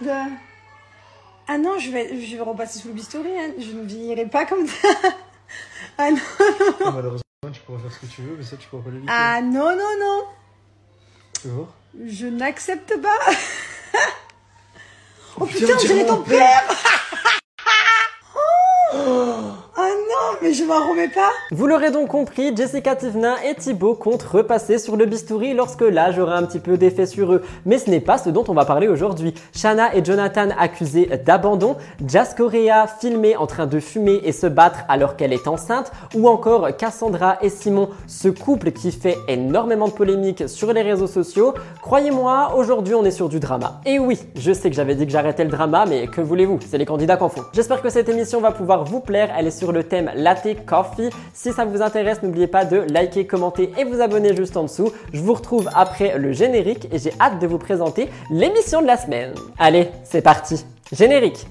De- Ah non, je vais, je vais repasser sous le bistouri, hein. je ne vieillirai pas comme ça. Ah non, Malheureusement, tu pourras faire ce que tu veux, mais ça, tu pourras pas l'éviter. ah non, non, non, je n'accepte pas. Oh Putain, putain, on dirait ton père Oh non, mais je m'en remets pas Vous l'aurez donc compris, Jessica Tivna et Thibaut comptent repasser sur le bistouri lorsque l'âge aura un petit peu d'effet sur eux. Mais ce n'est pas ce dont on va parler aujourd'hui. Shanna et Jonathan accusés d'abandon, Jas Correa filmée en train de fumer et se battre alors qu'elle est enceinte, ou encore Cassandra et Simon, ce couple qui fait énormément de polémiques sur les réseaux sociaux. Croyez-moi, aujourd'hui on est sur du drama. Et oui, je sais que j'avais dit que j'arrêtais le drama, mais que voulez-vous, c'est les candidats qu'en font. J'espère que cette émission va pouvoir vous plaire, elle est sur le thème Latte Coffee. Si ça vous intéresse, n'oubliez pas de liker, commenter et vous abonner juste en dessous. Je vous retrouve après le générique et j'ai hâte de vous présenter l'émission de la semaine. Allez, c'est parti. Générique.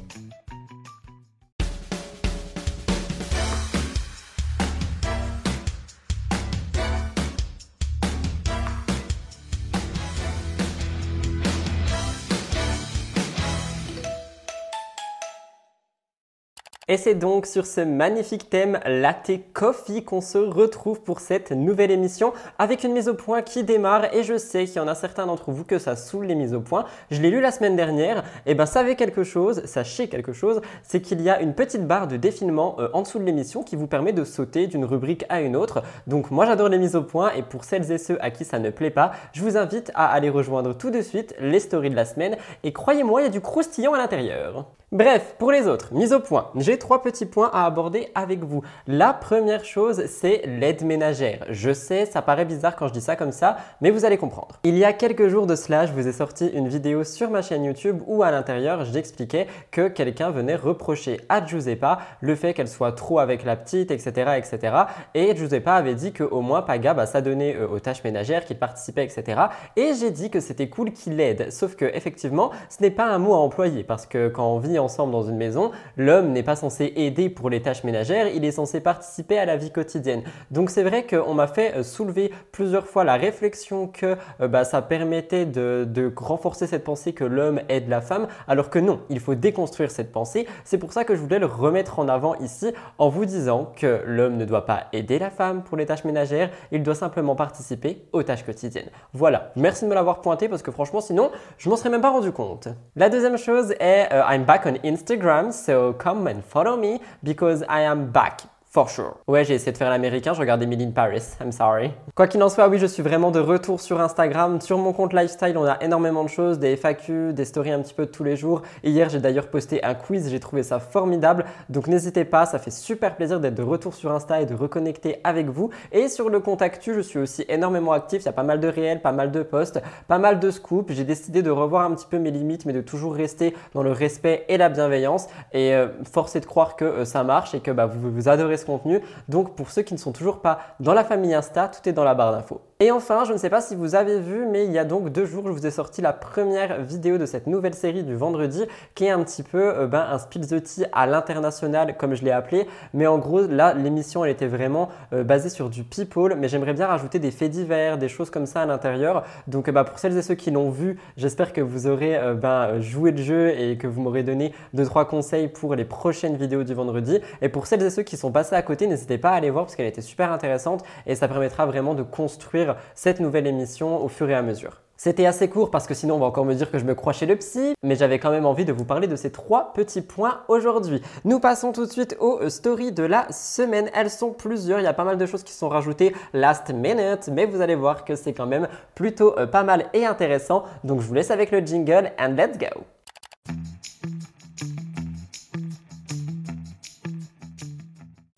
Et c'est donc sur ce magnifique thème Latte Coffee qu'on se retrouve pour cette nouvelle émission avec une mise au point qui démarre et je sais qu'il y en a certains d'entre vous que ça saoule les mises au point. Je l'ai lu la semaine dernière et ben savez quelque chose, sachez quelque chose, c'est qu'il y a une petite barre de défilement euh, en dessous de l'émission qui vous permet de sauter d'une rubrique à une autre. Donc moi j'adore les mises au point et pour celles et ceux à qui ça ne plaît pas, je vous invite à aller rejoindre tout de suite les stories de la semaine et croyez-moi il y a du croustillant à l'intérieur. Bref, pour les autres, mise au point, j'ai trois petits points à aborder avec vous. La première chose, c'est l'aide ménagère. Je sais, ça paraît bizarre quand je dis ça comme ça, mais vous allez comprendre. Il y a quelques jours de cela, je vous ai sorti une vidéo sur ma chaîne YouTube où à l'intérieur, j'expliquais que quelqu'un venait reprocher à Giuseppa le fait qu'elle soit trop avec la petite, etc., etc. Et Giuseppa avait dit qu'au moins Paga bah, s'adonnait euh, aux tâches ménagères, qu'il participait, etc. Et j'ai dit que c'était cool qu'il aide. Sauf que effectivement, ce n'est pas un mot à employer parce que quand on vit ensemble dans une maison, l'homme n'est pas censé aider pour les tâches ménagères, il est censé participer à la vie quotidienne. Donc c'est vrai qu'on m'a fait euh, soulever plusieurs fois la réflexion que euh, bah, ça permettait de, de renforcer cette pensée que l'homme aide la femme, alors que non, il faut déconstruire cette pensée. C'est pour ça que je voulais le remettre en avant ici en vous disant que l'homme ne doit pas aider la femme pour les tâches ménagères, il doit simplement participer aux tâches quotidiennes. Voilà, merci de me l'avoir pointé parce que franchement sinon je m'en serais même pas rendu compte. La deuxième chose est euh, I'm back on Instagram, so come and follow me because I am back. For sure. Ouais, j'ai essayé de faire l'américain, je regardais Emily in Paris, I'm sorry. Quoi qu'il en soit, oui, je suis vraiment de retour sur Instagram. Sur mon compte lifestyle, on a énormément de choses, des FAQ, des stories un petit peu de tous les jours. Hier, j'ai d'ailleurs posté un quiz, j'ai trouvé ça formidable. Donc n'hésitez pas, ça fait super plaisir d'être de retour sur Insta et de reconnecter avec vous. Et sur le compte actu, je suis aussi énormément actif, il y a pas mal de réels, pas mal de posts, pas mal de scoops. J'ai décidé de revoir un petit peu mes limites, mais de toujours rester dans le respect et la bienveillance. Et euh, de croire que euh, ça marche et que bah, vous, vous adorez contenu. Donc pour ceux qui ne sont toujours pas dans la famille Insta, tout est dans la barre d'infos. Et enfin, je ne sais pas si vous avez vu, mais il y a donc deux jours, je vous ai sorti la première vidéo de cette nouvelle série du vendredi, qui est un petit peu euh, ben, un spill the tea à l'international, comme je l'ai appelé. Mais en gros, là, l'émission, elle était vraiment euh, basée sur du people, mais j'aimerais bien rajouter des faits divers, des choses comme ça à l'intérieur. Donc euh, bah, pour celles et ceux qui l'ont vu, j'espère que vous aurez ben, joué le jeu et que vous m'aurez donné deux trois conseils pour les prochaines vidéos du vendredi. Et pour celles et ceux qui sont passés à côté, n'hésitez pas à aller voir parce qu'elle était super intéressante et ça permettra vraiment de construire cette nouvelle émission au fur et à mesure. C'était assez court parce que sinon on va encore me dire que je me crois chez le psy, mais j'avais quand même envie de vous parler de ces trois petits points aujourd'hui. Nous passons tout de suite aux euh, stories de la semaine. Elles sont plusieurs, il y a pas mal de choses qui sont rajoutées last minute, mais vous allez voir que c'est quand même plutôt euh, pas mal et intéressant. Donc je vous laisse avec le jingle and let's go.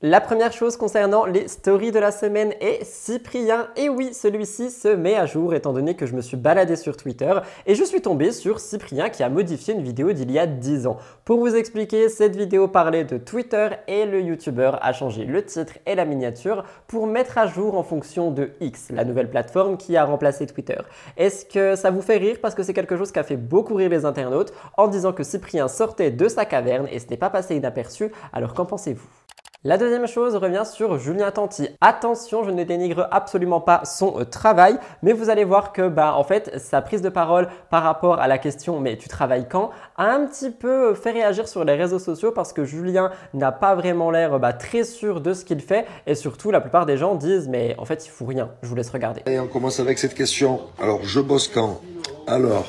La première chose concernant les stories de la semaine est Cyprien. Et oui, celui-ci se met à jour étant donné que je me suis baladé sur Twitter et je suis tombé sur Cyprien qui a modifié une vidéo d'il y a 10 ans. Pour vous expliquer, cette vidéo parlait de Twitter et le YouTuber a changé le titre et la miniature pour mettre à jour en fonction de X, la nouvelle plateforme qui a remplacé Twitter. Est-ce que ça vous fait rire parce que c'est quelque chose qui a fait beaucoup rire les internautes en disant que Cyprien sortait de sa caverne et ce n'est pas passé inaperçu, alors qu'en pensez-vous? La deuxième chose revient sur Julien Tanti. Attention, je ne dénigre absolument pas son euh, travail, mais vous allez voir que bah en fait sa prise de parole par rapport à la question mais tu travailles quand a un petit peu fait réagir sur les réseaux sociaux parce que Julien n'a pas vraiment l'air bah, très sûr de ce qu'il fait et surtout la plupart des gens disent mais en fait il fout rien. Je vous laisse regarder. Et on commence avec cette question. Alors je bosse quand? Alors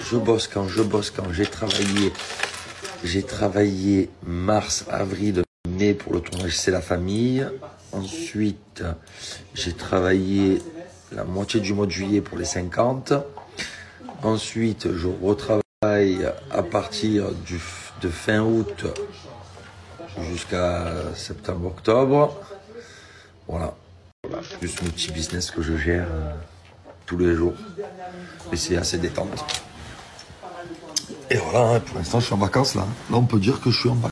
je bosse quand? Je bosse quand? J'ai travaillé j'ai travaillé mars, avril, pour le tournage C'est la famille. Ensuite, j'ai travaillé la moitié du mois de juillet pour les 50. Ensuite, je retravaille à partir du, de fin août jusqu'à septembre-octobre. Voilà. Juste mon petit business que je gère euh, tous les jours. Mais c'est assez détente. Et voilà, hein, pour l'instant, je suis en vacances là. Là, on peut dire que je suis en vacances.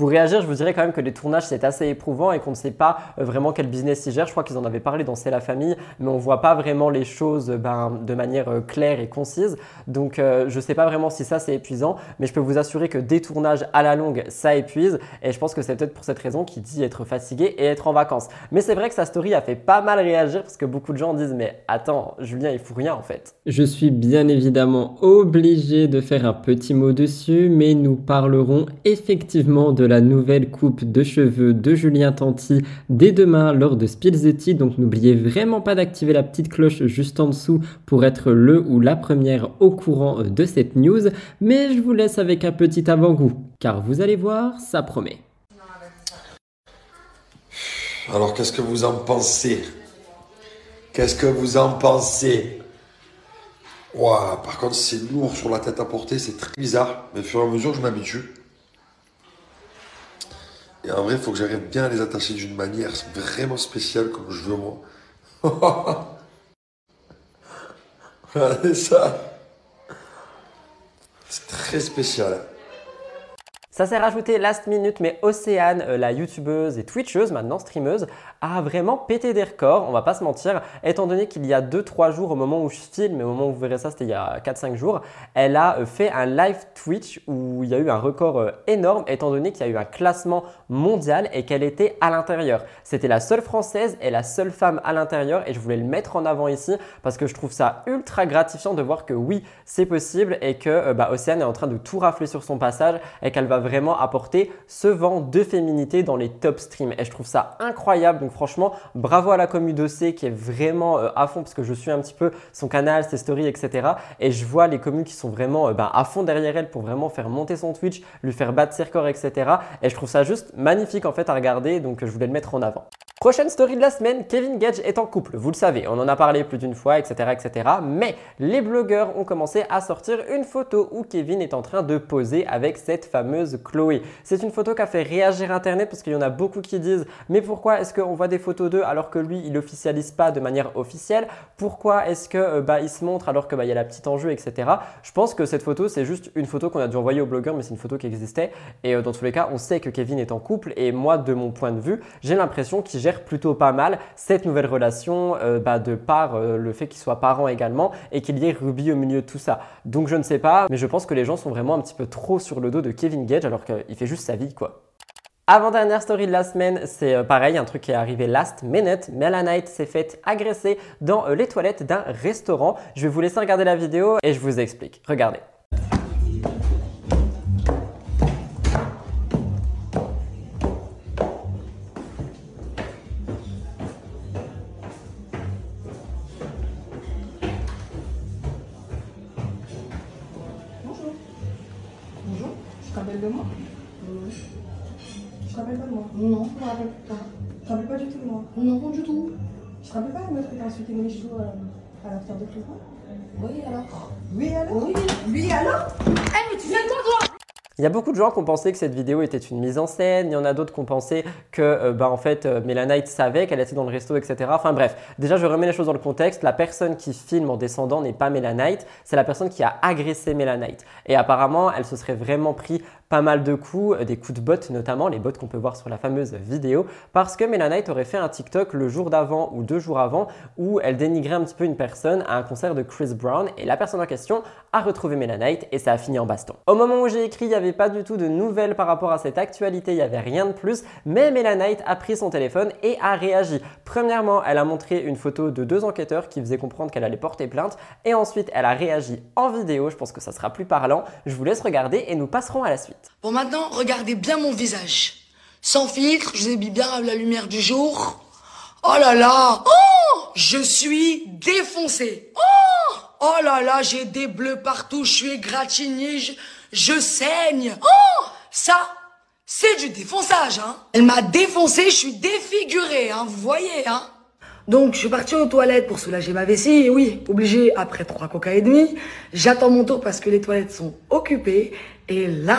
Pour réagir, je vous dirais quand même que les tournages, c'est assez éprouvant et qu'on ne sait pas euh, vraiment quel business ils gèrent. Je crois qu'ils en avaient parlé dans C'est la famille, mais on ne voit pas vraiment les choses ben, de manière euh, claire et concise. Donc, euh, je ne sais pas vraiment si ça, c'est épuisant, mais je peux vous assurer que des tournages à la longue, ça épuise. Et je pense que c'est peut-être pour cette raison qu'il dit être fatigué et être en vacances. Mais c'est vrai que sa story a fait pas mal réagir parce que beaucoup de gens disent Mais attends, Julien, il fout rien en fait. Je suis bien évidemment obligé de faire un petit mot dessus, mais nous parlerons effectivement de la nouvelle coupe de cheveux de Julien Tanti dès demain lors de Spilzetti. Donc n'oubliez vraiment pas d'activer la petite cloche juste en dessous pour être le ou la première au courant de cette news. Mais je vous laisse avec un petit avant-goût, car vous allez voir, ça promet. Alors qu'est-ce que vous en pensez? Qu'est-ce que vous en pensez? Ouah, par contre, c'est lourd sur la tête à porter, c'est très bizarre. Mais au fur et à mesure, je m'habitue. Et en vrai, il faut que j'arrive bien à les attacher d'une manière vraiment spéciale comme je veux moi. Regardez ça. C'est très spécial. Ça s'est rajouté last minute, mais Océane, euh, la youtubeuse et twitcheuse, maintenant streameuse, a vraiment pété des records, on va pas se mentir, étant donné qu'il y a 2-3 jours au moment où je filme, au moment où vous verrez ça, c'était il y a 4-5 jours, elle a euh, fait un live Twitch où il y a eu un record euh, énorme, étant donné qu'il y a eu un classement mondial et qu'elle était à l'intérieur. C'était la seule française et la seule femme à l'intérieur et je voulais le mettre en avant ici parce que je trouve ça ultra gratifiant de voir que oui, c'est possible et que bah, Océane est en train de tout rafler sur son passage et qu'elle va vraiment apporter ce vent de féminité dans les top streams. Et je trouve ça incroyable. Franchement, bravo à la commu d'OC qui est vraiment euh, à fond parce que je suis un petit peu son canal, ses stories, etc. Et je vois les communes qui sont vraiment euh, ben, à fond derrière elle pour vraiment faire monter son Twitch, lui faire battre ses records, etc. Et je trouve ça juste magnifique en fait à regarder. Donc je voulais le mettre en avant. Prochaine story de la semaine, Kevin Gage est en couple. Vous le savez, on en a parlé plus d'une fois, etc., etc. Mais les blogueurs ont commencé à sortir une photo où Kevin est en train de poser avec cette fameuse Chloé. C'est une photo qui a fait réagir Internet parce qu'il y en a beaucoup qui disent mais pourquoi est-ce qu'on des photos d'eux alors que lui il officialise pas de manière officielle Pourquoi est-ce que euh, bah, il se montre alors que bah, il y a la petite enjeu, etc. Je pense que cette photo c'est juste une photo qu'on a dû envoyer aux blogueurs, mais c'est une photo qui existait. Et euh, dans tous les cas, on sait que Kevin est en couple. Et moi, de mon point de vue, j'ai l'impression qu'il gère plutôt pas mal cette nouvelle relation euh, bah, de par le fait qu'il soit parent également et qu'il y ait Ruby au milieu de tout ça. Donc je ne sais pas, mais je pense que les gens sont vraiment un petit peu trop sur le dos de Kevin Gage alors qu'il fait juste sa vie quoi. Avant-dernière story de la semaine, c'est euh, pareil, un truc qui est arrivé last minute. Melanite s'est fait agresser dans les toilettes d'un restaurant. Je vais vous laisser regarder la vidéo et je vous explique. Regardez. Tu te rappelles de moi Oui. Rappelles pas de moi. Non, je me rappelle pas. Tu te rappelles pas du tout de moi. Non, du tout. Tu te rappelles pas de notre insulté Michou euh, à l'after de Clément? Oui, alors. Oui, alors? Oui, oui, alors? Eh, mais tu viens de toi? Il y a beaucoup de gens qui ont pensé que cette vidéo était une mise en scène. Il y en a d'autres qui ont pensé que, euh, bah, en fait, euh, Melanite savait qu'elle était dans le resto, etc. Enfin bref, déjà, je remets les choses dans le contexte. La personne qui filme en descendant n'est pas Melanite, c'est la personne qui a agressé Melanite. Et apparemment, elle se serait vraiment pris pas mal de coups, euh, des coups de bottes notamment, les bottes qu'on peut voir sur la fameuse vidéo, parce que Melanite aurait fait un TikTok le jour d'avant ou deux jours avant où elle dénigrait un petit peu une personne à un concert de Chris Brown et la personne en question a retrouvé Melanite et ça a fini en baston. Au moment où j'ai écrit, il y avait pas du tout de nouvelles par rapport à cette actualité, il n'y avait rien de plus, mais Melanite a pris son téléphone et a réagi. Premièrement, elle a montré une photo de deux enquêteurs qui faisaient comprendre qu'elle allait porter plainte, et ensuite elle a réagi en vidéo, je pense que ça sera plus parlant. Je vous laisse regarder et nous passerons à la suite. Bon maintenant, regardez bien mon visage. Sans filtre, je vous ai mis bien à la lumière du jour. Oh là là Oh Je suis défoncé Oh Oh là là, j'ai des bleus partout, je suis égratigné, je, je saigne Oh Ça, c'est du défonçage, hein Elle m'a défoncé, je suis défiguré, hein, vous voyez, hein donc, je suis parti aux toilettes pour soulager ma vessie. Oui, obligé, après trois coca et demi, j'attends mon tour parce que les toilettes sont occupées. Et là,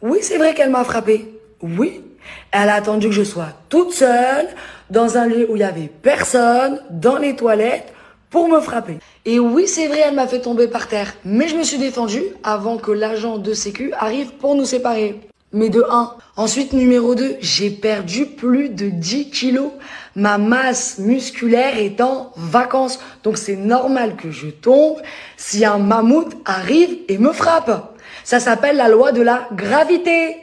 oui, c'est vrai qu'elle m'a frappé. Oui, elle a attendu que je sois toute seule dans un lieu où il y avait personne, dans les toilettes, pour me frapper. Et oui, c'est vrai, elle m'a fait tomber par terre. Mais je me suis défendue avant que l'agent de sécu arrive pour nous séparer. Mais de 1. Ensuite, numéro 2, j'ai perdu plus de 10 kilos. Ma masse musculaire est en vacances. Donc c'est normal que je tombe si un mammouth arrive et me frappe. Ça s'appelle la loi de la gravité.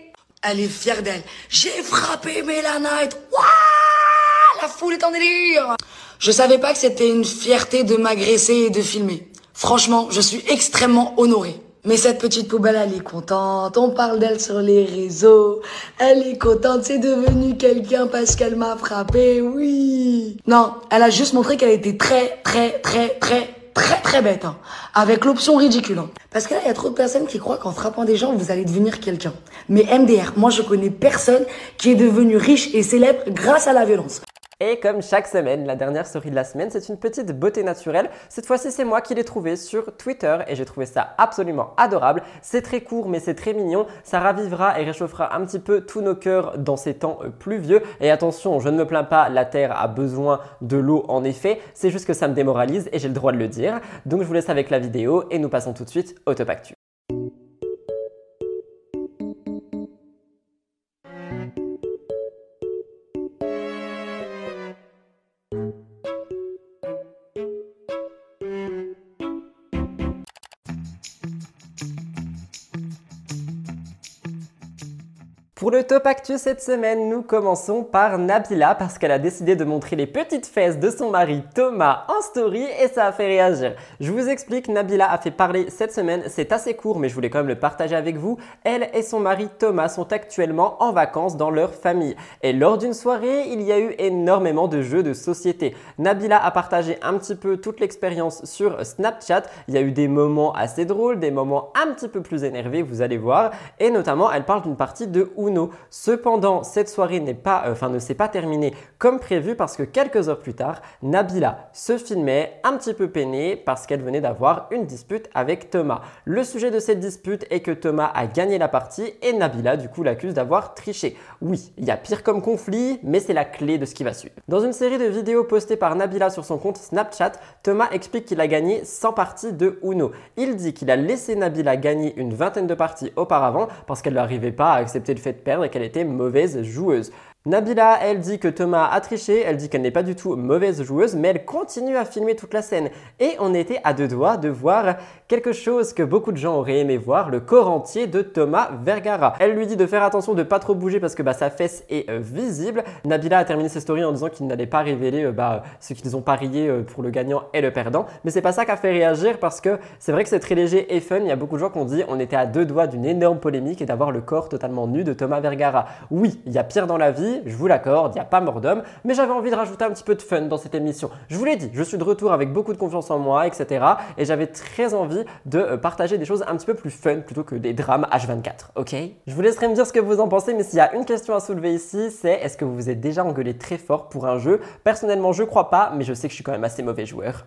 Elle est fière d'elle. J'ai frappé Mélanite. Waouh La foule est en délire. Je savais pas que c'était une fierté de m'agresser et de filmer. Franchement, je suis extrêmement honorée. Mais cette petite poubelle, elle est contente. On parle d'elle sur les réseaux. Elle est contente. C'est devenu quelqu'un parce qu'elle m'a frappé. Oui. Non, elle a juste montré qu'elle était très, très, très, très, très, très bête. Hein. Avec l'option ridicule. Hein. Parce que là, il y a trop de personnes qui croient qu'en frappant des gens, vous allez devenir quelqu'un. Mais MDR, moi, je connais personne qui est devenu riche et célèbre grâce à la violence. Et comme chaque semaine, la dernière story de la semaine, c'est une petite beauté naturelle. Cette fois-ci, c'est moi qui l'ai trouvée sur Twitter et j'ai trouvé ça absolument adorable. C'est très court, mais c'est très mignon. Ça ravivera et réchauffera un petit peu tous nos cœurs dans ces temps pluvieux. Et attention, je ne me plains pas, la Terre a besoin de l'eau en effet. C'est juste que ça me démoralise et j'ai le droit de le dire. Donc je vous laisse avec la vidéo et nous passons tout de suite au top actu. Pour le top actu cette semaine, nous commençons par Nabila parce qu'elle a décidé de montrer les petites fesses de son mari Thomas en story et ça a fait réagir. Je vous explique, Nabila a fait parler cette semaine, c'est assez court mais je voulais quand même le partager avec vous. Elle et son mari Thomas sont actuellement en vacances dans leur famille et lors d'une soirée, il y a eu énormément de jeux de société. Nabila a partagé un petit peu toute l'expérience sur Snapchat. Il y a eu des moments assez drôles, des moments un petit peu plus énervés, vous allez voir et notamment elle parle d'une partie de Cependant, cette soirée n'est pas, euh, enfin, ne s'est pas terminée comme prévu parce que quelques heures plus tard, Nabila se filmait un petit peu peinée parce qu'elle venait d'avoir une dispute avec Thomas. Le sujet de cette dispute est que Thomas a gagné la partie et Nabila du coup l'accuse d'avoir triché. Oui, il y a pire comme conflit, mais c'est la clé de ce qui va suivre. Dans une série de vidéos postées par Nabila sur son compte Snapchat, Thomas explique qu'il a gagné 100 parties de Uno. Il dit qu'il a laissé Nabila gagner une vingtaine de parties auparavant parce qu'elle n'arrivait pas à accepter le fait de qu'elle était mauvaise joueuse. Nabila, elle dit que Thomas a triché, elle dit qu'elle n'est pas du tout mauvaise joueuse, mais elle continue à filmer toute la scène. Et on était à deux doigts de voir quelque chose que beaucoup de gens auraient aimé voir, le corps entier de Thomas Vergara. Elle lui dit de faire attention de pas trop bouger parce que bah, sa fesse est euh, visible. Nabila a terminé ses stories en disant qu'il n'allait pas révéler euh, bah, ce qu'ils ont parié euh, pour le gagnant et le perdant. Mais c'est pas ça qui a fait réagir parce que c'est vrai que c'est très léger et fun. Il y a beaucoup de gens qui ont dit on était à deux doigts d'une énorme polémique et d'avoir le corps totalement nu de Thomas Vergara. Oui, il y a pire dans la vie je vous l'accorde, il n'y a pas mort d'homme, mais j'avais envie de rajouter un petit peu de fun dans cette émission. Je vous l'ai dit, je suis de retour avec beaucoup de confiance en moi, etc. Et j'avais très envie de euh, partager des choses un petit peu plus fun plutôt que des drames H24, ok? Je vous laisserai me dire ce que vous en pensez, mais s'il y a une question à soulever ici, c'est est-ce que vous vous êtes déjà engueulé très fort pour un jeu? Personnellement, je crois pas, mais je sais que je suis quand même assez mauvais joueur.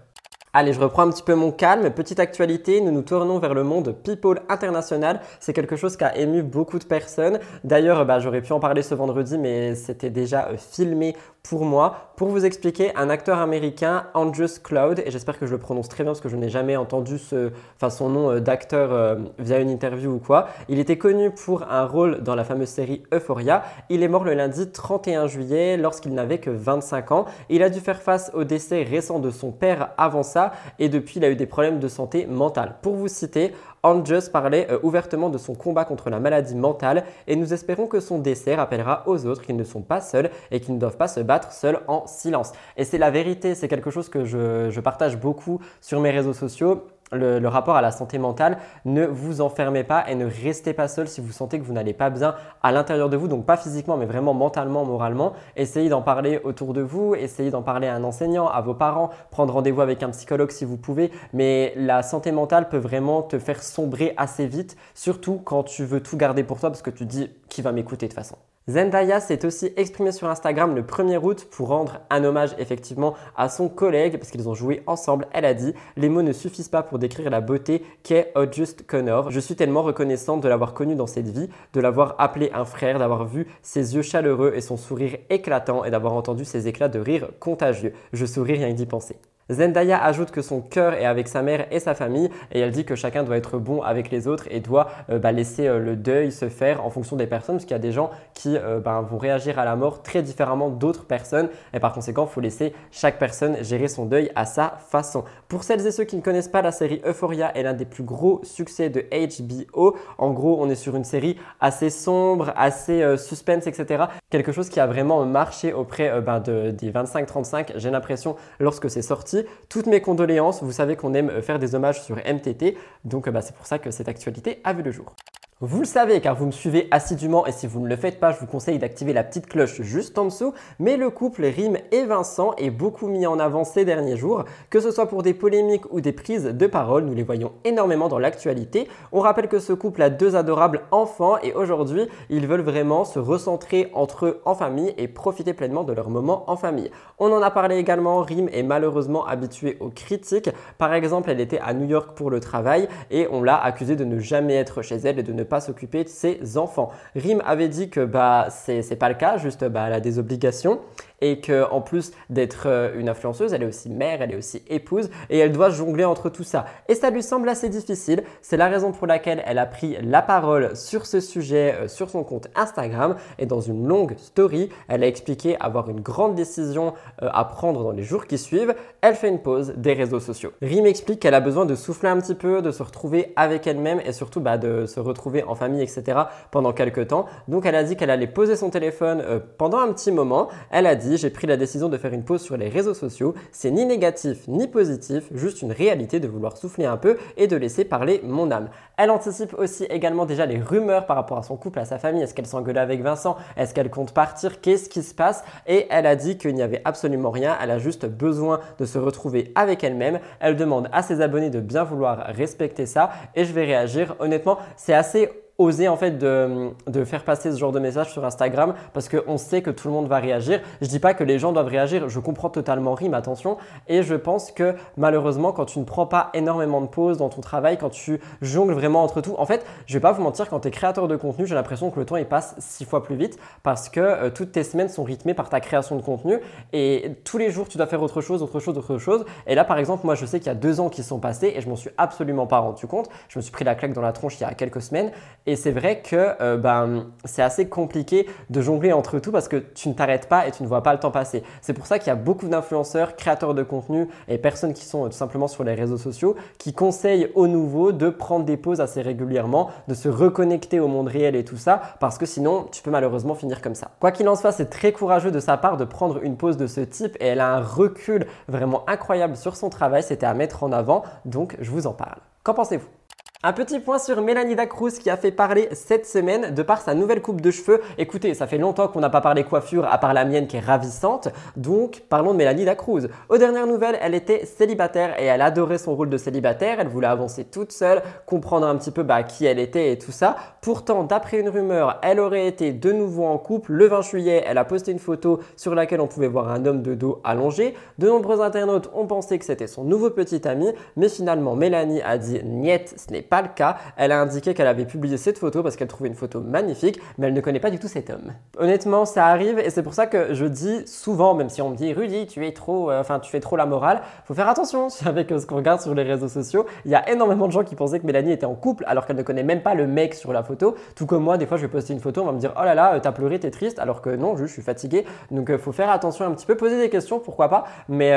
Allez, je reprends un petit peu mon calme. Petite actualité, nous nous tournons vers le monde People International. C'est quelque chose qui a ému beaucoup de personnes. D'ailleurs, bah, j'aurais pu en parler ce vendredi, mais c'était déjà euh, filmé pour moi. Pour vous expliquer, un acteur américain, Andrews Cloud, et j'espère que je le prononce très bien parce que je n'ai jamais entendu ce, enfin, son nom euh, d'acteur euh, via une interview ou quoi. Il était connu pour un rôle dans la fameuse série Euphoria. Il est mort le lundi 31 juillet lorsqu'il n'avait que 25 ans. Il a dû faire face au décès récent de son père avant ça et depuis il a eu des problèmes de santé mentale. Pour vous citer, Anjus parlait euh, ouvertement de son combat contre la maladie mentale et nous espérons que son décès rappellera aux autres qu'ils ne sont pas seuls et qu'ils ne doivent pas se battre seuls en silence. Et c'est la vérité, c'est quelque chose que je partage beaucoup sur mes réseaux sociaux le, rapport à la santé mentale, ne vous enfermez pas et ne restez pas seul si vous sentez que vous n'allez pas bien à l'intérieur de vous, donc pas physiquement, mais vraiment mentalement, moralement. Essayez d'en parler autour de vous, essayez d'en parler à un enseignant, à vos parents, prendre rendez-vous avec un psychologue si vous pouvez, mais la santé mentale peut vraiment te faire sombrer assez vite, surtout quand tu veux tout garder pour toi parce que tu dis qui va m'écouter de toute façon? Zendaya s'est aussi exprimée sur Instagram le 1er août pour rendre un hommage effectivement à son collègue parce qu'ils ont joué ensemble. Elle a dit Les mots ne suffisent pas pour décrire la beauté qu'est August Connor. Je suis tellement reconnaissante de l'avoir connu dans cette vie, de l'avoir appelé un frère, d'avoir vu ses yeux chaleureux et son sourire éclatant et d'avoir entendu ses éclats de rire contagieux. Je souris rien que d'y penser. Zendaya ajoute que son cœur est avec sa mère et sa famille et elle dit que chacun doit être bon avec les autres et doit euh, bah, laisser euh, le deuil se faire en fonction des personnes parce qu'il y a des gens qui euh, bah, vont réagir à la mort très différemment d'autres personnes et par conséquent il faut laisser chaque personne gérer son deuil à sa façon. Pour celles et ceux qui ne connaissent pas la série Euphoria est l'un des plus gros succès de HBO. En gros on est sur une série assez sombre, assez suspense etc. Quelque chose qui a vraiment marché auprès bah, des 25-35 j'ai l'impression lorsque c'est sorti toutes mes condoléances. Vous savez qu'on aime faire des hommages sur MTT, donc bah, c'est pour ça que cette actualité a vu le jour. Vous le savez car vous me suivez assidûment et si vous ne le faites pas, je vous conseille d'activer la petite cloche juste en dessous. Mais le couple Rime et Vincent est beaucoup mis en avant ces derniers jours, que ce soit pour des polémiques ou des prises de parole, nous les voyons énormément dans l'actualité. On rappelle que ce couple a deux adorables enfants et aujourd'hui, ils veulent vraiment se recentrer entre eux en famille et profiter pleinement de leur moment en famille. On en a parlé également, Rime est malheureusement habituée aux critiques. Par exemple, elle était à New York pour le travail et on l'a accusée de ne jamais être chez elle et de ne pas s'occuper de ses enfants. Rim avait dit que bah c'est pas le cas, juste bah, elle a des obligations et qu'en plus d'être euh, une influenceuse, elle est aussi mère, elle est aussi épouse et elle doit jongler entre tout ça. Et ça lui semble assez difficile. C'est la raison pour laquelle elle a pris la parole sur ce sujet euh, sur son compte Instagram et dans une longue story, elle a expliqué avoir une grande décision euh, à prendre dans les jours qui suivent. Elle fait une pause des réseaux sociaux. Rim explique qu'elle a besoin de souffler un petit peu, de se retrouver avec elle-même et surtout bah, de se retrouver en famille, etc. pendant quelques temps. Donc elle a dit qu'elle allait poser son téléphone pendant un petit moment. Elle a dit j'ai pris la décision de faire une pause sur les réseaux sociaux. C'est ni négatif ni positif, juste une réalité de vouloir souffler un peu et de laisser parler mon âme. Elle anticipe aussi également déjà les rumeurs par rapport à son couple, à sa famille. Est-ce qu'elle s'engueule avec Vincent? Est-ce qu'elle compte partir? Qu'est-ce qui se passe? Et elle a dit qu'il n'y avait absolument rien. Elle a juste besoin de se retrouver avec elle-même. Elle demande à ses abonnés de bien vouloir respecter ça et je vais réagir. Honnêtement, c'est assez oser en fait de, de, faire passer ce genre de message sur Instagram parce qu'on sait que tout le monde va réagir. Je dis pas que les gens doivent réagir, je comprends totalement Rime, attention. Et je pense que malheureusement, quand tu ne prends pas énormément de pauses dans ton travail, quand tu jongles vraiment entre tout, en fait, je vais pas vous mentir, quand tu es créateur de contenu, j'ai l'impression que le temps il passe six fois plus vite parce que euh, toutes tes semaines sont rythmées par ta création de contenu et tous les jours tu dois faire autre chose, autre chose, autre chose. Et là, par exemple, moi je sais qu'il y a deux ans qui sont passés et je m'en suis absolument pas rendu compte. Je me suis pris la claque dans la tronche il y a quelques semaines c'est vrai que euh, ben, c'est assez compliqué de jongler entre tout parce que tu ne t'arrêtes pas et tu ne vois pas le temps passer. C'est pour ça qu'il y a beaucoup d'influenceurs, créateurs de contenu et personnes qui sont euh, tout simplement sur les réseaux sociaux qui conseillent aux nouveaux de prendre des pauses assez régulièrement, de se reconnecter au monde réel et tout ça parce que sinon tu peux malheureusement finir comme ça. Quoi qu'il en soit, c'est très courageux de sa part de prendre une pause de ce type et elle a un recul vraiment incroyable sur son travail. C'était à mettre en avant, donc je vous en parle. Qu'en pensez-vous? Un petit point sur Mélanie Dacruz qui a fait parler cette semaine de par sa nouvelle coupe de cheveux. Écoutez, ça fait longtemps qu'on n'a pas parlé coiffure à part la mienne qui est ravissante, donc parlons de Mélanie Dacruz. Aux dernières nouvelles, elle était célibataire et elle adorait son rôle de célibataire. Elle voulait avancer toute seule, comprendre un petit peu bah, qui elle était et tout ça. Pourtant, d'après une rumeur, elle aurait été de nouveau en couple. Le 20 juillet, elle a posté une photo sur laquelle on pouvait voir un homme de dos allongé. De nombreux internautes ont pensé que c'était son nouveau petit ami, mais finalement, Mélanie a dit niet, ce n'est pas le cas. Elle a indiqué qu'elle avait publié cette photo parce qu'elle trouvait une photo magnifique, mais elle ne connaît pas du tout cet homme. Honnêtement, ça arrive et c'est pour ça que je dis souvent, même si on me dit Rudy, tu es trop, euh, enfin tu fais trop la morale, faut faire attention avec ce qu'on regarde sur les réseaux sociaux. Il y a énormément de gens qui pensaient que Mélanie était en couple alors qu'elle ne connaît même pas le mec sur la photo. Tout comme moi, des fois je vais poster une photo, on va me dire oh là là, euh, t'as pleuré, t'es triste, alors que non, je suis fatigué. Donc euh, faut faire attention un petit peu, poser des questions, pourquoi pas. Mais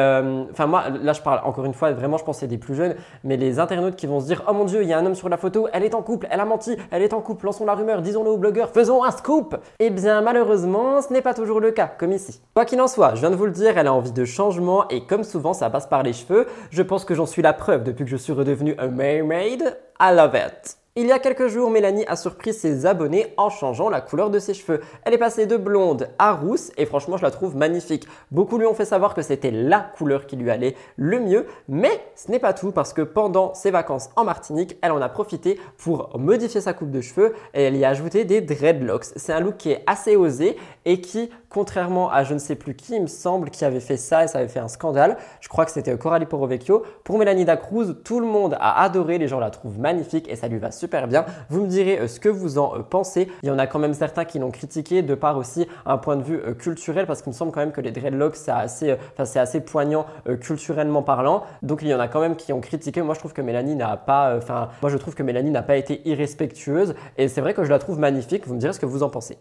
enfin moi, là je parle encore une fois, vraiment je pense c'est des plus jeunes, mais les internautes qui vont se dire oh mon dieu, il y a un sur la photo, elle est en couple, elle a menti, elle est en couple, lançons la rumeur, disons-le aux blogueurs, faisons un scoop Eh bien malheureusement, ce n'est pas toujours le cas, comme ici. Quoi qu'il en soit, je viens de vous le dire, elle a envie de changement et comme souvent ça passe par les cheveux, je pense que j'en suis la preuve depuis que je suis redevenu un mermaid. I love it il y a quelques jours, Mélanie a surpris ses abonnés en changeant la couleur de ses cheveux. Elle est passée de blonde à rousse et franchement, je la trouve magnifique. Beaucoup lui ont fait savoir que c'était la couleur qui lui allait le mieux, mais ce n'est pas tout parce que pendant ses vacances en Martinique, elle en a profité pour modifier sa coupe de cheveux et elle y a ajouté des dreadlocks. C'est un look qui est assez osé et qui, contrairement à je ne sais plus qui, il me semble, qui avait fait ça et ça avait fait un scandale. Je crois que c'était Coralie Porovecchio. Pour Mélanie Dacruz, tout le monde a adoré, les gens la trouvent magnifique et ça lui va super bien. Vous me direz euh, ce que vous en euh, pensez. Il y en a quand même certains qui l'ont critiqué de par aussi un point de vue euh, culturel parce qu'il me semble quand même que les dreadlocks c'est assez, c'est assez poignant culturellement parlant. Donc il y en a quand même qui ont critiqué. Moi je trouve que Mélanie n'a pas, enfin moi je trouve que Mélanie n'a pas été irrespectueuse et c'est vrai que je la trouve magnifique. Vous me direz ce que vous en pensez.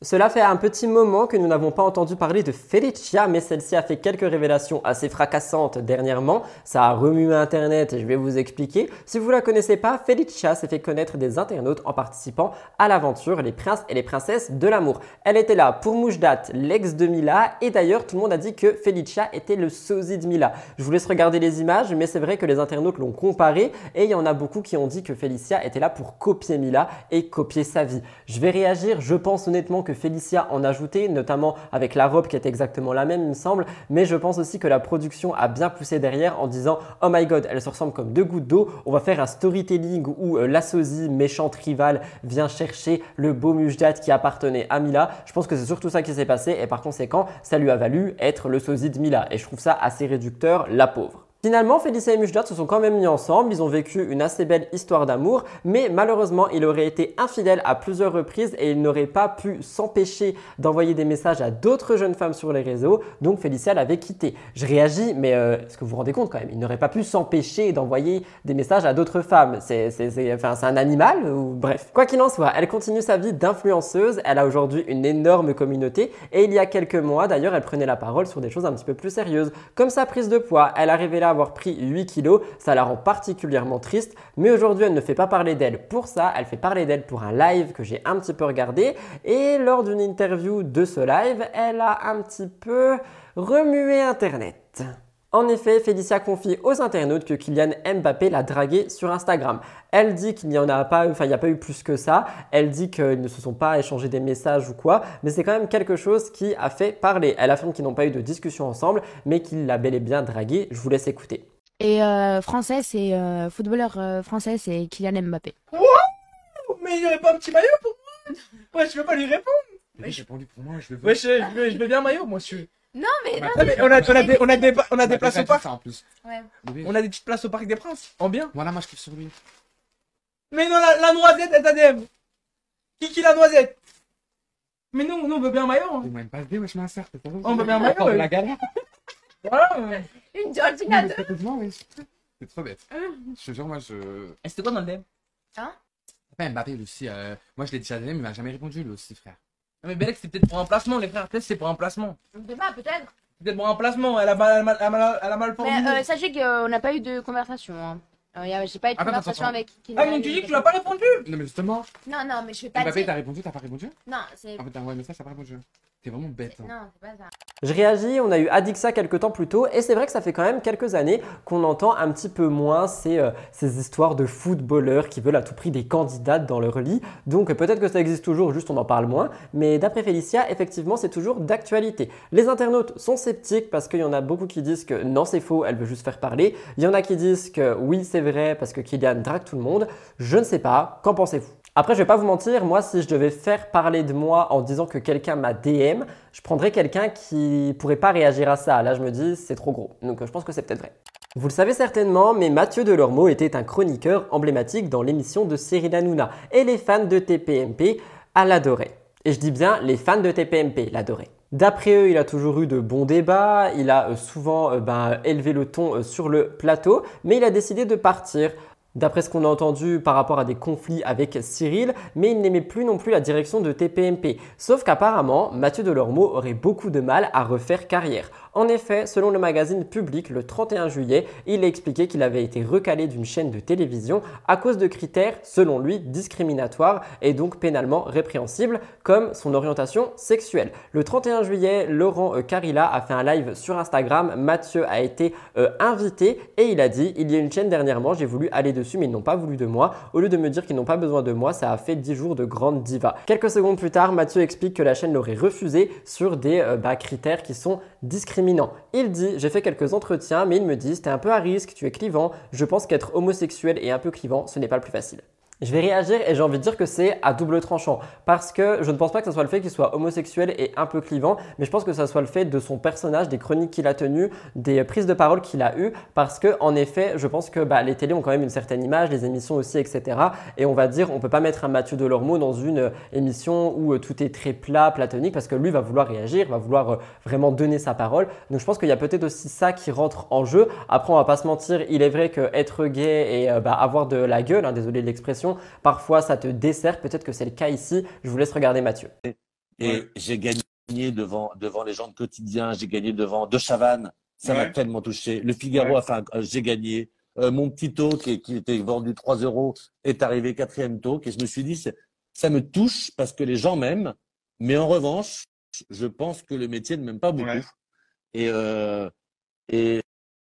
Cela fait un petit moment que nous n'avons pas entendu parler de Felicia, mais celle-ci a fait quelques révélations assez fracassantes dernièrement. Ça a remué Internet et je vais vous expliquer. Si vous ne la connaissez pas, Felicia s'est fait connaître des internautes en participant à l'aventure Les Princes et les Princesses de l'amour. Elle était là pour Moujdat, l'ex de Mila, et d'ailleurs tout le monde a dit que Felicia était le sosie de Mila. Je vous laisse regarder les images, mais c'est vrai que les internautes l'ont comparé et il y en a beaucoup qui ont dit que Felicia était là pour copier Mila et copier sa vie. Je vais réagir, je pense honnêtement que Félicia en ajoutait, notamment avec la robe qui est exactement la même, il me semble. Mais je pense aussi que la production a bien poussé derrière en disant Oh my god, elles se ressemblent comme deux gouttes d'eau. On va faire un storytelling où euh, la sosie, méchante rivale, vient chercher le beau Mujdat qui appartenait à Mila. Je pense que c'est surtout ça qui s'est passé et par conséquent, ça lui a valu être le sosie de Mila. Et je trouve ça assez réducteur, la pauvre. Finalement, Félicia et Mujdat se sont quand même mis ensemble, ils ont vécu une assez belle histoire d'amour, mais malheureusement, il aurait été infidèle à plusieurs reprises et il n'aurait pas pu s'empêcher d'envoyer des messages à d'autres jeunes femmes sur les réseaux, donc Félicia l'avait quitté. Je réagis, mais euh, est-ce que vous vous rendez compte quand même? Il n'aurait pas pu s'empêcher d'envoyer des messages à d'autres femmes. C'est enfin, un animal ou bref. Quoi qu'il en soit, elle continue sa vie d'influenceuse, elle a aujourd'hui une énorme communauté et il y a quelques mois d'ailleurs, elle prenait la parole sur des choses un petit peu plus sérieuses, comme sa prise de poids. Elle a révélé avoir pris 8 kilos, ça la rend particulièrement triste, mais aujourd'hui elle ne fait pas parler d'elle pour ça, elle fait parler d'elle pour un live que j'ai un petit peu regardé, et lors d'une interview de ce live, elle a un petit peu remué Internet. En effet, Félicia confie aux internautes que Kylian Mbappé l'a dragué sur Instagram. Elle dit qu'il n'y en a pas, enfin il n'y a pas eu plus que ça. Elle dit qu'ils ne se sont pas échangés des messages ou quoi, mais c'est quand même quelque chose qui a fait parler. Elle affirme qu'ils n'ont pas eu de discussion ensemble, mais qu'il l'a bel et bien dragué. Je vous laisse écouter. Et euh, français, c'est euh, footballeur euh, français, c'est Kylian Mbappé. Wow Mais il n'y aurait pas un petit maillot pour moi? Ouais, je veux pas lui répondre. Mais j'ai répondu pour moi, je veux. Ouais, je, je, veux, je veux bien un maillot, moi, je non, mais, non, mais on a, on a des, on a des, on a des places au parc. en plus. Ouais. On a des petites places au parc des Princes. En bien. Voilà, moi je kiffe sur lui. Mais non, la, la noisette est ADM. Qui qui la noisette? Mais nous, nous, on veut bien un maillot. hein. M'a pas wesh, ma sœur. On veut bien un maillot. Ouais. la galère. Voilà. ouais. Une Georgina. C'est trop bête. Je te jure, moi je. Et c'était quoi dans le DM Après, Mbappé, lui aussi. euh, Moi je l'ai dit à DM, il m'a jamais répondu, lui aussi, frère. Non, mais Belek, c'est peut-être pour un placement, les frères. Peut-être c'est pour un placement. Je sais pas, peut-être. Peut-être pour un placement. Elle a mal, elle a mal, elle a mal, elle a mal formulé. Mais euh, sachez qu'on n'a pas eu de conversation. Hein. Euh, J'ai pas eu de Ah, conversation attention. avec. Ah, mais tu dis que tu l'as pas répondu Non, mais justement, Non, non, mais je vais pas Mbappé, dire. t'as répondu, t'as pas répondu? Non, c'est. En fait, t'as envoyé un message, t'as pas répondu. T'es vraiment bête. Hein. Non, c'est pas ça. Je réagis, on a eu Adixa quelques temps plus tôt et c'est vrai que ça fait quand même quelques années qu'on entend un petit peu moins ces, euh, ces histoires de footballeurs qui veulent à tout prix des candidates dans leur lit. Donc peut-être que ça existe toujours, juste on en parle moins. Mais d'après Félicia, effectivement, c'est toujours d'actualité. Les internautes sont sceptiques parce qu'il y en a beaucoup qui disent que non, c'est faux, elle veut juste faire parler. Il y en a qui disent que oui, c'est vrai parce que Kylian drague tout le monde. Je ne sais pas, qu'en pensez-vous? Après, je vais pas vous mentir, moi, si je devais faire parler de moi en disant que quelqu'un m'a DM, je prendrais quelqu'un qui pourrait pas réagir à ça. Là, je me dis, c'est trop gros. Donc, je pense que c'est peut-être vrai. Vous le savez certainement, mais Mathieu Delormeau était un chroniqueur emblématique dans l'émission de Cyril Hanouna. Et les fans de TPMP l'adoraient. Et je dis bien, les fans de TPMP l'adoraient. D'après eux, il a toujours eu de bons débats, il a euh, souvent euh, ben, élevé le ton euh, sur le plateau, mais il a décidé de partir d'après ce qu'on a entendu par rapport à des conflits avec Cyril, mais il n'aimait plus non plus la direction de TPMP. Sauf qu'apparemment, Mathieu Delormeau aurait beaucoup de mal à refaire carrière. En effet, selon le magazine Public, le 31 juillet, il a expliqué qu'il avait été recalé d'une chaîne de télévision à cause de critères, selon lui, discriminatoires et donc pénalement répréhensibles, comme son orientation sexuelle. Le 31 juillet, Laurent euh, Carilla a fait un live sur Instagram. Mathieu a été euh, invité et il a dit Il y a une chaîne dernièrement, j'ai voulu aller dessus, mais ils n'ont pas voulu de moi. Au lieu de me dire qu'ils n'ont pas besoin de moi, ça a fait 10 jours de grande diva. Quelques secondes plus tard, Mathieu explique que la chaîne l'aurait refusé sur des euh, bah, critères qui sont Il dit J'ai fait quelques entretiens, mais ils me disent T'es un peu à risque, tu es clivant. Je pense qu'être homosexuel et un peu clivant, ce n'est pas le plus facile. Je vais réagir et j'ai envie de dire que c'est à double tranchant parce que je ne pense pas que ce soit le fait qu'il soit homosexuel et un peu clivant, mais je pense que ça soit le fait de son personnage, des chroniques qu'il a tenues, des prises de parole qu'il a eues parce que en effet, je pense que bah, les télés ont quand même une certaine image, les émissions aussi, etc. Et on va dire, on peut pas mettre un Mathieu Delormeau dans une émission où euh, tout est très plat, platonique parce que lui va vouloir réagir, va vouloir euh, vraiment donner sa parole. Donc je pense qu'il y a peut-être aussi ça qui rentre en jeu. Après, on va pas se mentir, il est vrai que être gay et euh, bah, avoir de la gueule, hein, désolé de l'expression Parfois, ça te dessert. Peut-être que c'est le cas ici. Je vous laisse regarder Mathieu. Et j'ai gagné devant, devant les gens de quotidien. J'ai gagné devant De Chavannes. Ça m'a tellement touché. Le Figaro a fait j'ai gagné. Euh, mon petit talk qui, qui, était vendu 3 euros est arrivé quatrième talk et je me suis dit ça me touche parce que les gens m'aiment mais en revanche je pense que le métier ne m'aime pas beaucoup et euh, et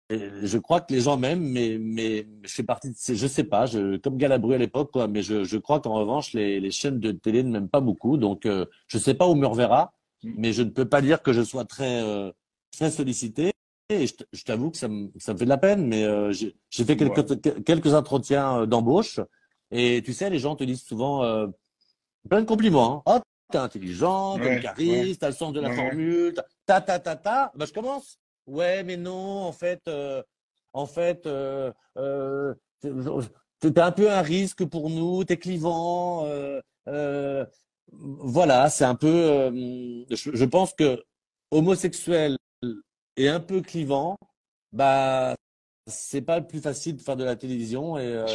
je crois que les gens m'aiment, mais, mais je fais partie de ces, je sais pas, je, comme Galabru à l'époque, quoi, mais je, je crois qu'en revanche, les, les chaînes de télé ne m'aiment pas beaucoup, donc euh, je sais pas où me reverra, mm. mais je ne peux pas dire que je sois très, euh, très sollicité. Et je, je t'avoue que ça me, ça me fait de la peine, mais euh, j'ai fait quelques, quelques entretiens euh, d'embauche, et tu sais, les gens te disent souvent plein de compliments. Hein. Oh, t'es intelligent, t'es ouais, charisme, t'as le sens de la formule, ta ta ta ta. Bah, je commence ouais, mais non, en fait, euh, en fait, euh, euh, t'es un peu un risque pour nous, t'es clivant. Euh, euh, voilà, c'est un peu. Euh, je, je, pense que homosexuel et un peu clivant, bah, c'est pas le plus facile de faire de la télévision. Et,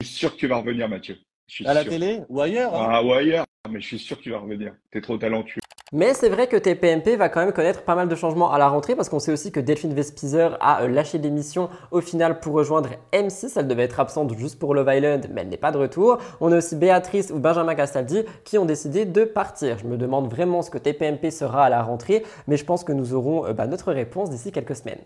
je suis sûr que tu vas revenir, Mathieu. À la télé ou ailleurs hein. Ah, ou ailleurs, mais je suis sûr que tu vas revenir. T'es trop talentueux. Mais c'est vrai que TPMP va quand même connaître pas mal de changements à la rentrée parce qu'on sait aussi que Delphine Vespizer a euh, lâché l'émission au final pour rejoindre M6. Elle devait être absente juste pour Love Island, mais elle n'est pas de retour. On a aussi Béatrice ou Benjamin Castaldi qui ont décidé de partir. Je me demande vraiment ce que TPMP sera à la rentrée, mais je pense que nous aurons euh, bah, notre réponse d'ici quelques semaines.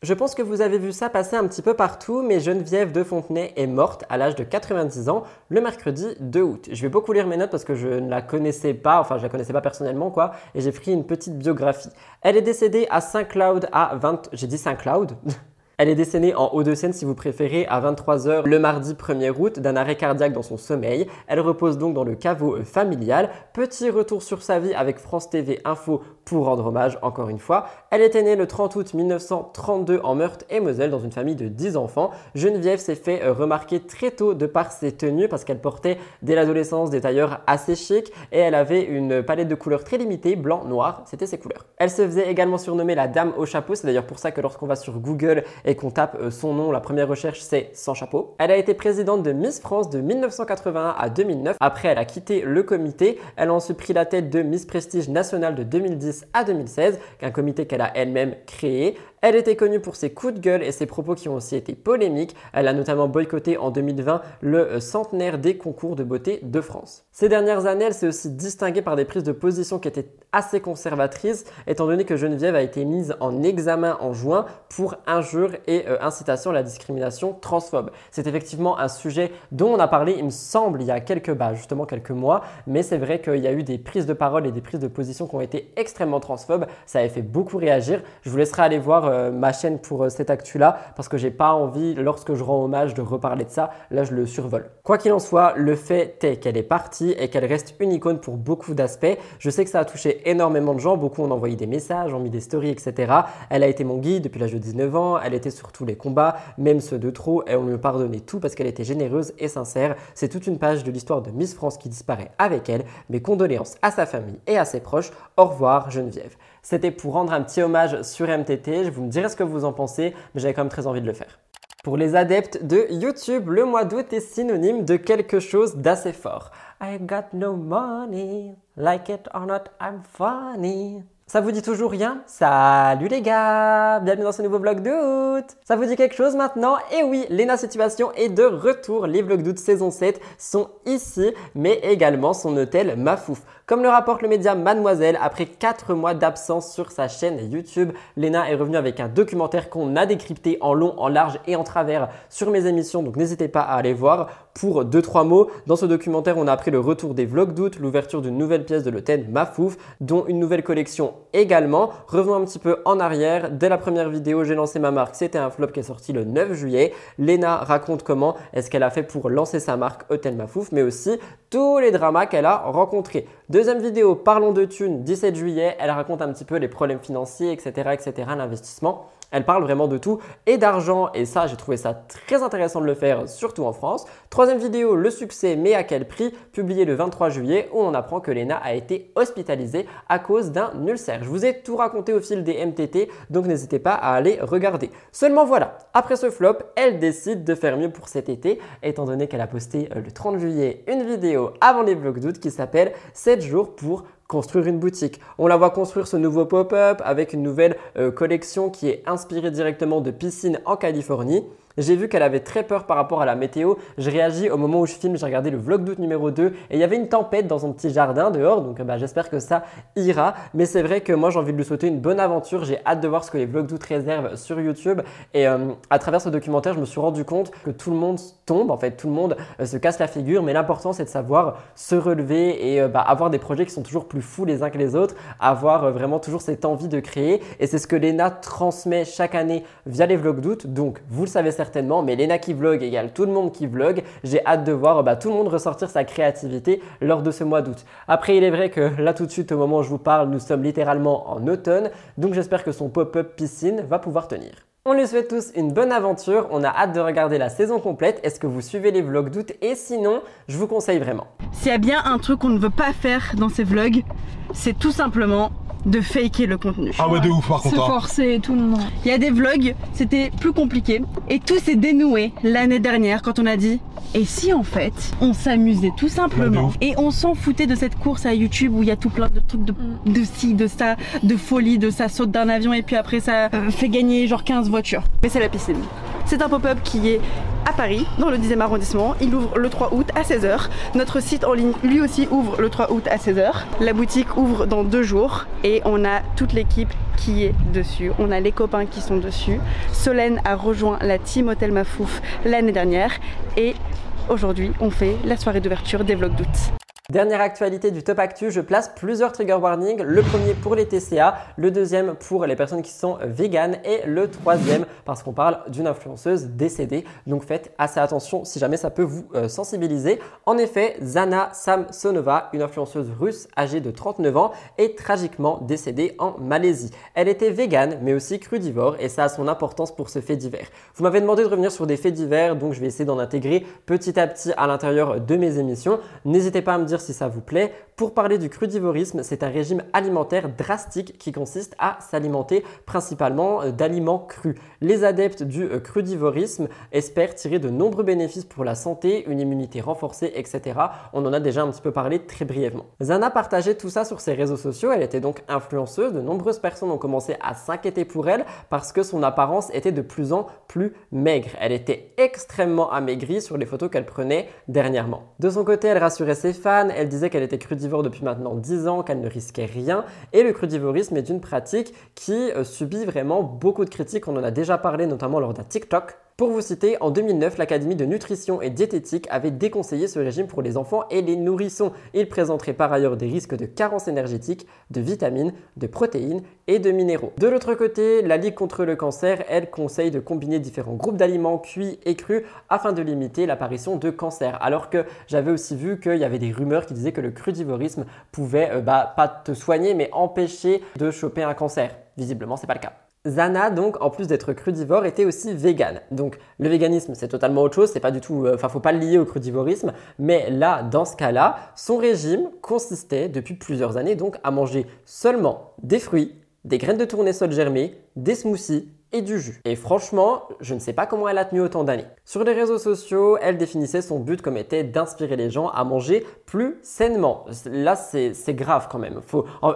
Je pense que vous avez vu ça passer un petit peu partout, mais Geneviève de Fontenay est morte à l'âge de 90 ans le mercredi 2 août. Je vais beaucoup lire mes notes parce que je ne la connaissais pas, enfin je la connaissais pas personnellement quoi, et j'ai pris une petite biographie. Elle est décédée à Saint-Cloud à 20... J'ai dit Saint-Cloud? Elle est décédée en haut de scène, si vous préférez, à 23h le mardi 1er août d'un arrêt cardiaque dans son sommeil. Elle repose donc dans le caveau familial. Petit retour sur sa vie avec France TV Info pour rendre hommage encore une fois. Elle était née le 30 août 1932 en Meurthe et Moselle dans une famille de 10 enfants. Geneviève s'est fait euh, remarquer très tôt de par ses tenues parce qu'elle portait dès l'adolescence des tailleurs assez chics et elle avait une palette de couleurs très limitée, blanc, noir, c'était ses couleurs. Elle se faisait également surnommer la dame au chapeau, c'est d'ailleurs pour ça que lorsqu'on va sur Google et qu'on tape euh, son nom, la première recherche c'est sans chapeau. Elle a été présidente de Miss France de 1981 à 2009. Après, elle a quitté le comité. Elle a ensuite pris la tête de Miss Prestige nationale de 2010 à 2016, qu'un comité qu'elle a elle-même créé. Elle était connue pour ses coups de gueule et ses propos qui ont aussi été polémiques. Elle a notamment boycotté en 2020 le euh, centenaire des concours de beauté de France. Ces dernières années, elle s'est aussi distinguée par des prises de position qui étaient assez conservatrices, étant donné que Geneviève a été mise en examen en juin pour injure et euh, incitation à la discrimination transphobe. C'est effectivement un sujet dont on a parlé, il me semble, il y a quelques, bah, justement quelques mois, mais c'est vrai qu'il y a eu des prises de parole et des prises de position qui ont été extrêmement transphobes. Ça avait fait beaucoup réagir. Je vous laisserai aller voir euh, ma chaîne pour euh, cette actu-là parce que j'ai pas envie, lorsque je rends hommage, de reparler de ça. Là, je le survole. Quoi qu'il en soit, le fait est qu'elle est partie et qu'elle reste une icône pour beaucoup d'aspects. Je sais que ça a touché énormément de gens. Beaucoup ont envoyé des messages, ont mis des stories, etc. Elle a été mon guide depuis l'âge de 19 ans. Elle était sur tous les combats, même ceux de trop, et on lui pardonnait tout parce qu'elle était généreuse et sincère. C'est toute une page de l'histoire de Miss France qui disparaît avec elle. Mes condoléances à sa famille et à ses proches. Au revoir, Geneviève. C'était pour rendre un petit hommage sur MTT. Je vous me dirai ce que vous en pensez, mais j'avais quand même très envie de le faire. Pour les adeptes de YouTube, le mois d'août est synonyme de quelque chose d'assez fort. I got no money, like it or not, I'm funny. Ça vous dit toujours rien? Salut les gars Bienvenue dans ce nouveau vlog d'août Ça vous dit quelque chose maintenant? Et oui, Lena Situation est de retour. Les vlogs d'août saison 7 sont ici, mais également son hôtel Mafouf. Comme le rapporte le média Mademoiselle, après 4 mois d'absence sur sa chaîne YouTube, Lena est revenue avec un documentaire qu'on a décrypté en long, en large et en travers sur mes émissions, donc n'hésitez pas à aller voir. Pour 2-3 mots, dans ce documentaire, on a appris le retour des vlogs d'août, l'ouverture d'une nouvelle pièce de l'hôtel Mafouf, dont une nouvelle collection également. Revenons un petit peu en arrière. Dès la première vidéo, j'ai lancé ma marque. C'était un flop qui est sorti le 9 juillet. Lena raconte comment est-ce qu'elle a fait pour lancer sa marque Hôtel Mafouf, mais aussi tous les dramas qu'elle a rencontrés. Deuxième vidéo, parlons de thunes, 17 juillet. Elle raconte un petit peu les problèmes financiers, etc., etc., l'investissement. Elle parle vraiment de tout et d'argent et ça j'ai trouvé ça très intéressant de le faire surtout en France. Troisième vidéo, le succès mais à quel prix, publié le 23 juillet où on apprend que Lena a été hospitalisée à cause d'un ulcère. Je vous ai tout raconté au fil des MTT donc n'hésitez pas à aller regarder. Seulement voilà, après ce flop, elle décide de faire mieux pour cet été étant donné qu'elle a posté euh, le 30 juillet une vidéo avant les vlogs d'août qui s'appelle 7 jours pour construire une boutique. On la voit construire ce nouveau pop-up avec une nouvelle euh, collection qui est inspirée directement de piscine en Californie. J'ai vu qu'elle avait très peur par rapport à la météo. Je réagis au moment où je filme, j'ai regardé le vlog d'août numéro 2 et il y avait une tempête dans son petit jardin dehors, donc bah, j'espère que ça ira. Mais c'est vrai que moi j'ai envie de lui souhaiter une bonne aventure. J'ai hâte de voir ce que les vlogs d'août réservent sur YouTube. Et euh, à travers ce documentaire, je me suis rendu compte que tout le monde tombe, en fait, tout le monde euh, se casse la figure. Mais l'important c'est de savoir se relever et euh, bah, avoir des projets qui sont toujours plus fous les uns que les autres, avoir vraiment toujours cette envie de créer. Et c'est ce que Lena transmet chaque année via les vlogs d'août. Donc vous le savez certainement mais Lena qui vlog égale tout le monde qui vlog. J'ai hâte de voir bah, tout le monde ressortir sa créativité lors de ce mois d'août. Après, il est vrai que là tout de suite, au moment où je vous parle, nous sommes littéralement en automne, donc j'espère que son pop-up piscine va pouvoir tenir. On lui souhaite tous une bonne aventure, on a hâte de regarder la saison complète. Est-ce que vous suivez les vlogs d'août? Et sinon, je vous conseille vraiment. S'il y a bien un truc qu'on ne veut pas faire dans ces vlogs, c'est tout simplement de faker le contenu. Ah ouais de ouf par contre. Se hein. forcer et tout le monde. Il y a des vlogs, c'était plus compliqué et tout s'est dénoué l'année dernière quand on a dit et si en fait on s'amusait tout simplement et on s'en foutait de cette course à YouTube où il y a tout plein de trucs de, mm. de ci, de ça, de folie, de ça saute d'un avion et puis après ça euh, fait gagner genre 15 voitures. Mais c'est la piscine. C'est un pop-up qui est à Paris, dans le 10e arrondissement. Il ouvre le 3 août à 16h. Notre site en ligne, lui aussi, ouvre le 3 août à 16h. La boutique ouvre dans deux jours et on a toute l'équipe qui est dessus. On a les copains qui sont dessus. Solène a rejoint la team Hôtel Mafouf l'année dernière et aujourd'hui, on fait la soirée d'ouverture des vlogs d'août. Dernière actualité du Top Actu, je place plusieurs trigger warnings. Le premier pour les TCA, le deuxième pour les personnes qui sont véganes et le troisième parce qu'on parle d'une influenceuse décédée. Donc faites assez attention si jamais ça peut vous euh, sensibiliser. En effet, Zana Samsonova, une influenceuse russe âgée de 39 ans, est tragiquement décédée en Malaisie. Elle était végane mais aussi crudivore et ça a son importance pour ce fait divers. Vous m'avez demandé de revenir sur des faits divers donc je vais essayer d'en intégrer petit à petit à l'intérieur de mes émissions. N'hésitez pas à me dire si ça vous plaît. Pour parler du crudivorisme, c'est un régime alimentaire drastique qui consiste à s'alimenter principalement euh, d'aliments crus. Les adeptes du euh, crudivorisme espèrent tirer de nombreux bénéfices pour la santé, une immunité renforcée, etc. On en a déjà un petit peu parlé très brièvement. Zana partageait tout ça sur ses réseaux sociaux, elle était donc influenceuse, de nombreuses personnes ont commencé à s'inquiéter pour elle parce que son apparence était de plus en plus maigre. Elle était extrêmement amaigrie sur les photos qu'elle prenait dernièrement. De son côté, elle rassurait ses fans, elle disait qu'elle était depuis maintenant 10 ans, qu'elle ne risquait rien. Et le crudivorisme est une pratique qui euh, subit vraiment beaucoup de critiques. On en a déjà parlé notamment lors d'un TikTok pour vous citer, en 2009, l'Académie de nutrition et diététique avait déconseillé ce régime pour les enfants et les nourrissons. Il présenterait par ailleurs des risques de carence énergétique, de vitamines, de protéines et de minéraux. De l'autre côté, la Ligue contre le cancer, elle, conseille de combiner différents groupes d'aliments cuits et crus afin de limiter l'apparition de cancer. Alors que j'avais aussi vu qu'il y avait des rumeurs qui disaient que le crudivorisme pouvait euh, bah, pas te soigner mais empêcher de choper un cancer. Visiblement, c'est pas le cas. Zana, donc, en plus d'être crudivore, était aussi végane. Donc, le véganisme, c'est totalement autre chose. C'est pas du tout, euh, enfin, faut pas le lier au crudivorisme. Mais là, dans ce cas-là, son régime consistait depuis plusieurs années donc à manger seulement des fruits, des graines de tournesol germées, des smoothies, et du jus. Et franchement, je ne sais pas comment elle a tenu autant d'années. Sur les réseaux sociaux, elle définissait son but comme était d'inspirer les gens à manger plus sainement. Là, c'est grave quand même.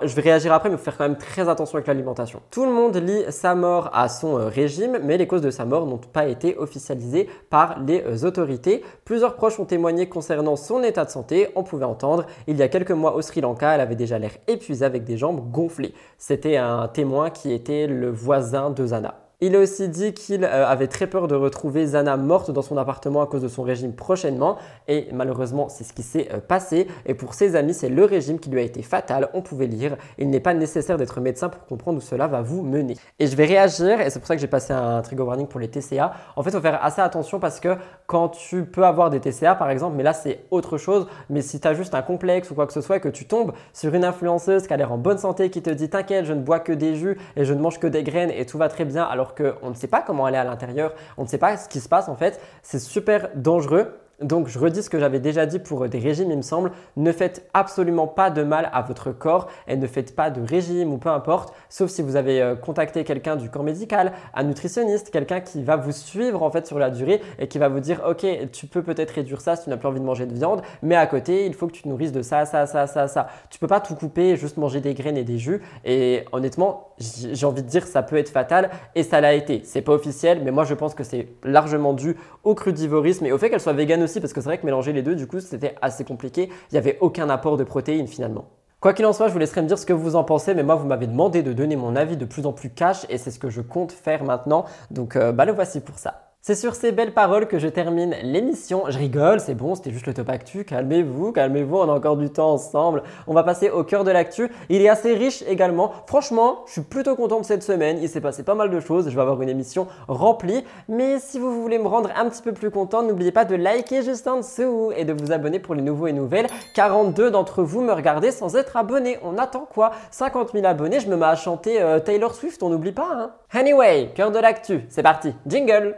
Je vais réagir après, mais faut faire quand même très attention avec l'alimentation. Tout le monde lit sa mort à son euh, régime, mais les causes de sa mort n'ont pas été officialisées par les euh, autorités. Plusieurs proches ont témoigné concernant son état de santé. On pouvait entendre, il y a quelques mois au Sri Lanka, elle avait déjà l'air épuisée avec des jambes gonflées. C'était un témoin qui était le voisin de Zana. Il a aussi dit qu'il euh, avait très peur de retrouver Zana morte dans son appartement à cause de son régime prochainement et malheureusement c'est ce qui s'est euh, passé et pour ses amis c'est le régime qui lui a été fatal, on pouvait lire, il n'est pas nécessaire d'être médecin pour comprendre où cela va vous mener. Et je vais réagir et c'est pour ça que j'ai passé un trigger warning pour les TCA. En fait il faut faire assez attention parce que quand tu peux avoir des TCA par exemple, mais là c'est autre chose, mais si tu as juste un complexe ou quoi que ce soit et que tu tombes sur une influenceuse qui a l'air en bonne santé qui te dit t'inquiète je ne bois que des jus et je ne mange que des graines et tout va très bien alors qu'on ne sait pas comment est à l'intérieur, on ne sait pas ce qui se passe en fait. C'est super dangereux donc je redis ce que j'avais déjà dit pour des régimes, il me semble. Ne faites absolument pas de mal à votre corps et ne faites pas de régime ou peu importe, sauf si vous avez euh, contacté quelqu'un du corps médical, un nutritionniste, quelqu'un qui va vous suivre en fait sur la durée et qui va vous dire ok tu peux peut-être réduire ça si tu n'as plus envie de manger de viande, mais à côté il faut que tu te nourrisses de ça, ça, ça, ça, ça. Tu peux pas tout couper et juste manger des graines et des jus. Et honnêtement, j'ai envie de dire ça peut être fatal et ça l'a été. C'est pas officiel, mais moi je pense que c'est largement dû au crudivorisme et au fait qu'elle soit végane aussi parce que c'est vrai que mélanger les deux, du coup, c'était assez compliqué. Il n'y avait aucun apport de protéines finalement. Quoi qu'il en soit, je vous laisserai me dire ce que vous en pensez, mais moi, vous m'avez demandé de donner mon avis de plus en plus cash et c'est ce que je compte faire maintenant. Donc, euh, bah, le voici pour ça. C'est sur ces belles paroles que je termine l'émission. Je rigole, c'est bon, c'était juste le top actu. Calmez-vous, calmez-vous, on a encore du temps ensemble. On va passer au cœur de l'actu. Il est assez riche également. Franchement, je suis plutôt content de cette semaine. Il s'est passé pas mal de choses. Je vais avoir une émission remplie. Mais si vous voulez me rendre un petit peu plus content, n'oubliez pas de liker juste en dessous et de vous abonner pour les nouveaux et nouvelles. 42 d'entre vous me regardez sans être abonnés. On attend quoi? 50 000 abonnés, je me mets à chanter euh, Taylor Swift, on n'oublie pas. Hein anyway, cœur de l'actu, c'est parti. Jingle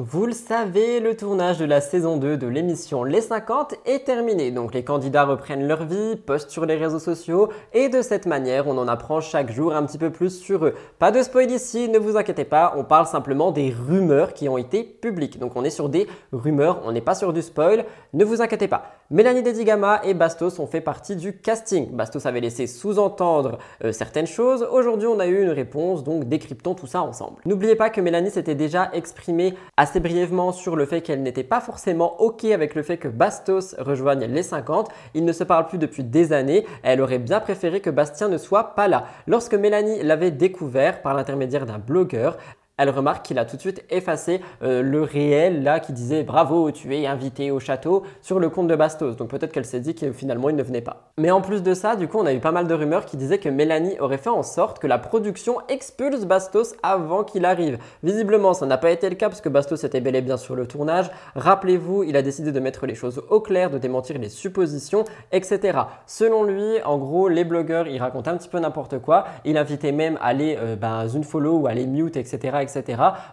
Vous le savez, le tournage de la saison 2 de l'émission Les 50 est terminé. Donc les candidats reprennent leur vie, postent sur les réseaux sociaux et de cette manière, on en apprend chaque jour un petit peu plus sur eux. Pas de spoil ici, ne vous inquiétez pas, on parle simplement des rumeurs qui ont été publiques. Donc on est sur des rumeurs, on n'est pas sur du spoil, ne vous inquiétez pas. Mélanie Dedigama et Bastos ont fait partie du casting. Bastos avait laissé sous-entendre euh, certaines choses. Aujourd'hui, on a eu une réponse, donc décryptons tout ça ensemble. N'oubliez pas que Mélanie s'était déjà exprimée assez brièvement sur le fait qu'elle n'était pas forcément OK avec le fait que Bastos rejoigne les 50. Ils ne se parlent plus depuis des années. Elle aurait bien préféré que Bastien ne soit pas là. Lorsque Mélanie l'avait découvert par l'intermédiaire d'un blogueur, elle remarque qu'il a tout de suite effacé euh, le réel là qui disait bravo, tu es invité au château sur le compte de Bastos. Donc peut-être qu'elle s'est dit que finalement il ne venait pas. Mais en plus de ça, du coup, on a eu pas mal de rumeurs qui disaient que Mélanie aurait fait en sorte que la production expulse Bastos avant qu'il arrive. Visiblement, ça n'a pas été le cas parce que Bastos était bel et bien sur le tournage. Rappelez-vous, il a décidé de mettre les choses au clair, de démentir les suppositions, etc. Selon lui, en gros, les blogueurs, ils racontent un petit peu n'importe quoi. Il invitait même à aller euh, ben, ou à aller mute, etc.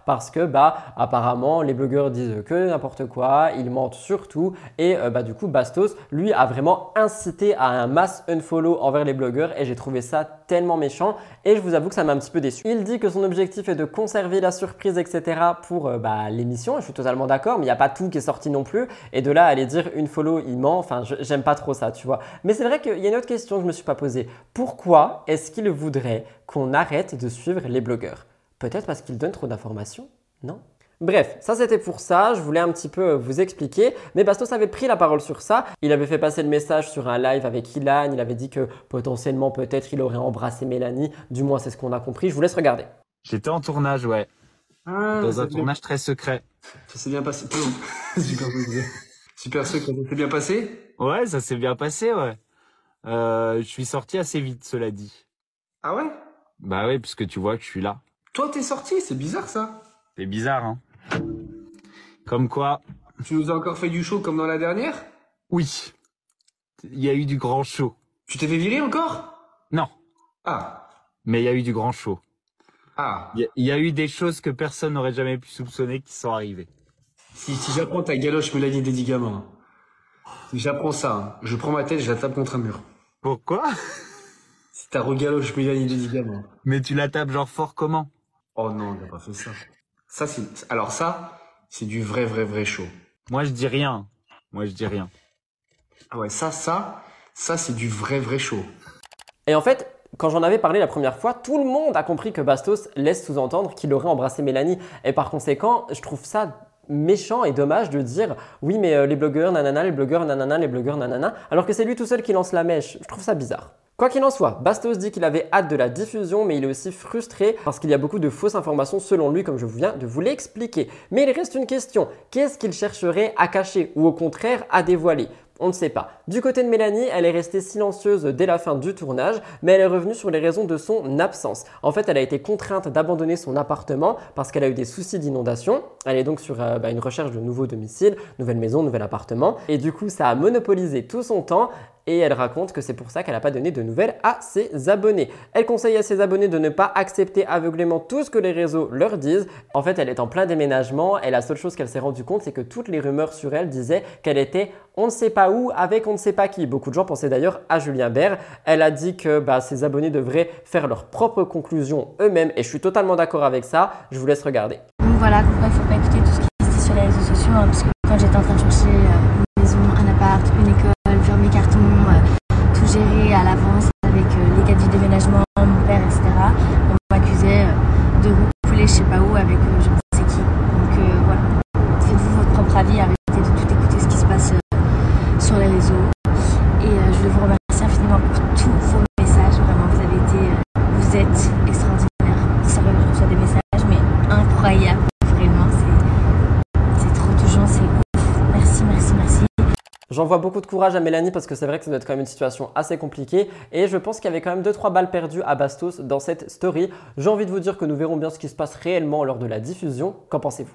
Parce que bah apparemment les blogueurs disent que n'importe quoi, ils mentent surtout. Et euh, bah du coup Bastos lui a vraiment incité à un mass unfollow envers les blogueurs et j'ai trouvé ça tellement méchant. Et je vous avoue que ça m'a un petit peu déçu. Il dit que son objectif est de conserver la surprise etc pour euh, bah, l'émission, je suis totalement d'accord, mais il n'y a pas tout qui est sorti non plus. Et de là aller dire une follow il ment, enfin j'aime pas trop ça tu vois. Mais c'est vrai qu'il y a une autre question que je me suis pas posée. Pourquoi est-ce qu'il voudrait qu'on arrête de suivre les blogueurs? Peut-être parce qu'il donne trop d'informations Non? Bref, ça c'était pour ça, je voulais un petit peu euh, vous expliquer, mais Bastos avait pris la parole sur ça, il avait fait passer le message sur un live avec Ilan, il avait dit que potentiellement peut-être il aurait embrassé Mélanie, du moins c'est ce qu'on a compris, je vous laisse regarder. J'étais en tournage, ouais. Ah, Dans un tournage très secret. Ça s'est bien passé. Super, Super secret, ça s'est bien passé? Ouais, ça s'est bien passé, ouais. Euh, je suis sorti assez vite, cela dit. Ah ouais? Bah oui, puisque tu vois que je suis là. Toi, t'es sorti, c'est bizarre ça. C'est bizarre, hein. Comme quoi. Tu nous as encore fait du show comme dans la dernière? Oui. Il y a eu du grand show. Tu t'es fait virer encore? Non. Ah. Mais il y a eu du grand show. Ah. Il y, a eu des choses que personne n'aurait jamais pu soupçonner qui sont arrivées. Si, si j'apprends ta galoche Mélanie Dédigament, si j'apprends ça, hein, je prends ma tête, je la tape contre un mur. Pourquoi? T'as regaloche Mélanie des diamants. Mais tu la tapes genre fort comment? Oh non, t'as pas fait ça. Ça, c'est, alors ça, c'est du vrai, vrai, vrai chaud. Moi, je dis rien. Moi, je dis rien. Ah ouais, ça, ça, ça, c'est du vrai, vrai chaud. Et en fait, quand j'en avais parlé la première fois, tout le monde a compris que Bastos laisse sous-entendre qu'il aurait embrassé Mélanie. Et par conséquent, je trouve ça méchant et dommage de dire oui mais euh, les blogueurs nanana, les blogueurs nanana, les blogueurs nanana, alors que c'est lui tout seul qui lance la mèche. Je trouve ça bizarre. Quoi qu'il en soit, Bastos dit qu'il avait hâte de la diffusion, mais il est aussi frustré parce qu'il y a beaucoup de fausses informations selon lui, comme je viens de vous l'expliquer. Mais il reste une question, qu'est-ce qu'il chercherait à cacher ou au contraire à dévoiler? On ne sait pas. Du côté de Mélanie, elle est restée silencieuse dès la fin du tournage, mais elle est revenue sur les raisons de son absence. En fait, elle a été contrainte d'abandonner son appartement parce qu'elle a eu des soucis d'inondation. Elle est donc sur euh, bah, une recherche de nouveau domicile, nouvelle maison, nouvel appartement. Et du coup, ça a monopolisé tout son temps et elle raconte que c'est pour ça qu'elle n'a pas donné de nouvelles à ses abonnés. Elle conseille à ses abonnés de ne pas accepter aveuglément tout ce que les réseaux leur disent. En fait, elle est en plein déménagement et la seule chose qu'elle s'est rendue compte, c'est que toutes les rumeurs sur elle disaient qu'elle était on ne sait pas où avec on ne sait pas qui. Beaucoup de gens pensaient d'ailleurs à Julien Bert. Elle a dit que bah, ses abonnés devraient faire leurs propres conclusions eux-mêmes et je suis totalement d'accord avec ça. Je vous laisse regarder. Donc voilà, il ne faut pas écouter tout ce qui se dit sur les réseaux sociaux hein, parce que quand j'étais en train de chercher euh, une maison, un appart, une école, faire mes cartons, euh, tout gérer à l'avance avec euh, les gars du déménagement, mon père, etc. On m'accusait euh, de rouler je sais pas où avec euh, je ne sais qui. Donc euh, voilà, faites-vous votre propre avis, arrêtez de tout écouter ce qui se passe euh, sur les réseaux. Et euh, je veux vous remercier infiniment pour tous vos messages. Vraiment, vous avez été, euh, vous êtes extraordinaires. C'est vrai que je reçois des messages, mais incroyables. Vraiment, c'est, c'est trop touchant, c'est ouf. Merci, merci, merci. J'envoie beaucoup de courage à Mélanie parce que c'est vrai que ça doit être quand même une situation assez compliquée et je pense qu'il y avait quand même 2-3 balles perdues à Bastos dans cette story. J'ai envie de vous dire que nous verrons bien ce qui se passe réellement lors de la diffusion. Qu'en pensez-vous?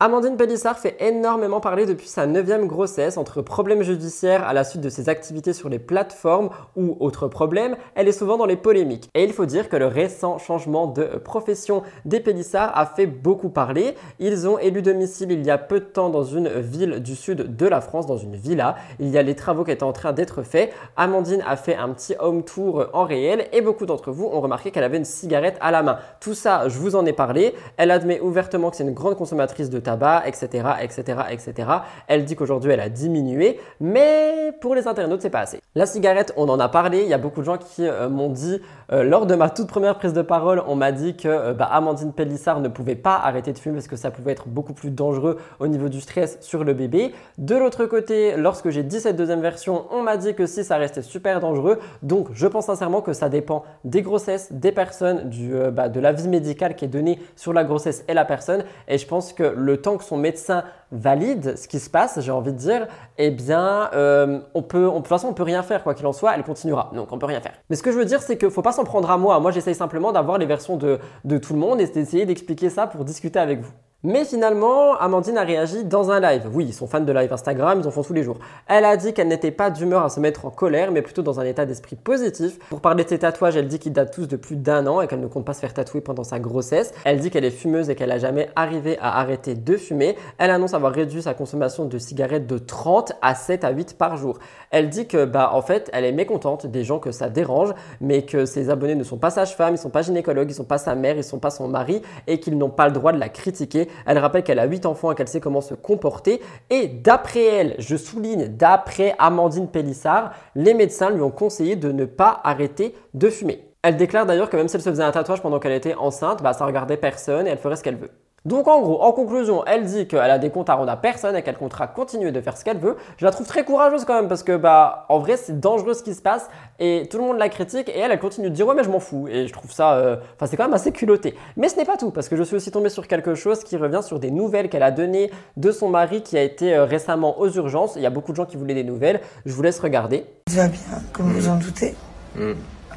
Amandine Pellissard fait énormément parler depuis sa 9 grossesse, entre problèmes judiciaires à la suite de ses activités sur les plateformes ou autres problèmes, elle est souvent dans les polémiques. Et il faut dire que le récent changement de profession des Pellissard a fait beaucoup parler. Ils ont élu domicile il y a peu de temps dans une ville du sud de la France, dans une villa. Il y a les travaux qui étaient en train d'être faits. Amandine a fait un petit home tour en réel et beaucoup d'entre vous ont remarqué qu'elle avait une cigarette à la main. Tout ça, je vous en ai parlé. Elle admet ouvertement que c'est une grande consommatrice de tabac, etc., etc., etc. Elle dit qu'aujourd'hui elle a diminué, mais pour les internautes c'est pas assez. La cigarette, on en a parlé. Il y a beaucoup de gens qui euh, m'ont dit euh, lors de ma toute première prise de parole, on m'a dit que euh, bah, Amandine Pellissard ne pouvait pas arrêter de fumer parce que ça pouvait être beaucoup plus dangereux au niveau du stress sur le bébé. De l'autre côté, lorsque j'ai dit cette deuxième version, on m'a dit que si ça restait super dangereux. Donc je pense sincèrement que ça dépend des grossesses, des personnes, du, bah, de l'avis médical qui est donné sur la grossesse et la personne. Et je pense que le temps que son médecin valide ce qui se passe, j'ai envie de dire, eh bien, euh, on peut, on, de toute façon, on peut rien faire, quoi qu'il en soit, elle continuera. Donc, on peut rien faire. Mais ce que je veux dire, c'est qu'il faut pas s'en prendre à moi. Moi, j'essaye simplement d'avoir les versions de, de tout le monde et d'essayer d'expliquer ça pour discuter avec vous. Mais finalement, Amandine a réagi dans un live. Oui, ils sont fans de live Instagram, ils en font tous les jours. Elle a dit qu'elle n'était pas d'humeur à se mettre en colère, mais plutôt dans un état d'esprit positif. Pour parler de ses tatouages, elle dit qu'ils datent tous de plus d'un an et qu'elle ne compte pas se faire tatouer pendant sa grossesse. Elle dit qu'elle est fumeuse et qu'elle n'a jamais arrivé à arrêter de fumer. Elle annonce avoir réduit sa consommation de cigarettes de 30 à 7 à 8 par jour. Elle dit que, bah, en fait, elle est mécontente des gens que ça dérange, mais que ses abonnés ne sont pas sages-femmes, ils sont pas gynécologues, ils sont pas sa mère, ils sont pas son mari et qu'ils n'ont pas le droit de la critiquer. Elle rappelle qu'elle a 8 enfants et qu'elle sait comment se comporter. Et d'après elle, je souligne, d'après Amandine Pellissard, les médecins lui ont conseillé de ne pas arrêter de fumer. Elle déclare d'ailleurs que même si elle se faisait un tatouage pendant qu'elle était enceinte, bah, ça regardait personne et elle ferait ce qu'elle veut. Donc en gros, en conclusion, elle dit qu'elle a des comptes à rendre à personne et qu'elle comptera continuer de faire ce qu'elle veut. Je la trouve très courageuse quand même parce que bah en vrai c'est dangereux ce qui se passe et tout le monde la critique et elle elle continue de dire ouais mais je m'en fous et je trouve ça, euh, enfin c'est quand même assez culotté. Mais ce n'est pas tout parce que je suis aussi tombé sur quelque chose qui revient sur des nouvelles qu'elle a données de son mari qui a été euh, récemment aux urgences. Il y a beaucoup de gens qui voulaient des nouvelles. Je vous laisse regarder. Tout va bien, comme vous en doutez.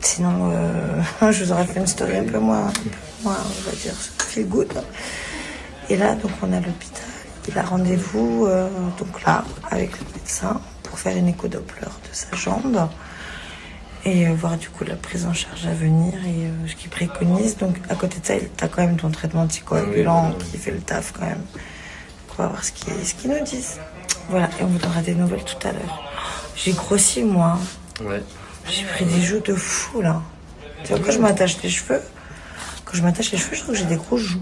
Sinon, euh, je vous aurais fait une story un peu moins, un peu moins on va dire, feel good. Et là, donc, on est à l'hôpital. Il a rendez-vous, euh, donc là, avec le médecin pour faire une écho-doppler de sa jambe et euh, voir du coup la prise en charge à venir et ce qu'il préconise. Donc, à côté de ça, tu as quand même ton traitement anticoagulant qui fait le taf quand même. Donc, on va voir ce qu'ils ce qu'ils nous disent. Voilà, et on vous donnera des nouvelles tout à l'heure. J'ai grossi, moi. Ouais. J'ai pris des joues de fou là. Tu vois, quand je m'attache les cheveux, quand je m'attache les cheveux, je trouve que j'ai des grosses joues.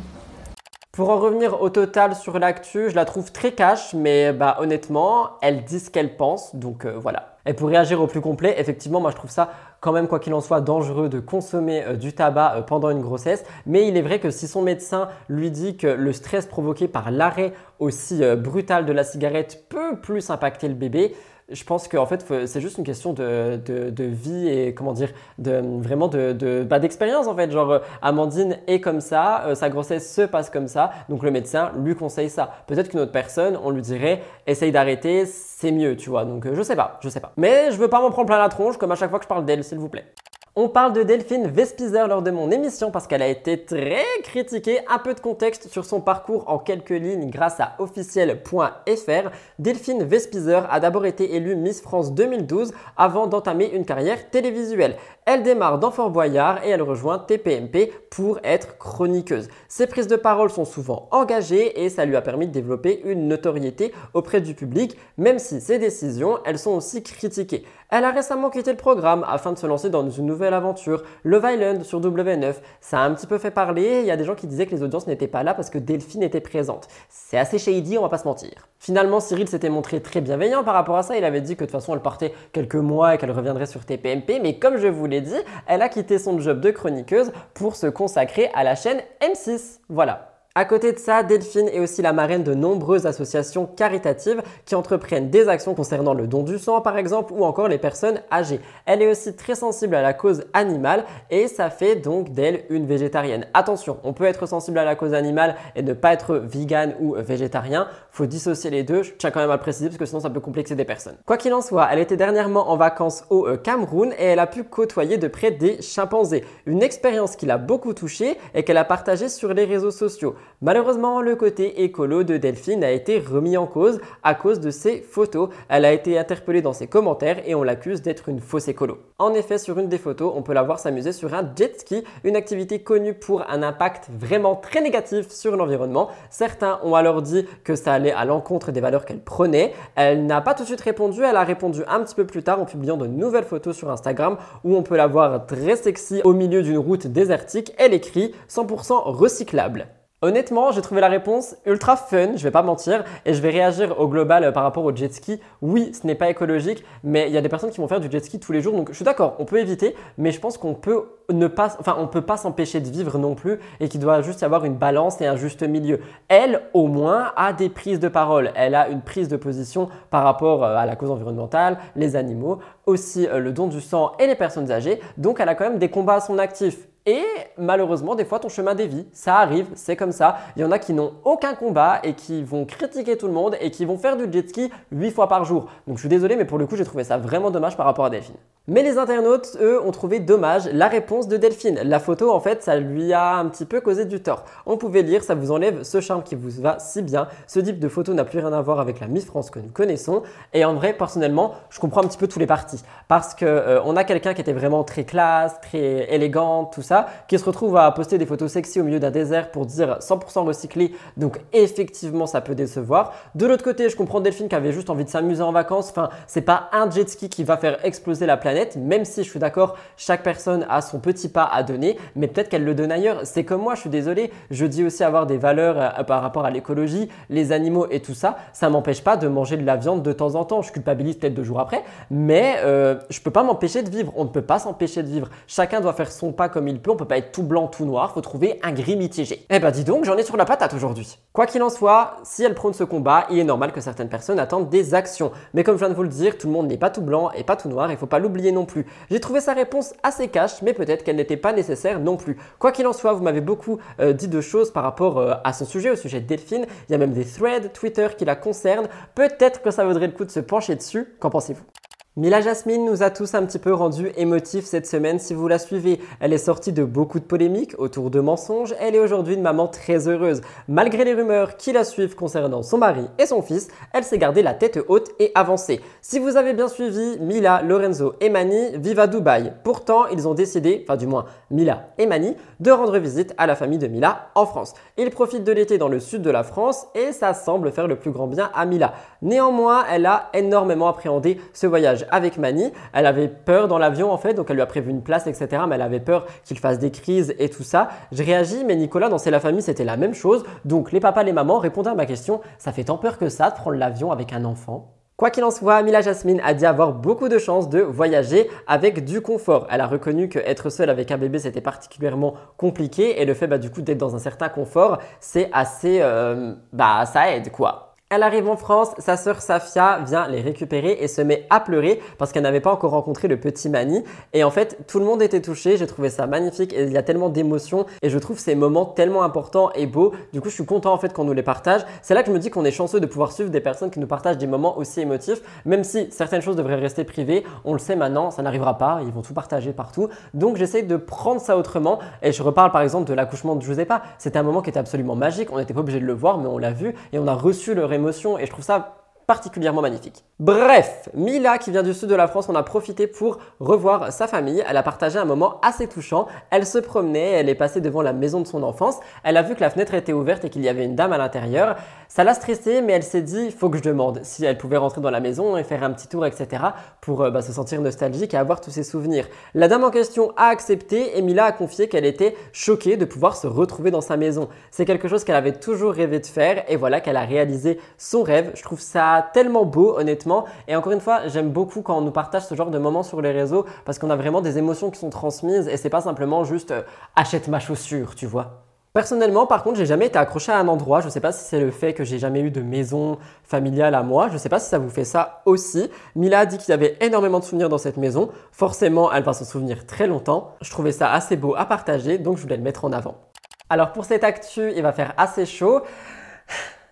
Pour en revenir au total sur l'actu, je la trouve très cash, mais bah honnêtement, elle dit ce qu'elle pense, donc euh, voilà. Et pour réagir au plus complet, effectivement, moi je trouve ça quand même, quoi qu'il en soit, dangereux de consommer euh, du tabac euh, pendant une grossesse. Mais il est vrai que si son médecin lui dit que le stress provoqué par l'arrêt aussi brutal de la cigarette peut plus impacter le bébé, je pense qu'en fait, c'est juste une question de, de, vie et comment dire, de, vraiment de, bah, d'expérience en fait. Genre, euh, Amandine est comme ça, euh, sa grossesse se passe comme ça, donc le médecin lui conseille ça. Peut-être qu'une autre personne, on lui dirait, essaye d'arrêter, c'est mieux, tu vois. Donc, euh, je sais pas, je sais pas. Mais je veux pas m'en prendre plein la tronche comme à chaque fois que je parle d'elle, s'il vous plaît. On parle de Delphine Vespizer lors de mon émission parce qu'elle a été très critiquée. Un peu de contexte sur son parcours en quelques lignes grâce à officiel.fr. Delphine Vespizer a d'abord été élue Miss France 2012 avant d'entamer une carrière télévisuelle. Elle démarre dans Fort Boyard et elle rejoint TPMP pour être chroniqueuse. Ses prises de parole sont souvent engagées et ça lui a permis de développer une notoriété auprès du public, même si ses décisions, elles sont aussi critiquées. Elle a récemment quitté le programme afin de se lancer dans une nouvelle aventure, Love Island sur W9. Ça a un petit peu fait parler, il y a des gens qui disaient que les audiences n'étaient pas là parce que Delphine était présente. C'est assez shady, on va pas se mentir. Finalement, Cyril s'était montré très bienveillant par rapport à ça, il avait dit que de toute façon elle partait quelques mois et qu'elle reviendrait sur TPMP, mais comme je vous l'ai dit, elle a quitté son job de chroniqueuse pour se consacrer à la chaîne M6. Voilà. À côté de ça, Delphine est aussi la marraine de nombreuses associations caritatives qui entreprennent des actions concernant le don du sang par exemple ou encore les personnes âgées. Elle est aussi très sensible à la cause animale et ça fait donc d'elle une végétarienne. Attention, on peut être sensible à la cause animale et ne pas être vegan ou végétarien. Faut dissocier les deux. Je tiens quand même à le préciser parce que sinon ça peut complexer des personnes. Quoi qu'il en soit, elle était dernièrement en vacances au euh, Cameroun et elle a pu côtoyer de près des chimpanzés. Une expérience qui l'a beaucoup touchée et qu'elle a partagée sur les réseaux sociaux. Malheureusement, le côté écolo de Delphine a été remis en cause à cause de ses photos. Elle a été interpellée dans ses commentaires et on l'accuse d'être une fausse écolo. En effet, sur une des photos, on peut la voir s'amuser sur un jet ski, une activité connue pour un impact vraiment très négatif sur l'environnement. Certains ont alors dit que ça à l'encontre des valeurs qu'elle prenait. Elle n'a pas tout de suite répondu, elle a répondu un petit peu plus tard en publiant de nouvelles photos sur Instagram où on peut la voir très sexy au milieu d'une route désertique. Elle écrit 100% recyclable. Honnêtement, j'ai trouvé la réponse ultra fun, je vais pas mentir, et je vais réagir au global euh, par rapport au jet ski. Oui, ce n'est pas écologique, mais il y a des personnes qui vont faire du jet ski tous les jours, donc je suis d'accord, on peut éviter, mais je pense qu'on peut ne pas, enfin, on peut pas s'empêcher de vivre non plus, et qu'il doit juste y avoir une balance et un juste milieu. Elle, au moins, a des prises de parole. Elle a une prise de position par rapport euh, à la cause environnementale, les animaux, aussi euh, le don du sang et les personnes âgées. Donc, elle a quand même des combats à son actif. Et malheureusement, des fois, ton chemin dévie. Ça arrive, c'est comme ça. Il y en a qui n'ont aucun combat et qui vont critiquer tout le monde et qui vont faire du jet ski 8 fois par jour. Donc je suis désolé, mais pour le coup, j'ai trouvé ça vraiment dommage par rapport à Delphine. Mais les internautes, eux, ont trouvé dommage la réponse de Delphine. La photo, en fait, ça lui a un petit peu causé du tort. On pouvait lire, ça vous enlève ce charme qui vous va si bien. Ce type de photo n'a plus rien à voir avec la Miss France que nous connaissons. Et en vrai, personnellement, je comprends un petit peu tous les partis. Parce que euh, on a quelqu'un qui était vraiment très classe, très élégante, tout ça qui se retrouve à poster des photos sexy au milieu d'un désert pour dire 100% recyclé. Donc effectivement, ça peut décevoir. De l'autre côté, je comprends Delphine qui avait juste envie de s'amuser en vacances. Enfin, c'est pas un jet ski qui va faire exploser la planète, même si je suis d'accord, chaque personne a son petit pas à donner, mais peut-être qu'elle le donne ailleurs. C'est comme moi, je suis désolé. Je dis aussi avoir des valeurs euh, par rapport à l'écologie, les animaux et tout ça. Ça m'empêche pas de manger de la viande de temps en temps. Je culpabilise peut-être deux jours après, mais euh, je peux pas m'empêcher de vivre. On ne peut pas s'empêcher de vivre. Chacun doit faire son pas comme il on peut pas être tout blanc, tout noir, faut trouver un gris mitigé. Eh ben dis donc, j'en ai sur la patate aujourd'hui. Quoi qu'il en soit, si elle prône ce combat, il est normal que certaines personnes attendent des actions. Mais comme je viens de vous le dire, tout le monde n'est pas tout blanc et pas tout noir, il faut pas l'oublier non plus. J'ai trouvé sa réponse assez cash, mais peut-être qu'elle n'était pas nécessaire non plus. Quoi qu'il en soit, vous m'avez beaucoup euh, dit de choses par rapport euh, à son sujet, au sujet de Delphine. Il y a même des threads Twitter qui la concernent. Peut-être que ça vaudrait le coup de se pencher dessus. Qu'en pensez-vous? Mila Jasmine nous a tous un petit peu rendu émotifs cette semaine si vous la suivez. Elle est sortie de beaucoup de polémiques autour de mensonges. Elle est aujourd'hui une maman très heureuse. Malgré les rumeurs qui la suivent concernant son mari et son fils, elle s'est gardée la tête haute et avancée. Si vous avez bien suivi, Mila, Lorenzo et Mani vivent à Dubaï. Pourtant, ils ont décidé, enfin du moins Mila et Mani, de rendre visite à la famille de Mila en France. Ils profitent de l'été dans le sud de la France et ça semble faire le plus grand bien à Mila. Néanmoins, elle a énormément appréhendé ce voyage avec Mani. Elle avait peur dans l'avion en fait, donc elle lui a prévu une place, etc. Mais elle avait peur qu'il fasse des crises et tout ça. Je réagis, mais Nicolas, dans C'est la famille, c'était la même chose. Donc les papas, les mamans répondaient à ma question, ça fait tant peur que ça de prendre l'avion avec un enfant? Quoi qu'il en soit, Mila Jasmine a dit avoir beaucoup de chance de voyager avec du confort. Elle a reconnu que être seule avec un bébé c'était particulièrement compliqué et le fait bah, du coup d'être dans un certain confort, c'est assez, euh, bah ça aide quoi. Elle arrive en France, sa sœur Safia vient les récupérer et se met à pleurer parce qu'elle n'avait pas encore rencontré le petit Mani. Et en fait, tout le monde était touché, j'ai trouvé ça magnifique et il y a tellement d'émotions et je trouve ces moments tellement importants et beaux. Du coup, je suis content en fait qu'on nous les partage. C'est là que je me dis qu'on est chanceux de pouvoir suivre des personnes qui nous partagent des moments aussi émotifs, même si certaines choses devraient rester privées. On le sait maintenant, ça n'arrivera pas, ils vont tout partager partout. Donc j'essaie de prendre ça autrement et je reparle par exemple de l'accouchement de Giuseppa. C'était un moment qui était absolument magique, on n'était pas obligé de le voir, mais on l'a vu et on a reçu le émotion. Et je trouve ça particulièrement magnifique. Bref, Mila qui vient du sud de la France, on a profité pour revoir sa famille. Elle a partagé un moment assez touchant. Elle se promenait, elle est passée devant la maison de son enfance. Elle a vu que la fenêtre était ouverte et qu'il y avait une dame à l'intérieur. Ça l'a stressée, mais elle s'est dit, faut que je demande si elle pouvait rentrer dans la maison et faire un petit tour, etc. pour euh, bah, se sentir nostalgique et avoir tous ses souvenirs. La dame en question a accepté et Mila a confié qu'elle était choquée de pouvoir se retrouver dans sa maison. C'est quelque chose qu'elle avait toujours rêvé de faire et voilà qu'elle a réalisé son rêve. Je trouve ça tellement beau, honnêtement. Et encore une fois, j'aime beaucoup quand on nous partage ce genre de moments sur les réseaux parce qu'on a vraiment des émotions qui sont transmises et c'est pas simplement juste euh, achète ma chaussure, tu vois. Personnellement, par contre, j'ai jamais été accroché à un endroit. Je sais pas si c'est le fait que j'ai jamais eu de maison familiale à moi. Je sais pas si ça vous fait ça aussi. Mila a dit qu'il y avait énormément de souvenirs dans cette maison. Forcément, elle va s'en souvenir très longtemps. Je trouvais ça assez beau à partager, donc je voulais le mettre en avant. Alors pour cette actu, il va faire assez chaud,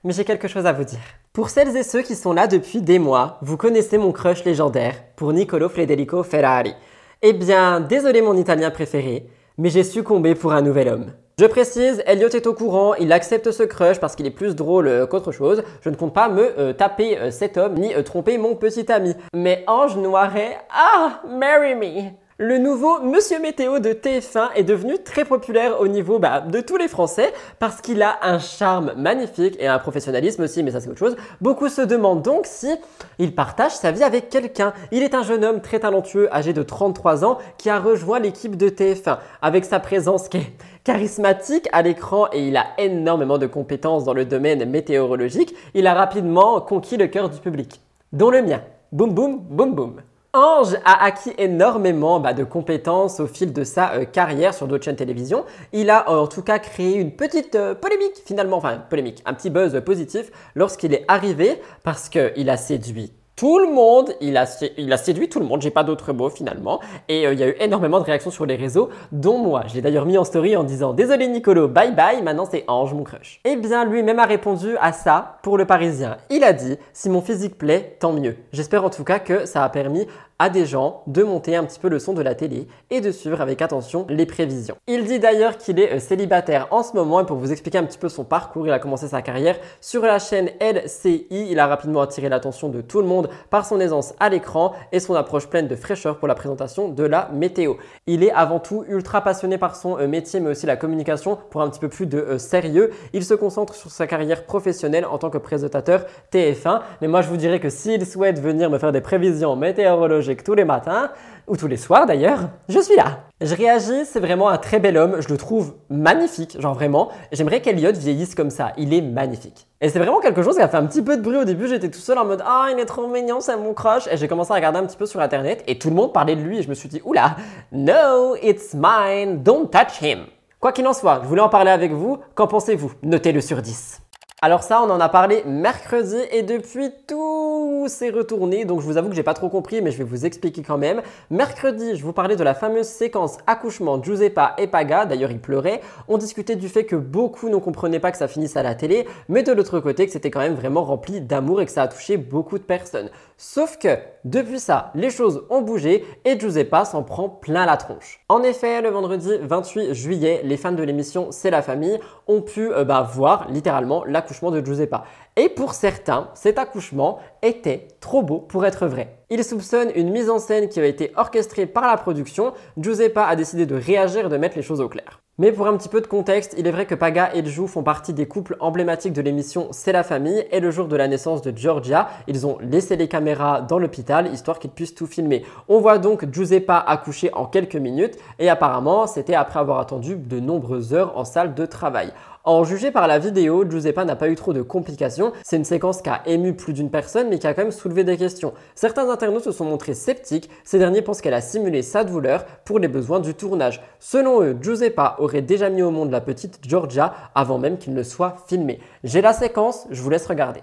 mais j'ai quelque chose à vous dire. Pour celles et ceux qui sont là depuis des mois, vous connaissez mon crush légendaire pour Niccolo Federico Ferrari. Eh bien, désolé mon italien préféré, mais j'ai succombé pour un nouvel homme. Je précise, Elliot est au courant, il accepte ce crush parce qu'il est plus drôle euh, qu'autre chose. Je ne compte pas me euh, taper euh, cet homme ni tromper mon petit ami. Mais Ange Noiret, ah, marry me le nouveau Monsieur Météo de TF1 est devenu très populaire au niveau bah, de tous les Français parce qu'il a un charme magnifique et un professionnalisme aussi, mais ça c'est autre chose. Beaucoup se demandent donc si il partage sa vie avec quelqu'un. Il est un jeune homme très talentueux, âgé de 33 ans, qui a rejoint l'équipe de TF1 avec sa présence qui est charismatique à l'écran et il a énormément de compétences dans le domaine météorologique. Il a rapidement conquis le cœur du public, dont le mien. Boum boum boum boum. Ange a acquis énormément bah, de compétences au fil de sa euh, carrière sur d'autres chaînes télévision. Il a en tout cas créé une petite euh, polémique finalement, enfin polémique, un petit buzz positif lorsqu'il est arrivé parce qu'il a séduit tout le monde, il a, séduit tout le monde, j'ai pas d'autre mot finalement. Et euh, il y a eu énormément de réactions sur les réseaux, dont moi. Je l'ai d'ailleurs mis en story en disant Désolé Nicolo, bye bye, maintenant c'est Ange mon crush. Eh bien lui-même a répondu à ça pour le Parisien. Il a dit Si mon physique plaît, tant mieux. J'espère en tout cas que ça a permis à des gens de monter un petit peu le son de la télé et de suivre avec attention les prévisions. Il dit d'ailleurs qu'il est euh, célibataire en ce moment et pour vous expliquer un petit peu son parcours, il a commencé sa carrière sur la chaîne LCI. Il a rapidement attiré l'attention de tout le monde par son aisance à l'écran et son approche pleine de fraîcheur pour la présentation de la météo. Il est avant tout ultra passionné par son euh, métier mais aussi la communication pour un petit peu plus de euh, sérieux. Il se concentre sur sa carrière professionnelle en tant que présentateur TF1 mais moi je vous dirais que s'il souhaite venir me faire des prévisions météorologiques tous les matins, ou tous les soirs d'ailleurs, je suis là. Je réagis, c'est vraiment un très bel homme, je le trouve magnifique, genre vraiment. J'aimerais qu'Eliot vieillisse comme ça, il est magnifique. Et c'est vraiment quelque chose qui a fait un petit peu de bruit au début, j'étais tout seul en mode Ah, il est trop mignon, c'est mon crush. Et j'ai commencé à regarder un petit peu sur internet et tout le monde parlait de lui et je me suis dit Oula, no, it's mine, don't touch him. Quoi qu'il en soit, je voulais en parler avec vous, qu'en pensez-vous? Notez-le sur 10. Alors ça, on en a parlé mercredi et depuis tout s'est retourné. Donc je vous avoue que j'ai pas trop compris, mais je vais vous expliquer quand même. Mercredi, je vous parlais de la fameuse séquence accouchement Giuseppa et Paga. D'ailleurs, il pleurait. On discutait du fait que beaucoup ne comprenaient pas que ça finisse à la télé, mais de l'autre côté que c'était quand même vraiment rempli d'amour et que ça a touché beaucoup de personnes. Sauf que depuis ça, les choses ont bougé et Giuseppa s'en prend plein la tronche. En effet, le vendredi 28 juillet, les fans de l'émission C'est la famille ont pu euh, bah, voir littéralement l'accouchement de Giuseppa. Et pour certains, cet accouchement était trop beau pour être vrai. Ils soupçonnent une mise en scène qui a été orchestrée par la production. Giuseppa a décidé de réagir et de mettre les choses au clair. Mais pour un petit peu de contexte, il est vrai que Paga et Jou font partie des couples emblématiques de l'émission C'est la famille et le jour de la naissance de Georgia, ils ont laissé les caméras dans l'hôpital histoire qu'ils puissent tout filmer. On voit donc Giuseppa accoucher en quelques minutes et apparemment c'était après avoir attendu de nombreuses heures en salle de travail. En jugé par la vidéo, Giuseppa n'a pas eu trop de complications. C'est une séquence qui a ému plus d'une personne, mais qui a quand même soulevé des questions. Certains internautes se sont montrés sceptiques. Ces derniers pensent qu'elle a simulé sa douleur pour les besoins du tournage. Selon eux, Giuseppa aurait déjà mis au monde la petite Georgia avant même qu'il ne soit filmé. J'ai la séquence, je vous laisse regarder.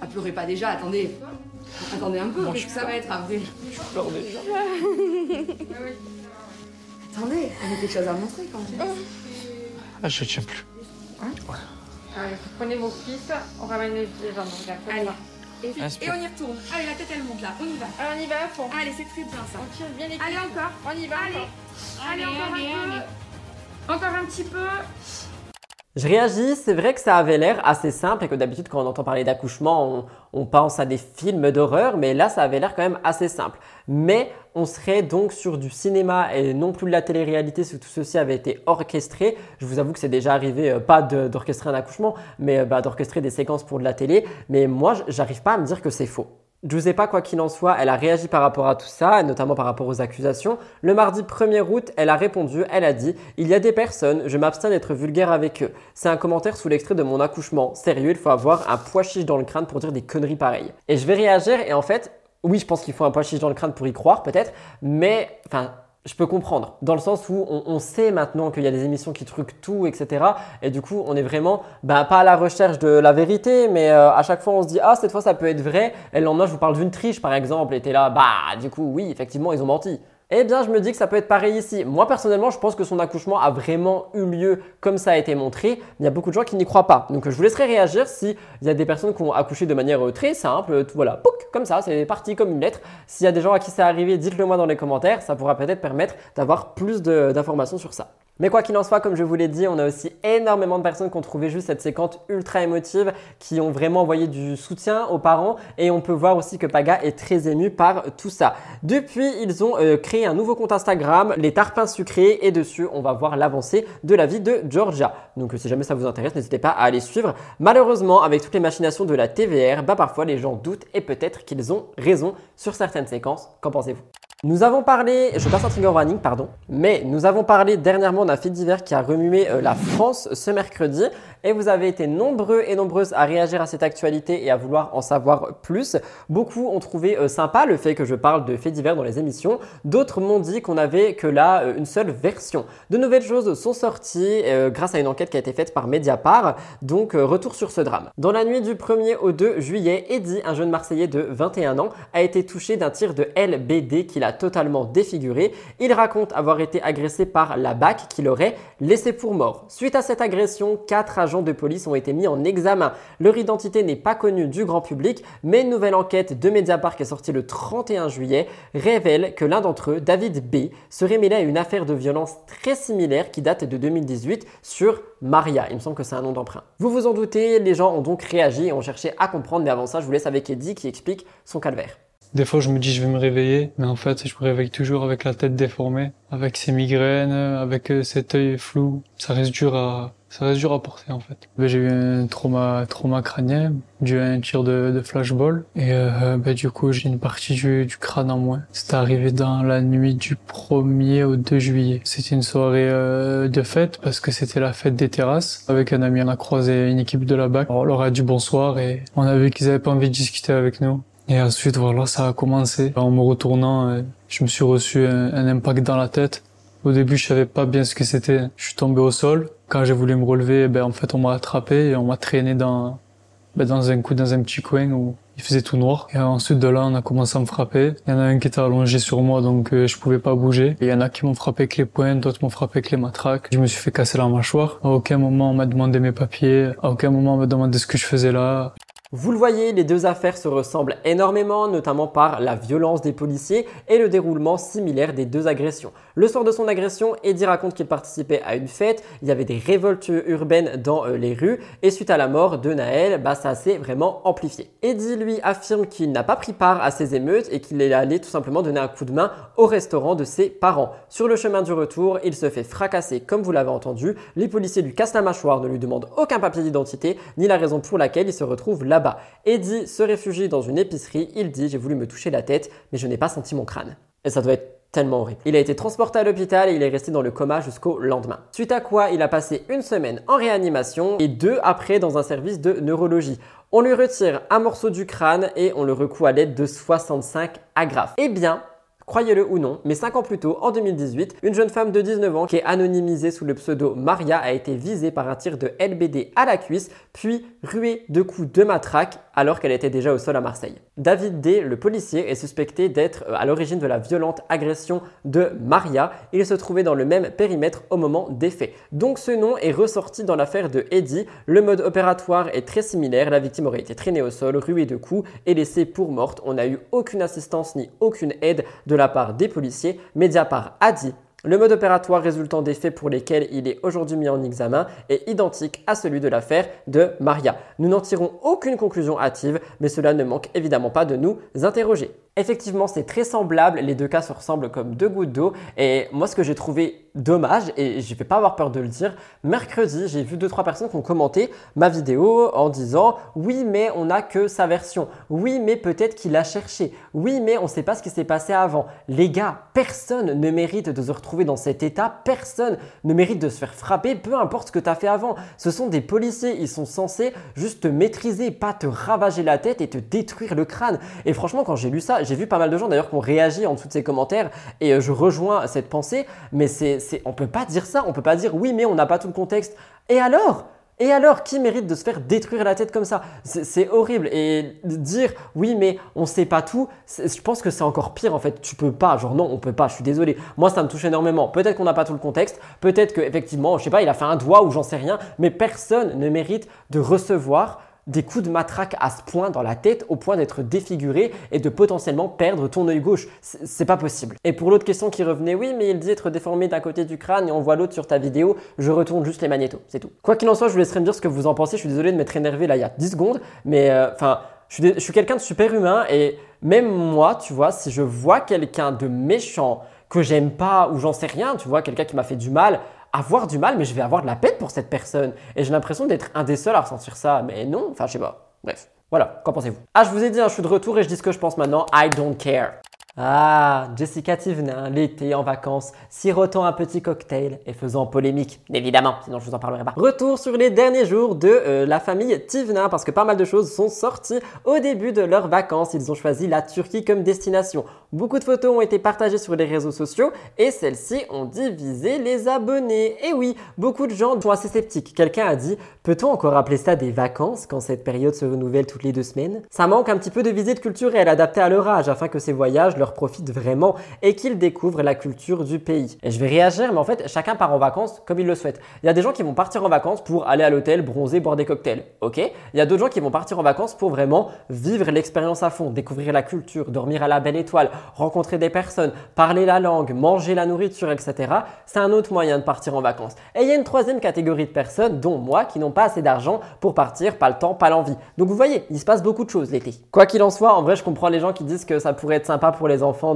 Ah, pleurez pas déjà, attendez. Attendez un peu, qu'est-ce que ça va être après Je pleure déjà. attendez, on a quelque chose à montrer quand même. Ah, je tiens plus. Allez, prenez vos fils, on ramène les les jambes. Allez. Et, on y retourne. Allez, la tête elle monte là, on y va. Allez, on y va à fond. Allez, c'est très bien ça. On tire bien les Allez, encore. On y va Allez. encore. Allez, encore allez, un allez. peu. Encore un petit peu. Je réagis, c'est vrai que ça avait l'air assez simple et que d'habitude quand on entend parler d'accouchement, on, pense à des films d'horreur, mais là ça avait l'air quand même assez simple. Mais on serait donc sur du cinéma et non plus de la télé-réalité si tout ceci avait été orchestré. Je vous avoue que c'est déjà arrivé, euh, pas d'orchestrer un accouchement, mais euh, bah, d'orchestrer des séquences pour de la télé. Mais moi, j'arrive pas à me dire que c'est faux. Giuseppa, quoi qu'il en soit, elle a réagi par rapport à tout ça, notamment par rapport aux accusations. Le mardi 1er août, elle a répondu, elle a dit Il y a des personnes, je m'abstiens d'être vulgaire avec eux. C'est un commentaire sous l'extrait de mon accouchement. Sérieux, il faut avoir un pois chiche dans le crâne pour dire des conneries pareilles. Et je vais réagir, et en fait, oui, je pense qu'il faut un pois chiche dans le crâne pour y croire, peut-être, mais enfin. Je peux comprendre, dans le sens où on, on sait maintenant qu'il y a des émissions qui truquent tout, etc. Et du coup, on est vraiment, bah, pas à la recherche de la vérité, mais euh, à chaque fois, on se dit, ah, cette fois, ça peut être vrai. Et le lendemain, je vous parle d'une triche, par exemple, et t'es là, bah, du coup, oui, effectivement, ils ont menti. Eh bien, je me dis que ça peut être pareil ici. Moi, personnellement, je pense que son accouchement a vraiment eu lieu comme ça a été montré. Il y a beaucoup de gens qui n'y croient pas. Donc, je vous laisserai réagir s'il y a des personnes qui ont accouché de manière euh, très simple. euh, tout, voilà, pouc, comme ça, c'est parti comme une lettre. S'il y a des gens à qui c'est arrivé, dites-le moi dans les commentaires. Ça pourra peut-être permettre d'avoir plus d'informations sur ça. Mais quoi qu'il en soit, comme je vous l'ai dit, on a aussi énormément de personnes qui ont trouvé juste cette séquence ultra émotive, qui ont vraiment envoyé du soutien aux parents. Et on peut voir aussi que Paga est très ému par tout ça. Depuis, ils ont euh, créé un nouveau compte Instagram, les tarpins sucrés, et dessus, on va voir l'avancée de la vie de Georgia. Donc si jamais ça vous intéresse, n'hésitez pas à aller suivre. Malheureusement, avec toutes les machinations de la TVR, bah parfois les gens doutent et peut-être qu'ils ont raison sur certaines séquences. Qu'en pensez-vous? Nous avons parlé, je passe un trigger warning, pardon, mais nous avons parlé dernièrement d'un fait divers qui a remué euh, la France ce mercredi et vous avez été nombreux et nombreuses à réagir à cette actualité et à vouloir en savoir plus. Beaucoup ont trouvé euh, sympa le fait que je parle de faits divers dans les émissions, d'autres m'ont dit qu'on avait que là euh, une seule version. De nouvelles choses sont sorties grâce à une enquête qui a été faite par Mediapart, donc retour sur ce drame. Dans la nuit du 1er au 2 juillet, Eddy, un jeune Marseillais de 21 ans, a été touché d'un tir de LBD qui l'a totalement défiguré. Il raconte avoir été agressé par la BAC qui l'aurait laissé pour mort. Suite à cette agression, quatre agents de police ont été mis en examen. Leur identité n'est pas connue du grand public, mais une nouvelle enquête de Mediapart qui est sortie le 31 juillet révèle que l'un d'entre eux, David B, serait mêlé à une affaire de violence très similaire qui date de 2018 sur Maria. Il me semble que c'est un nom d'emprunt. Vous vous en doutez, les gens ont donc réagi et ont cherché à comprendre, mais avant ça, je vous laisse avec Eddie qui explique son calvaire. Des fois, je me dis je vais me réveiller, mais en fait, je me réveille toujours avec la tête déformée, avec ces migraines, avec euh, cet œil flou. Ça reste dur à, ça reste dur à porter en fait. Ben, J'ai eu un trauma, trauma crânien dû à un tir de, de flashball et euh, ben, du coup j'ai une partie du, du crâne en moins. C'est arrivé dans la nuit du 1er au 2 juillet. C'était une soirée euh, de fête parce que c'était la fête des terrasses. Avec un ami, on a croisé une équipe de la BAC. On leur a dit bonsoir et on a vu qu'ils avaient pas envie de discuter avec nous. Et ensuite, voilà, ça a commencé. En me retournant, euh, je me suis reçu un, impact dans la tête. Au début, je savais pas bien ce que c'était. Je suis tombé au sol. Quand j'ai voulu me relever, ben, en fait, on m'a attrapé et on m'a traîné dans, ben, dans un coup, dans un petit coin où il faisait tout noir. Et ensuite de là, on a commencé à me frapper. Il y en a un qui était allongé sur moi, donc euh, je pouvais pas bouger. Il y en a qui m'ont frappé avec les poings, d'autres m'ont frappé avec les matraques. Je me suis fait casser la mâchoire. À aucun moment, on m'a demandé mes papiers. À aucun moment, on m'a demandé ce que je faisais là. Vous le voyez, les deux affaires se ressemblent énormément, notamment par la violence des policiers et le déroulement similaire des deux agressions. Le soir de son agression, Eddie raconte qu'il participait à une fête, il y avait des révoltes urbaines dans euh, les rues, et suite à la mort de Naël, bah, ça s'est vraiment amplifié. Eddie, lui, affirme qu'il n'a pas pris part à ces émeutes et qu'il est allé tout simplement donner un coup de main au restaurant de ses parents. Sur le chemin du retour, il se fait fracasser, comme vous l'avez entendu, les policiers lui cassent la mâchoire, ne lui demandent aucun papier d'identité, ni la raison pour laquelle il se retrouve Eddie se réfugie dans une épicerie, il dit j'ai voulu me toucher la tête, mais je n'ai pas senti mon crâne. Et ça doit être tellement horrible. Il a été transporté à l'hôpital et il est resté dans le coma jusqu'au lendemain. Suite à quoi, il a passé une semaine en réanimation et deux après dans un service de neurologie. On lui retire un morceau du crâne et on le recoue à l'aide de 65 agrafes. Eh bien, Croyez-le ou non, mais 5 ans plus tôt, en 2018, une jeune femme de 19 ans qui est anonymisée sous le pseudo Maria a été visée par un tir de LBD à la cuisse, puis ruée de coups de matraque alors qu'elle était déjà au sol à Marseille. David D, le policier, est suspecté d'être euh, à l'origine de la violente agression de Maria. Il se trouvait dans le même périmètre au moment des faits. Donc ce nom est ressorti dans l'affaire de Eddie. Le mode opératoire est très similaire. La victime aurait été traînée au sol, ruée de coups et laissée pour morte. On n'a eu aucune assistance ni aucune aide de la part des policiers. Mediapart a dit le mode opératoire résultant des faits pour lesquels il est aujourd'hui mis en examen est identique à celui de l'affaire de Maria. Nous n'en tirons aucune conclusion hâtive, mais cela ne manque évidemment pas de nous interroger. Effectivement, c'est très semblable, les deux cas se ressemblent comme deux gouttes d'eau. Et moi, ce que j'ai trouvé dommage, et je vais pas avoir peur de le dire, mercredi, j'ai vu deux trois personnes qui ont commenté ma vidéo en disant oui, mais on n'a que sa version. Oui, mais peut-être qu'il a cherché. Oui, mais on ne sait pas ce qui s'est passé avant. Les gars, personne ne mérite de se retrouver dans cet état. Personne ne mérite de se faire frapper, peu importe ce que tu as fait avant. Ce sont des policiers, ils sont censés juste te maîtriser, pas te ravager la tête et te détruire le crâne. Et franchement, quand j'ai lu ça, j'ai vu pas mal de gens d'ailleurs qui ont réagi en dessous de ces commentaires et euh, je rejoins cette pensée, mais c'est, c'est, on peut pas dire ça, on peut pas dire oui, mais on n'a pas tout le contexte. Et alors? Et alors, qui mérite de se faire détruire la tête comme ça? C'est, horrible. Et dire oui, mais on sait pas tout, je pense que c'est encore pire en fait. Tu peux pas, genre non, on peut pas, je suis désolé. Moi, ça me touche énormément. Peut-être qu'on n'a pas tout le contexte, peut-être qu'effectivement, je sais pas, il a fait un doigt ou j'en sais rien, mais personne ne mérite de recevoir des coups de matraque à ce point dans la tête au point d'être défiguré et de potentiellement perdre ton œil gauche. C'est pas possible. Et pour l'autre question qui revenait, oui, mais il dit être déformé d'un côté du crâne et on voit l'autre sur ta vidéo, je retourne juste les magnétos, c'est tout. Quoi qu'il en soit, je vous laisserai me dire ce que vous en pensez. Je suis désolé de m'être énervé là il y a 10 secondes, mais euh, enfin, je suis, suis quelqu'un de super humain et même moi, tu vois, si je vois quelqu'un de méchant que j'aime pas ou j'en sais rien, tu vois, quelqu'un qui m'a fait du mal, avoir du mal, mais je vais avoir de la peine pour cette personne. Et j'ai l'impression d'être un des seuls à ressentir ça. Mais non, enfin, je sais pas. Bref. Voilà, qu'en pensez-vous? Ah, je vous ai dit, hein, je suis de retour et je dis ce que je pense maintenant. I don't care. Ah, Jessica Thivenin, l'été en vacances, sirotant un petit cocktail et faisant polémique. Évidemment, sinon je vous en parlerai pas. Retour sur les derniers jours de euh, la famille Thivenin parce que pas mal de choses sont sorties au début de leurs vacances. Ils ont choisi la Turquie comme destination. Beaucoup de photos ont été partagées sur les réseaux sociaux et celles-ci ont divisé les abonnés. Et oui, beaucoup de gens sont assez sceptiques. Quelqu'un a dit Peut-on encore appeler ça des vacances quand cette période se renouvelle toutes les deux semaines? Ça manque un petit peu de visite culturelle adaptée à leur âge afin que ces voyages leur profitent vraiment et qu'ils découvrent la culture du pays. Et je vais réagir, mais en fait, chacun part en vacances comme il le souhaite. Il y a des gens qui vont partir en vacances pour aller à l'hôtel, bronzer, boire des cocktails. Ok? Il y a d'autres gens qui vont partir en vacances pour vraiment vivre l'expérience à fond, découvrir la culture, dormir à la belle étoile, rencontrer des personnes, parler la langue, manger la nourriture, etc. C'est un autre moyen de partir en vacances. Et il y a une troisième catégorie de personnes, dont moi, qui n'ont pas assez d'argent pour partir, pas le temps, pas l'envie. Donc vous voyez, il se passe beaucoup de choses l'été. Quoi qu'il en soit, en vrai, je comprends les gens qui disent que ça pourrait être sympa pour les enfants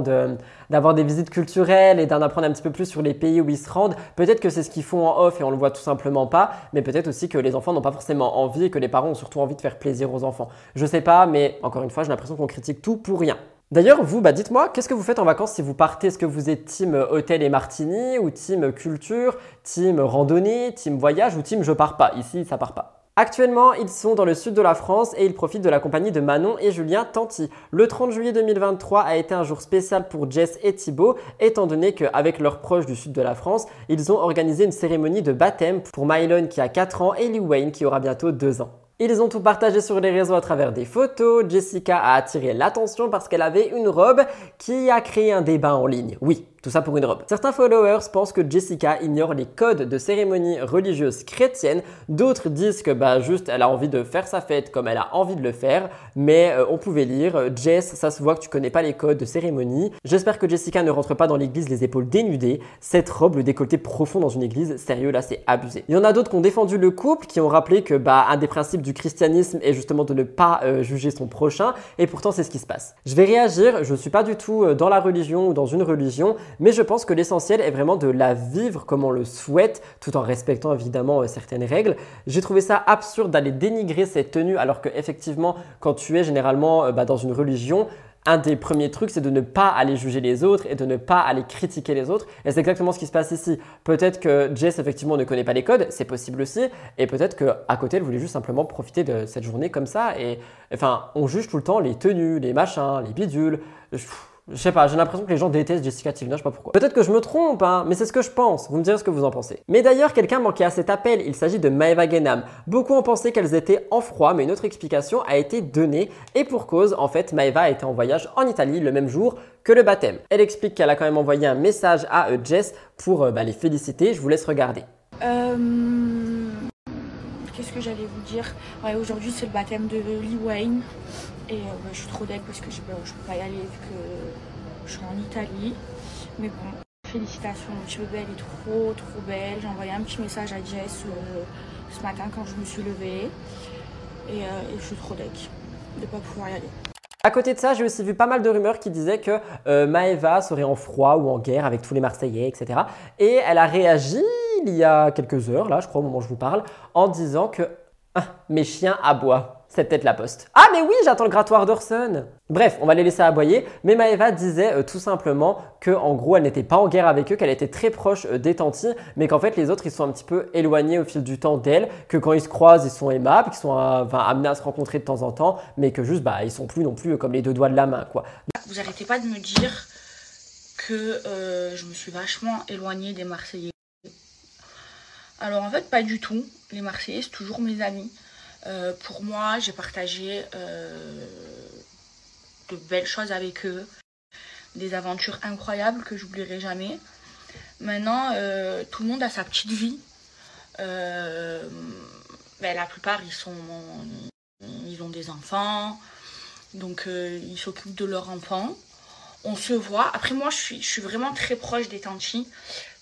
d'avoir des visites culturelles et d'en apprendre un petit peu plus sur les pays où ils se rendent. Peut-être que c'est ce qu'ils font en off et on le voit tout simplement pas, mais peut-être aussi que les enfants n'ont pas forcément envie et que les parents ont surtout envie de faire plaisir aux enfants. Je sais pas, mais encore une fois, j'ai l'impression qu'on critique tout pour rien. D'ailleurs, vous, bah dites-moi, qu'est-ce que vous faites en vacances si vous partez? Est-ce que vous êtes team hôtel et martini ou team culture, team randonnée, team voyage ou team je pars pas? Ici, ça part pas. Actuellement, ils sont dans le sud de la France et ils profitent de la compagnie de Manon et Julien Tanti. Le 30 juillet 2023 a été un jour spécial pour Jess et Thibaut, étant donné qu'avec leurs proches du sud de la France, ils ont organisé une cérémonie de baptême pour Mylon qui a 4 ans et Lee Wayne qui aura bientôt 2 ans. Ils ont tout partagé sur les réseaux à travers des photos. Jessica a attiré l'attention parce qu'elle avait une robe qui a créé un débat en ligne. Oui, Tout ça pour une robe. Certains followers pensent que Jessica ignore les codes de cérémonie religieuse chrétienne. D'autres disent que bah juste elle a envie de faire sa fête comme elle a envie de le faire. Mais euh, on pouvait lire euh, Jess, ça se voit que tu connais pas les codes de cérémonie. J'espère que Jessica ne rentre pas dans l'église les épaules dénudées. Cette robe, le décolleté profond dans une église, sérieux là c'est abusé. Il y en a d'autres qui ont défendu le couple, qui ont rappelé que bah un des principes du christianisme est justement de ne pas euh, juger son prochain. Et pourtant c'est ce qui se passe. Je vais réagir. Je suis pas du tout dans la religion ou dans une religion mais je pense que l'essentiel est vraiment de la vivre comme on le souhaite, tout en respectant évidemment euh, certaines règles. J'ai trouvé ça absurde d'aller dénigrer cette tenue, alors que effectivement, quand tu es généralement euh, bah, dans une religion, un des premiers trucs, c'est de ne pas aller juger les autres et de ne pas aller critiquer les autres. Et c'est exactement ce qui se passe ici. Peut-être que Jess, effectivement, ne connaît pas les codes, c'est possible aussi. Et peut-être qu'à côté, elle voulait juste simplement profiter de cette journée comme ça. Et enfin, on juge tout le temps les tenues, les machins, les bidules. Je sais pas, j'ai l'impression que les gens détestent Jessica Tivna, je sais pas pourquoi. Peut-être que je me trompe, hein, mais c'est ce que je pense. Vous me direz ce que vous en pensez. Mais d'ailleurs, quelqu'un manquait à cet appel. Il s'agit de Maeva Genam. Beaucoup ont pensé qu'elles étaient en froid, mais une autre explication a été donnée. Et pour cause, en fait, Maeva a été en voyage en Italie le même jour que le baptême. Elle explique qu'elle a quand même envoyé un message à euh, Jess pour euh, bah, les féliciter. Je vous laisse regarder. Euh, Qu'est-ce que j'allais vous dire? Ouais, Aujourd'hui, c'est le baptême de Lee Wayne. Et euh, bah, je suis trop deg parce que je peux, je peux pas y aller vu que je suis en Italie. Mais bon, félicitations, mon petit bébé, elle est trop trop belle. J'ai envoyé un petit message à Jess euh, ce matin quand je me suis levée. Et, euh, je suis trop deg de pas pouvoir y aller. À côté de ça, j'ai aussi vu pas mal de rumeurs qui disaient que euh, Maeva serait en froid ou en guerre avec tous les Marseillais, etc. Et elle a réagi il y a quelques heures, là, je crois, au moment où je vous parle, en disant que ah, mes chiens aboient. C'est peut-être la poste. Ah mais oui, j'attends le grattoir d'Orson. Bref, on va les laisser aboyer. Mais Maeva disait euh, tout simplement que en gros, elle n'était pas en guerre avec eux, qu'elle était très proche euh, des tantis, mais qu'en fait les autres ils sont un petit peu éloignés au fil du temps d'elle, que quand ils se croisent, ils sont aimables, qu'ils sont euh, enfin, amenés à se rencontrer de temps en temps, mais que juste bah ils sont plus non plus comme les deux doigts de la main quoi. Vous arrêtez pas de me dire que je me suis vachement éloignée des Marseillais. Alors en fait, pas du tout. Les Marseillais, c'est toujours mes amis. Euh, pour moi, j'ai partagé euh, de belles choses avec eux, des aventures incroyables que j'oublierai jamais. Maintenant, euh, tout le monde a sa petite vie. Ben, la plupart, ils sont, ils ont des enfants, donc ils s'occupent de leurs enfants. On se voit. Après, moi, je suis, je suis vraiment très proche des tantis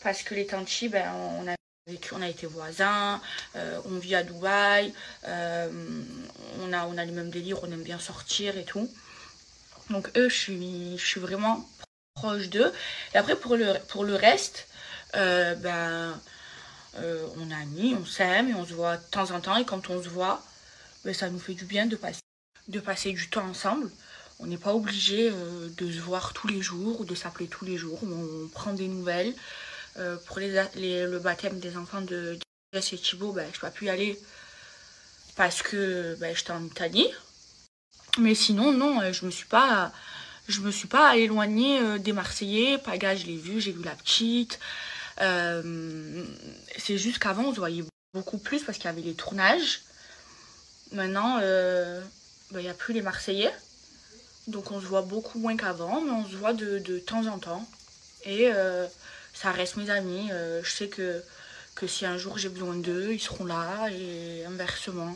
parce que les tantis, ben, on a on a été voisins, euh, on vit à Dubaï, euh, on, a, on a les mêmes délires, on aime bien sortir et tout. Donc eux, je suis, vraiment proche d'eux. Et après, pour le, pour reste, euh, ben, on a amis, on s'aime et on se voit de temps en temps. Et quand on se voit, ben, ça nous fait du bien de passer, du temps ensemble. On n'est pas obligé de se voir tous les jours ou de s'appeler tous les jours. On, prend des nouvelles. Euh, pour le baptême des enfants de Jess et Thibaut, ben, je n'ai pas pu y aller parce que ben, j'étais en Italie. Mais sinon, non, euh, je me suis pas, je me suis pas éloignée euh, des Marseillais. Paga, je l'ai vu, j'ai vu la petite. C'est juste qu'avant, on se voyait beaucoup plus parce qu'il y avait les tournages. Maintenant, ben, il n'y a plus les Marseillais. Donc on se voit beaucoup moins qu'avant, mais on se voit de, temps en temps. Et ça reste mes amis. Euh, je sais que, que si un jour j'ai besoin d'eux, ils seront là et inversement.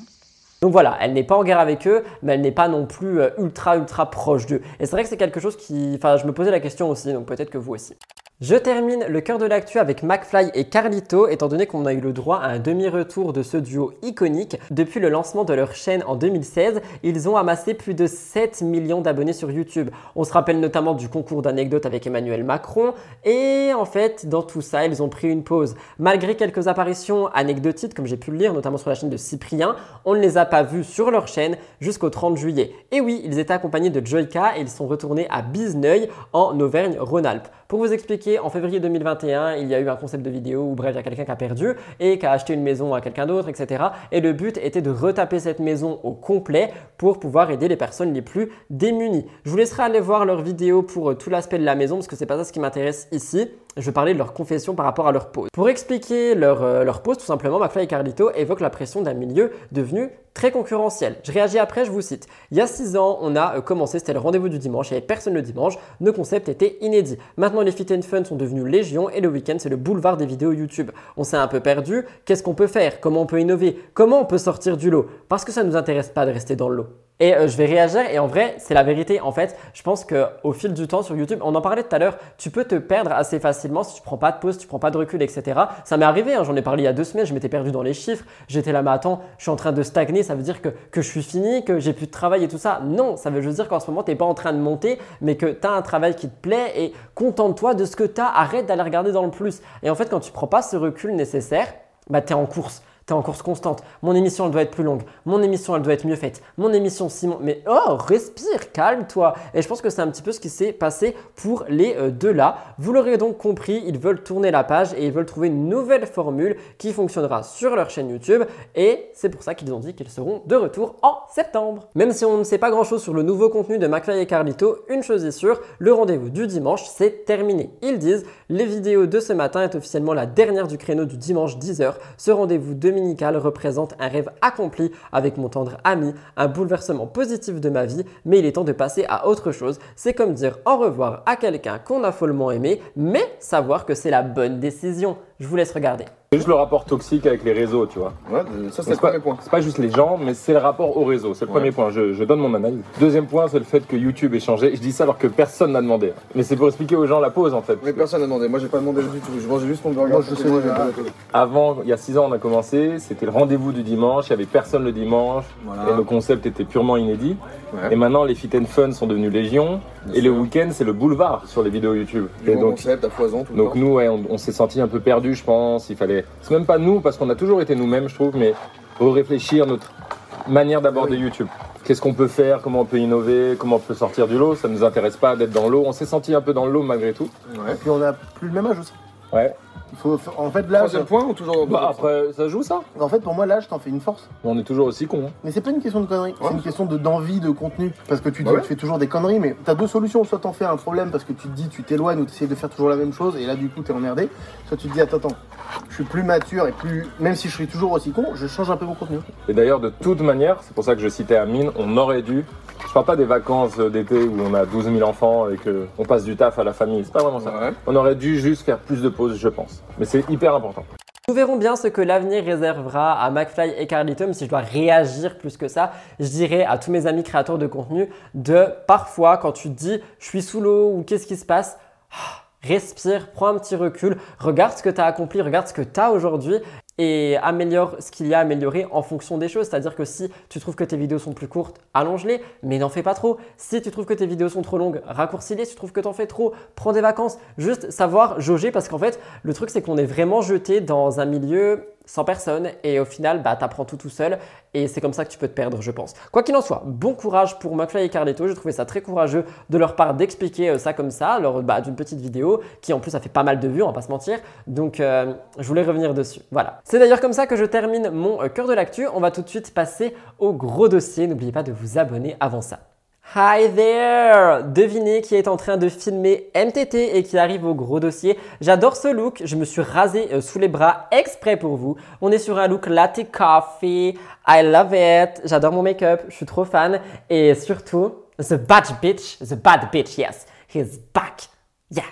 Donc voilà, elle n'est pas en guerre avec eux, mais elle n'est pas non plus euh, ultra ultra proche d'eux. Et c'est vrai que c'est quelque chose qui, enfin, je me posais la question aussi, donc peut-être que vous aussi. Je termine le cœur de l'actu avec McFly et Carlito, étant donné qu'on a eu le droit à un demi-retour de ce duo iconique. Depuis le lancement de leur chaîne en 2016, ils ont amassé plus de 7 millions d'abonnés sur YouTube. On se rappelle notamment du concours d'anecdotes avec Emmanuel Macron, et en fait, dans tout ça, ils ont pris une pause. Malgré quelques apparitions anecdotiques, comme j'ai pu le lire, notamment sur la chaîne de Cyprien, on ne les a pas vus sur leur chaîne jusqu'au 30 juillet. Et oui, ils étaient accompagnés de Joyka et ils sont retournés à Bizneuil en Auvergne-Rhône-Alpes. Pour vous expliquer, en février 2021, il y a eu un concept de vidéo où bref, il y a quelqu'un qui a perdu et qui a acheté une maison à quelqu'un d'autre, etc. Et le but était de retaper cette maison au complet pour pouvoir aider les personnes les plus démunies. Je vous laisserai aller voir leur vidéo pour euh, tout l'aspect de la maison parce que c'est pas ça ce qui m'intéresse ici. Je parler de leur confession par rapport à leur pause. Pour expliquer leur, euh, pause, tout simplement, McFly et Carlito évoquent la pression d'un milieu devenu très concurrentiel. Je réagis après, je vous cite. Il y a 6 ans, on a euh, commencé, c'était le rendez-vous du dimanche, il n'y avait personne le dimanche, nos concepts étaient inédits. Maintenant, les fit and fun sont devenus légion et le week-end, c'est le boulevard des vidéos YouTube. On s'est un peu perdu, qu'est-ce qu'on peut faire? Comment on peut innover? Comment on peut sortir du lot? Parce que ça ne nous intéresse pas de rester dans le lot. Et euh, je vais réagir et en vrai, c'est la vérité. En fait, je pense qu'au fil du temps sur YouTube, on en parlait tout à l'heure, tu peux te perdre assez facilement si tu prends pas de pause, tu prends pas de recul, etc. Ça m'est arrivé, hein, j'en ai parlé il y a deux semaines, je m'étais perdu dans les chiffres, j'étais là, mais attends, je suis en train de stagner, ça veut dire que, que je suis fini, que j'ai plus de travail et tout ça. Non, ça veut juste dire qu'en ce moment, tu n'es pas en train de monter, mais que tu as un travail qui te plaît et contente-toi de ce que tu as, arrête d'aller regarder dans le plus. Et en fait, quand tu prends pas ce recul nécessaire, bah, tu es en course. T'es en course constante. Mon émission, elle doit être plus longue. Mon émission, elle doit être mieux faite. Mon émission, Simon. Mais oh, respire, calme-toi. Et je pense que c'est un petit peu ce qui s'est passé pour les euh, deux là. Vous l'aurez donc compris, ils veulent tourner la page et ils veulent trouver une nouvelle formule qui fonctionnera sur leur chaîne YouTube. Et c'est pour ça qu'ils ont dit qu'ils seront de retour en septembre. Même si on ne sait pas grand chose sur le nouveau contenu de McFly et Carlito, une chose est sûre, le rendez-vous du dimanche, c'est terminé. Ils disent, les vidéos de ce matin est officiellement la dernière du créneau du dimanche 10h. Ce rendez-vous de dominical représente un rêve accompli avec mon tendre ami, un bouleversement positif de ma vie, mais il est temps de passer à autre chose. C'est comme dire au revoir à quelqu'un qu'on a follement aimé, mais savoir que c'est la bonne décision. Je vous laisse regarder. C'est juste le rapport toxique avec les réseaux, tu vois. Ouais, ça c'est le premier point. C'est pas juste les gens, mais c'est le rapport au réseau. C'est le Ouais. premier point. Je, je donne mon analyse. Deuxième point, c'est le fait que YouTube ait changé. Je dis ça alors que personne n'a demandé. Mais c'est pour expliquer aux gens la pause en fait. Mais personne n'a demandé. Moi j'ai pas demandé du tout. Je mangeais juste mon burger. Moi, je sais déjà. Avant, il y a six ans, on a commencé. C'était le rendez-vous du dimanche. Il y avait personne le dimanche. Voilà. Et nos concepts étaient purement inédits. Ouais. Et maintenant, les fit and fun sont devenus légion. Bien et le week-end, c'est le boulevard sur les vidéos YouTube. Du Et bon donc, concept à foison tout le donc temps. nous, ouais, on, on s'est senti un peu perdu, je pense. Il fallait. C'est même pas nous, parce qu'on a toujours été nous-mêmes, je trouve, mais réfléchir notre manière d'aborder YouTube. Qu'est-ce qu'on peut faire Comment on peut innover Comment on peut sortir du lot Ça ne nous intéresse pas d'être dans l'eau. On s'est senti un peu dans l'eau malgré tout. Ouais. Puis on a plus le même âge aussi. Ouais. Il faut, en fait, l'âge. Troisième point ou toujours Bah, après, ça joue ça En fait, pour moi, l'âge t'en fait une force. On est toujours aussi cons. hein. Mais c'est pas une question de conneries, c'est une question de d'envie de contenu. Parce que tu dis Bah ouais. tu fais toujours des conneries, mais t'as deux solutions. Soit t'en fais un problème parce que tu te dis tu t'éloignes ou t'essayes de faire toujours la même chose et là du coup t'es emmerdé. Soit tu te dis attends, attends, je suis plus mature et plus. Même si je suis toujours aussi con, je change un peu mon contenu. Et d'ailleurs, de toute manière, c'est pour ça que je citais Amine, on aurait dû. Je parle pas des vacances d'été où on a 12 000 enfants et qu'on passe du taf à la famille. C'est pas vraiment ça. On aurait dû juste faire plus de pauses, je pense. Mais c'est hyper important. Nous verrons bien ce que l'avenir réservera à McFly et Carlito, mais si je dois réagir plus que ça, je dirais à tous mes amis créateurs de contenu de parfois quand tu te dis je suis sous l'eau ou qu'est-ce qui se passe, ah, respire, prends un petit recul, regarde ce que tu as accompli, regarde ce que tu as aujourd'hui et améliore ce qu'il y a à améliorer en fonction des choses. C'est-à-dire que si tu trouves que tes vidéos sont plus courtes, allonge-les, mais n'en fais pas trop. Si tu trouves que tes vidéos sont trop longues, raccourcis-les. Si tu trouves que tu en fais trop, prends des vacances. Juste savoir jauger parce qu'en fait, le truc c'est qu'on est vraiment jeté dans un milieu sans personne et au final, bah, tu apprends tout tout seul et c'est comme ça que tu peux te perdre, je pense. Quoi qu'il en soit, bon courage pour McFly et Carlito. J'ai trouvé ça très courageux de leur part d'expliquer euh, ça comme ça, lors bah, d'une petite vidéo qui en plus a fait pas mal de vues, on va pas se mentir. Donc, euh, je voulais revenir dessus. Voilà. C'est d'ailleurs comme ça que je termine mon euh, cœur de l'actu. On va tout de suite passer au gros dossier. N'oubliez pas de vous abonner avant ça. Hi there Devinez qui est en train de filmer MTT et qui arrive au gros dossier. J'adore ce look, je me suis rasé euh, sous les bras exprès pour vous. On est sur un look latte coffee, I love it, j'adore mon make-up, je suis trop fan. Et surtout, the bad bitch, the bad bitch, yes, he's back. Yeah,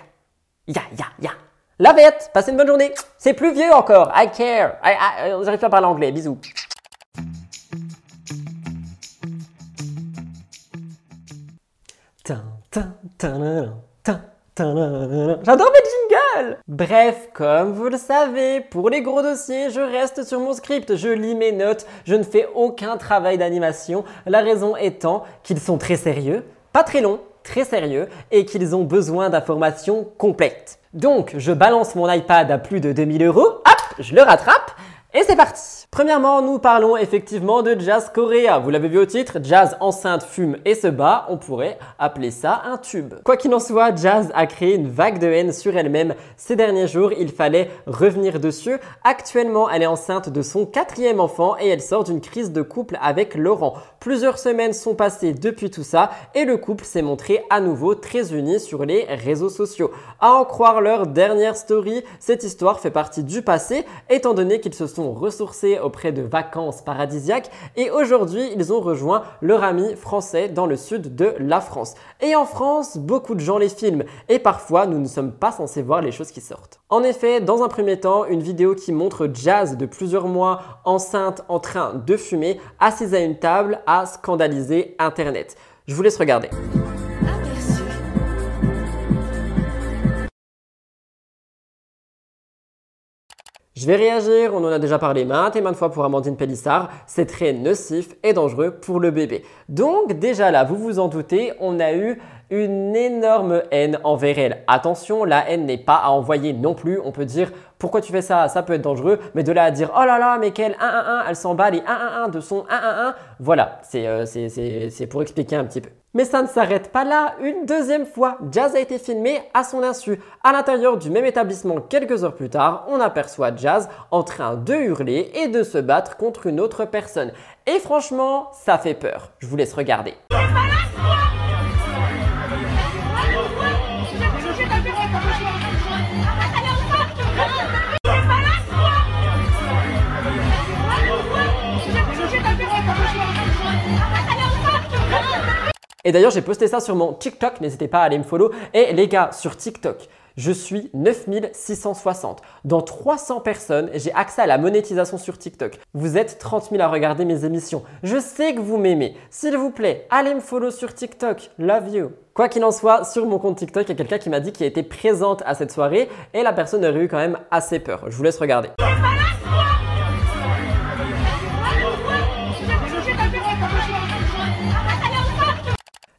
yeah, yeah, yeah. Love it, passez une bonne journée. C'est plus vieux encore, I care. I, I- J'arrive pas à parler anglais, bisous. J'adore mes jingles Bref, comme vous le savez, pour les gros dossiers, je reste sur mon script, je lis mes notes, je ne fais aucun travail d'animation, la raison étant qu'ils sont très sérieux, pas très longs, très sérieux, et qu'ils ont besoin d'informations complètes. Donc, je balance mon iPad à plus de 2000 euros, hop, je le rattrape, Et c'est parti Premièrement, nous parlons effectivement de Jazz Korea. Vous l'avez vu au titre, Jazz enceinte fume et se bat, on pourrait appeler ça un tube. Quoi qu'il en soit, Jazz a créé une vague de haine sur elle-même ces derniers jours, il fallait revenir dessus. Actuellement, elle est enceinte de son quatrième enfant et elle sort d'une crise de couple avec Laurent. Plusieurs semaines sont passées depuis tout ça et le couple s'est montré à nouveau très uni sur les réseaux sociaux. À en croire leur dernière story, cette histoire fait partie du passé étant donné qu'ils se sont ressourcés auprès de vacances paradisiaques et aujourd'hui ils ont rejoint leur ami français dans le sud de la France. Et en France, beaucoup de gens les filment et parfois nous ne sommes pas censés voir les choses qui sortent. En effet, dans un premier temps, une vidéo qui montre Jazz de plusieurs mois enceinte en train de fumer assise à une table a scandalisé Internet. Je vous laisse regarder. Je vais réagir, on en a déjà parlé maintes et maintes fois pour Amandine Pellissard, c'est très nocif et dangereux pour le bébé. Donc déjà là, vous vous en doutez, on a eu une énorme haine envers elle. Attention, la haine n'est pas à envoyer non plus. On peut dire pourquoi tu fais ça, ça peut être dangereux, mais de là à dire oh là là, mais quel 1 1 1, elle s'en bat les 1 1 1 de son 1 1 1, voilà, euh, c'est pour expliquer un petit peu. Mais ça ne s'arrête pas là. Une deuxième fois, Jazz a été filmé à son insu. À l'intérieur du même établissement, quelques heures plus tard, on aperçoit Jazz en train de hurler et de se battre contre une autre personne. Et franchement, ça fait peur. Je vous laisse regarder. Et d'ailleurs, j'ai posté ça sur mon TikTok, n'hésitez pas à aller me follow. Et les gars, sur TikTok, je suis 9660. Dans 300 personnes, j'ai accès à la monétisation sur TikTok. Vous êtes 30 000 à regarder mes émissions. Je sais que vous m'aimez. S'il vous plaît, allez me follow sur TikTok. Love you. Quoi qu'il en soit, sur mon compte TikTok, il y a quelqu'un qui m'a dit qu'il était présente à cette soirée et la personne aurait eu quand même assez peur. Je vous laisse regarder.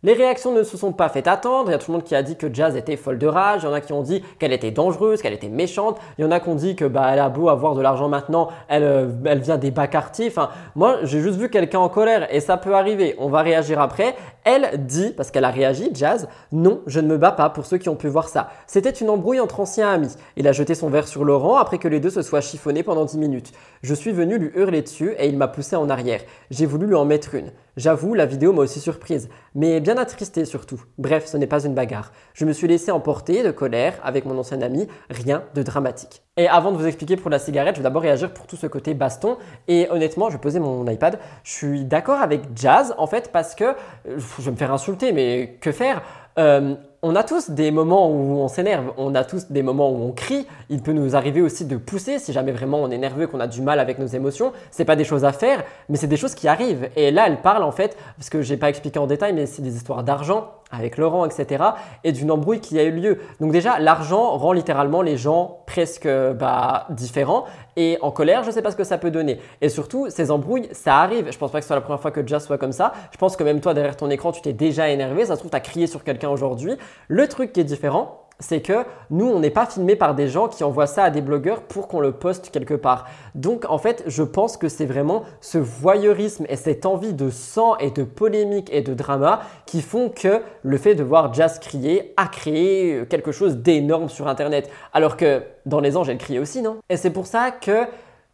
Les réactions ne se sont pas fait attendre. Il y a tout le monde qui a dit que Jazz était folle de rage. Il y en a qui ont dit qu'elle était dangereuse, qu'elle était méchante. Il y en a qui ont dit que bah elle a beau avoir de l'argent maintenant, elle, euh, vient des bas quartiers. Enfin, moi j'ai juste vu quelqu'un en colère et ça peut arriver. On va réagir après. Elle dit, parce qu'elle a réagi, Jazz, non, je ne me bats pas pour ceux qui ont pu voir ça. C'était une embrouille entre anciens amis. Il a jeté son verre sur Laurent après que les deux se soient chiffonnés pendant 10 minutes. Je suis venu lui hurler dessus et il m'a poussé en arrière. J'ai voulu lui en mettre une. J'avoue, la vidéo m'a aussi surprise, mais bien attristée surtout. Bref, ce n'est pas une bagarre. Je me suis laissé emporter de colère avec mon ancien ami, rien de dramatique. Et avant de vous expliquer pour la cigarette, je vais d'abord réagir pour tout ce côté baston. Et honnêtement, je poser mon iPad. Je suis d'accord avec Jazz en fait parce que je vais me faire insulter, mais que faire? Euh, on a tous des moments où on s'énerve, on a tous des moments où on crie. Il peut nous arriver aussi de pousser si jamais vraiment on est nerveux, qu'on a du mal avec nos émotions. C'est pas des choses à faire, mais c'est des choses qui arrivent. Et là, elle parle en fait, parce que j'ai pas expliqué en détail, mais c'est des histoires d'argent avec Laurent, etc. et d'une embrouille qui a eu lieu. Donc déjà, l'argent rend littéralement les gens presque bah, différents. Et en colère, je ne sais pas ce que ça peut donner. Et surtout, ces embrouilles, ça arrive. Je pense pas que ce soit la première fois que Jazz soit comme ça. Je pense que même toi, derrière ton écran, tu t'es déjà énervé. Ça se trouve, tu as crié sur quelqu'un aujourd'hui. Le truc qui est différent, c'est que nous, on n'est pas filmé par des gens qui envoient ça à des blogueurs pour qu'on le poste quelque part. Donc, en fait, je pense que c'est vraiment ce voyeurisme et cette envie de sang et de polémique et de drama qui font que le fait de voir Jazz crier a créé quelque chose d'énorme sur Internet. Alors que dans Les Anges, elle criait aussi, non? Et c'est pour ça que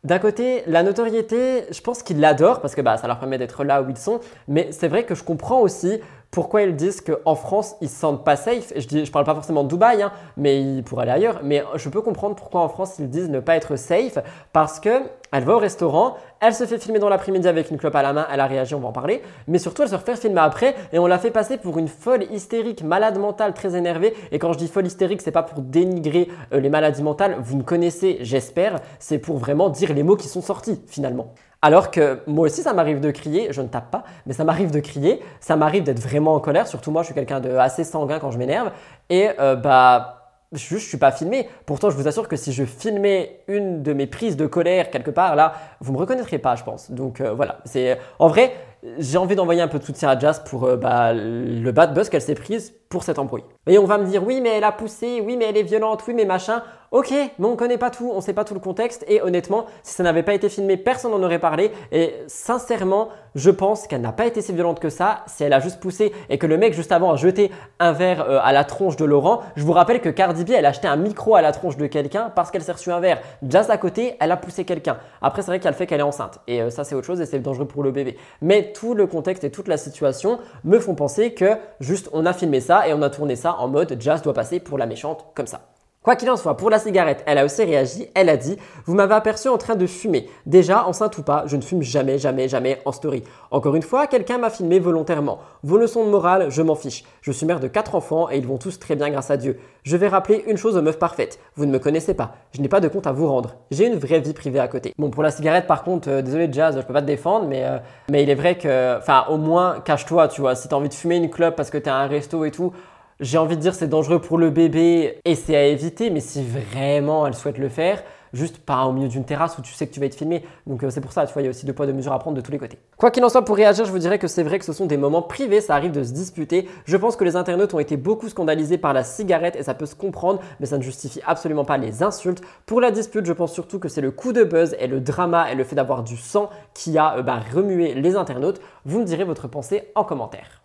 d'un côté, la notoriété, je pense qu'ils l'adorent parce que bah, ça leur permet d'être là où ils sont, mais c'est vrai que je comprends aussi pourquoi ils disent qu'en France, ils se sentent pas safe. Je ne je parle pas forcément de Dubaï, hein, mais ils pourraient aller ailleurs. Mais je peux comprendre pourquoi en France, ils disent ne pas être safe. Parce que elle va au restaurant, elle se fait filmer dans l'après-midi avec une clope à la main, elle a réagi, on va en parler. Mais surtout, elle se refait filmer après et on l'a fait passer pour une folle hystérique, malade mentale, très énervée. Et quand je dis folle hystérique, c'est pas pour dénigrer euh, les maladies mentales. Vous me connaissez, j'espère. C'est pour vraiment dire les mots qui sont sortis finalement. Alors que moi aussi, ça m'arrive de crier, je ne tape pas, mais ça m'arrive de crier, ça m'arrive d'être vraiment en colère, surtout moi, je suis quelqu'un de assez sanguin quand je m'énerve, et euh, bah je, je suis pas filmé. Pourtant, je vous assure que si je filmais une de mes prises de colère quelque part, là, vous me reconnaîtriez pas, je pense. Donc euh, voilà, c'est en vrai, j'ai envie d'envoyer un peu de soutien à Jazz pour euh, bah, le bad buzz qu'elle s'est prise pour cette embrouille. Et on va me dire oui, mais elle a poussé, oui, mais elle est violente, oui, mais machin. Ok, mais on connaît pas tout, on sait pas tout le contexte et honnêtement, si ça n'avait pas été filmé, personne n'en aurait parlé et sincèrement, je pense qu'elle n'a pas été si violente que ça si elle a juste poussé et que le mec juste avant a jeté un verre euh, à la tronche de Laurent. Je vous rappelle que Cardi B, elle a acheté un micro à la tronche de quelqu'un parce qu'elle s'est reçu un verre. Just à côté, elle a poussé quelqu'un. Après, c'est vrai qu'elle fait qu'elle est enceinte et euh, ça c'est autre chose et c'est dangereux pour le bébé. Mais tout le contexte et toute la situation me font penser que juste on a filmé ça et on a tourné ça en mode Jazz doit passer pour la méchante comme ça. Quoi qu'il en soit, pour la cigarette, elle a aussi réagi, elle a dit Vous m'avez aperçu en train de fumer. Déjà, enceinte ou pas, je ne fume jamais, jamais, jamais en story. Encore une fois, quelqu'un m'a filmé volontairement. Vos leçons de morale, je m'en fiche. Je suis mère de 4 enfants et ils vont tous très bien grâce à Dieu. Je vais rappeler une chose aux meufs parfaites. Vous ne me connaissez pas. Je n'ai pas de compte à vous rendre. J'ai une vraie vie privée à côté. Bon, pour la cigarette, par contre, euh, désolé Jazz, je peux pas te défendre, mais, euh, mais il est vrai que, enfin, au moins, cache-toi, tu vois. Si t'as envie de fumer une clope parce que t'es à un resto et tout, j'ai envie de dire c'est dangereux pour le bébé et c'est à éviter, mais si vraiment elle souhaite le faire, juste pas au milieu d'une terrasse où tu sais que tu vas être filmé. Donc euh, c'est pour ça, tu vois, il y a aussi deux poids, deux mesures à prendre de tous les côtés. Quoi qu'il en soit, pour réagir, je vous dirais que c'est vrai que ce sont des moments privés, ça arrive de se disputer. Je pense que les internautes ont été beaucoup scandalisés par la cigarette et ça peut se comprendre, mais ça ne justifie absolument pas les insultes. Pour la dispute, je pense surtout que c'est le coup de buzz et le drama et le fait d'avoir du sang qui a euh, bah, remué les internautes. Vous me direz votre pensée en commentaire.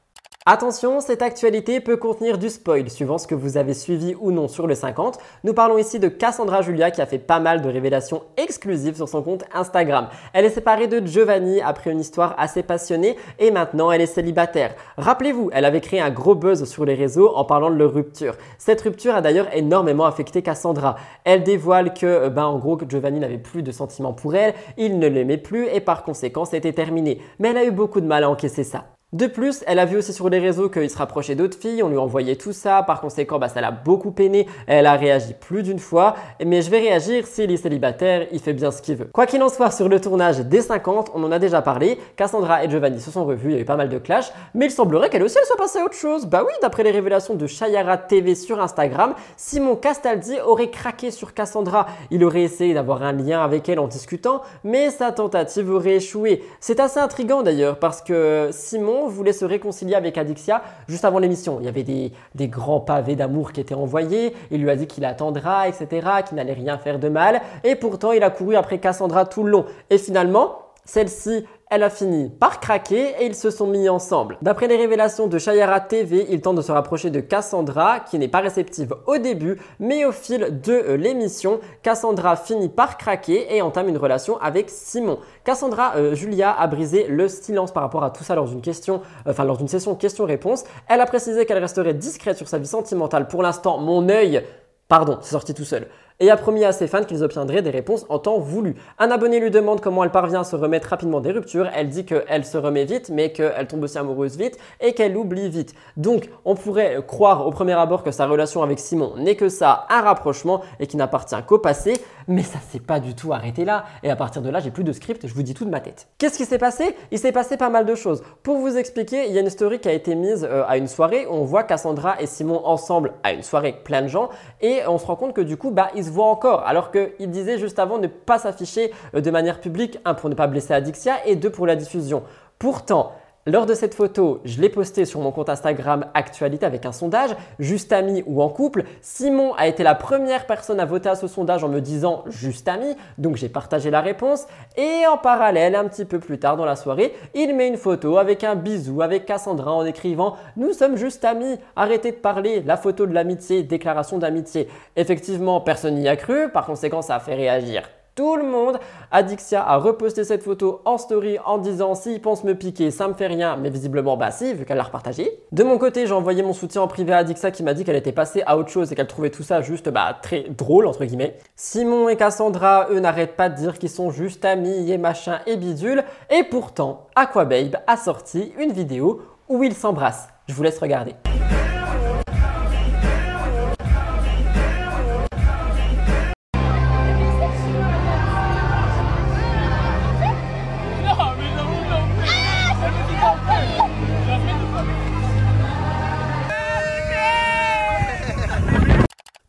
Attention, cette actualité peut contenir du spoil suivant ce que vous avez suivi ou non sur le 50. Nous parlons ici de Cassandra Julia qui a fait pas mal de révélations exclusives sur son compte Instagram. Elle est séparée de Giovanni après une histoire assez passionnée et maintenant elle est célibataire. Rappelez-vous, elle avait créé un gros buzz sur les réseaux en parlant de leur rupture. Cette rupture a d'ailleurs énormément affecté Cassandra. Elle dévoile que, ben, en gros, Giovanni n'avait plus de sentiments pour elle, il ne l'aimait plus et par conséquent c'était terminé. Mais elle a eu beaucoup de mal à encaisser ça. De plus, elle a vu aussi sur les réseaux qu'il se rapprochait d'autres filles, on lui envoyait tout ça, par conséquent, bah, ça l'a beaucoup peiné, elle a réagi plus d'une fois, mais je vais réagir s'il est célibataire, il fait bien ce qu'il veut. Quoi qu'il en soit, sur le tournage des 50, on en a déjà parlé, Cassandra et Giovanni se sont revus, il y a eu pas mal de clash, mais il semblerait qu'elle aussi elle soit passée à autre chose. Bah oui, d'après les révélations de Shayara TV sur Instagram, Simon Castaldi aurait craqué sur Cassandra. Il aurait essayé d'avoir un lien avec elle en discutant, mais sa tentative aurait échoué. C'est assez intriguant d'ailleurs, parce que Simon voulait se réconcilier avec Adixia juste avant l'émission. Il y avait des, des grands pavés d'amour qui étaient envoyés. Il lui a dit qu'il attendra, etc., qu'il n'allait rien faire de mal. Et pourtant, il a couru après Cassandra tout le long. Et finalement, celle-ci elle a fini par craquer et ils se sont mis ensemble. D'après les révélations de Shayara TV, il tente de se rapprocher de Cassandra qui n'est pas réceptive au début, mais au fil de euh, l'émission, Cassandra finit par craquer et entame une relation avec Simon. Cassandra euh, Julia a brisé le silence par rapport à tout ça lors d'une question, euh, lors d'une session questions-réponses. Elle a précisé qu'elle resterait discrète sur sa vie sentimentale. Pour l'instant, mon œil Pardon, c'est sorti tout seul et a promis à ses fans qu'ils obtiendraient des réponses en temps voulu. Un abonné lui demande comment elle parvient à se remettre rapidement des ruptures. Elle dit qu'elle se remet vite, mais qu'elle tombe aussi amoureuse vite et qu'elle oublie vite. Donc, on pourrait croire au premier abord que sa relation avec Simon n'est que ça, un rapprochement et qui n'appartient qu'au passé, mais ça s'est pas du tout arrêté là. Et à partir de là, j'ai plus de script, je vous dis tout de ma tête. Qu'est-ce qui s'est passé? Il s'est passé pas mal de choses. Pour vous expliquer, il y a une story qui a été mise euh, à une soirée où on voit Cassandra et Simon ensemble à une soirée avec plein de gens et on se rend compte que du coup, bah, ils se voient encore. Alors qu'il disait juste avant ne pas s'afficher euh, de manière publique, un pour ne pas blesser Adixia et deux pour la diffusion. Pourtant, lors de cette photo, je l'ai postée sur mon compte Instagram Actualité avec un sondage, juste ami ou en couple. Simon a été la première personne à voter à ce sondage en me disant juste ami, donc j'ai partagé la réponse. Et en parallèle, un petit peu plus tard dans la soirée, il met une photo avec un bisou avec Cassandra en écrivant Nous sommes juste amis, arrêtez de parler, la photo de l'amitié, déclaration d'amitié. Effectivement, personne n'y a cru, par conséquent, ça a fait réagir tout le monde. Adixia a reposté cette photo en story en disant s'il pense me piquer, ça me fait rien, mais visiblement bah si, vu qu'elle l'a repartagé. De mon côté, j'ai envoyé mon soutien en privé à Adixia qui m'a dit qu'elle était passée à autre chose et qu'elle trouvait tout ça juste bah très drôle entre guillemets. Simon et Cassandra, eux n'arrêtent pas de dire qu'ils sont juste amis et machin et bidule. Et pourtant, Aquababe a sorti une vidéo où ils s'embrassent. Je vous laisse regarder.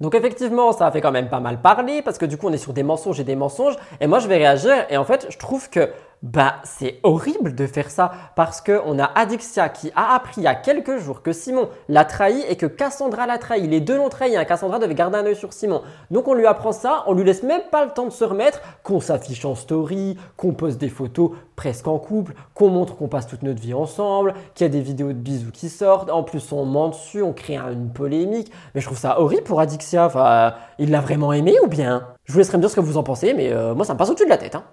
Donc effectivement, ça a fait quand même pas mal parler parce que du coup, on est sur des mensonges et des mensonges. Et moi, je vais réagir. Et en fait, je trouve que Bah, c'est horrible de faire ça parce que on a Adixia qui a appris il y a quelques jours que Simon l'a trahi et que Cassandra l'a trahi. Les deux l'ont trahi. Hein. Cassandra devait garder un œil sur Simon. Donc on lui apprend ça, on lui laisse même pas le temps de se remettre, qu'on s'affiche en story, qu'on poste des photos presque en couple, qu'on montre qu'on passe toute notre vie ensemble, qu'il y a des vidéos de bisous qui sortent. En plus, on ment dessus, on crée une polémique. Mais je trouve ça horrible pour Adixia. Enfin, il l'a vraiment aimé ou bien? Je vous laisserai me dire ce que vous en pensez, mais euh, moi ça me passe au-dessus de la tête. Hein.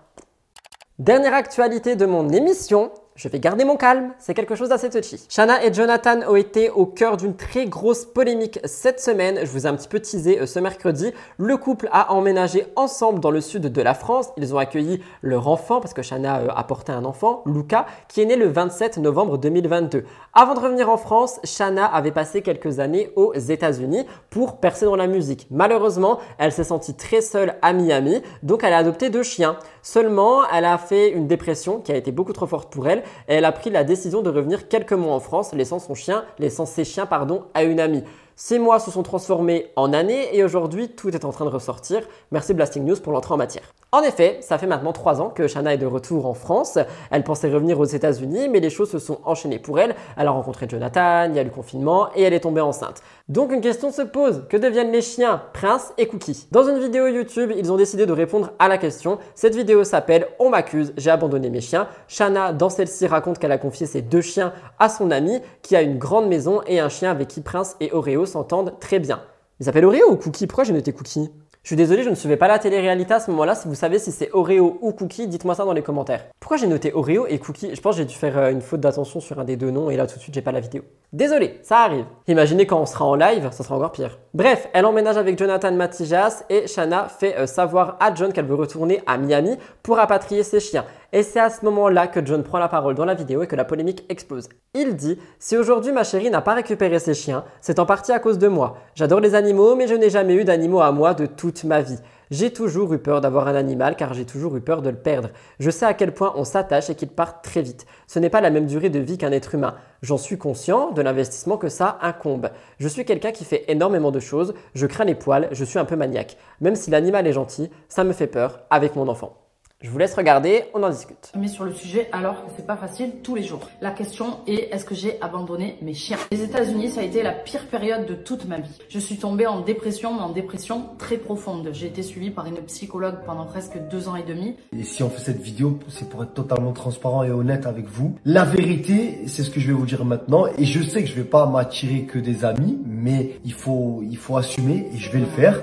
Dernière actualité de mon émission, je vais garder mon calme, c'est quelque chose d'assez touchy. Shanna et Jonathan ont été au cœur d'une très grosse polémique cette semaine. Je vous ai un petit peu teasé euh, ce mercredi. Le couple a emménagé ensemble dans le sud de la France. Ils ont accueilli leur enfant parce que Shanna euh, a porté un enfant, Luca, qui est né le 27 novembre 2022. Avant de revenir en France, Shanna avait passé quelques années aux États-Unis pour percer dans la musique. Malheureusement, elle s'est sentie très seule à Miami, donc elle a adopté deux chiens. Seulement, elle a fait une dépression qui a été beaucoup trop forte pour elle elle a pris la décision de revenir quelques mois en France, laissant son chien, laissant ses chiens pardon, à une amie. Ces mois se sont transformés en années et aujourd'hui tout est en train de ressortir. Merci Blasting News pour l'entrée en matière. En effet, ça fait maintenant trois ans que Shanna est de retour en France. Elle pensait revenir aux États-Unis, mais les choses se sont enchaînées pour elle. Elle a rencontré Jonathan, il y a eu le confinement et elle est tombée enceinte. Donc une question se pose que deviennent les chiens, Prince et Cookie Dans une vidéo YouTube, ils ont décidé de répondre à la question. Cette vidéo s'appelle On m'accuse, j'ai abandonné mes chiens. Shanna, dans celle-ci, raconte qu'elle a confié ses deux chiens à son ami qui a une grande maison et un chien avec qui Prince et Oreo s'entendent très bien. Ils s'appellent Oreo ou Cookie? Pourquoi j'ai noté Cookie? Je suis désolé, je ne suivais pas la télé-réalité à ce moment-là. Si vous savez si c'est Oreo ou Cookie, dites-moi ça dans les commentaires. Pourquoi j'ai noté Oreo et Cookie? Je pense que j'ai dû faire euh, une faute d'attention sur un des deux noms et là tout de suite j'ai pas la vidéo. Désolé, ça arrive. Imaginez quand on sera en live, ça sera encore pire. Bref, elle emménage avec Jonathan Matijas et Shanna fait euh, savoir à John qu'elle veut retourner à Miami pour rapatrier ses chiens. Et c'est à ce moment-là que John prend la parole dans la vidéo et que la polémique explose. Il dit Si aujourd'hui ma chérie n'a pas récupéré ses chiens, c'est en partie à cause de moi. J'adore les animaux, mais je n'ai jamais eu d'animaux à moi de toute ma vie. J'ai toujours eu peur d'avoir un animal car j'ai toujours eu peur de le perdre. Je sais à quel point on s'attache et qu'il part très vite. Ce n'est pas la même durée de vie qu'un être humain. J'en suis conscient de l'investissement que ça incombe. Je suis quelqu'un qui fait énormément de choses, je crains les poils, je suis un peu maniaque. Même si l'animal est gentil, ça me fait peur avec mon enfant. Je vous laisse regarder, on en discute. Mais sur le sujet, alors que c'est pas facile tous les jours. La question est est-ce que j'ai abandonné mes chiens? Les États-Unis, ça a été la pire période de toute ma vie. Je suis tombée en dépression, mais en dépression très profonde. J'ai été suivie par une psychologue pendant presque deux ans et demi. Et si on fait cette vidéo, c'est pour être totalement transparent et honnête avec vous. La vérité, c'est ce que je vais vous dire maintenant. Et je sais que je vais pas m'attirer que des amis, mais il faut, il faut assumer et je vais le faire.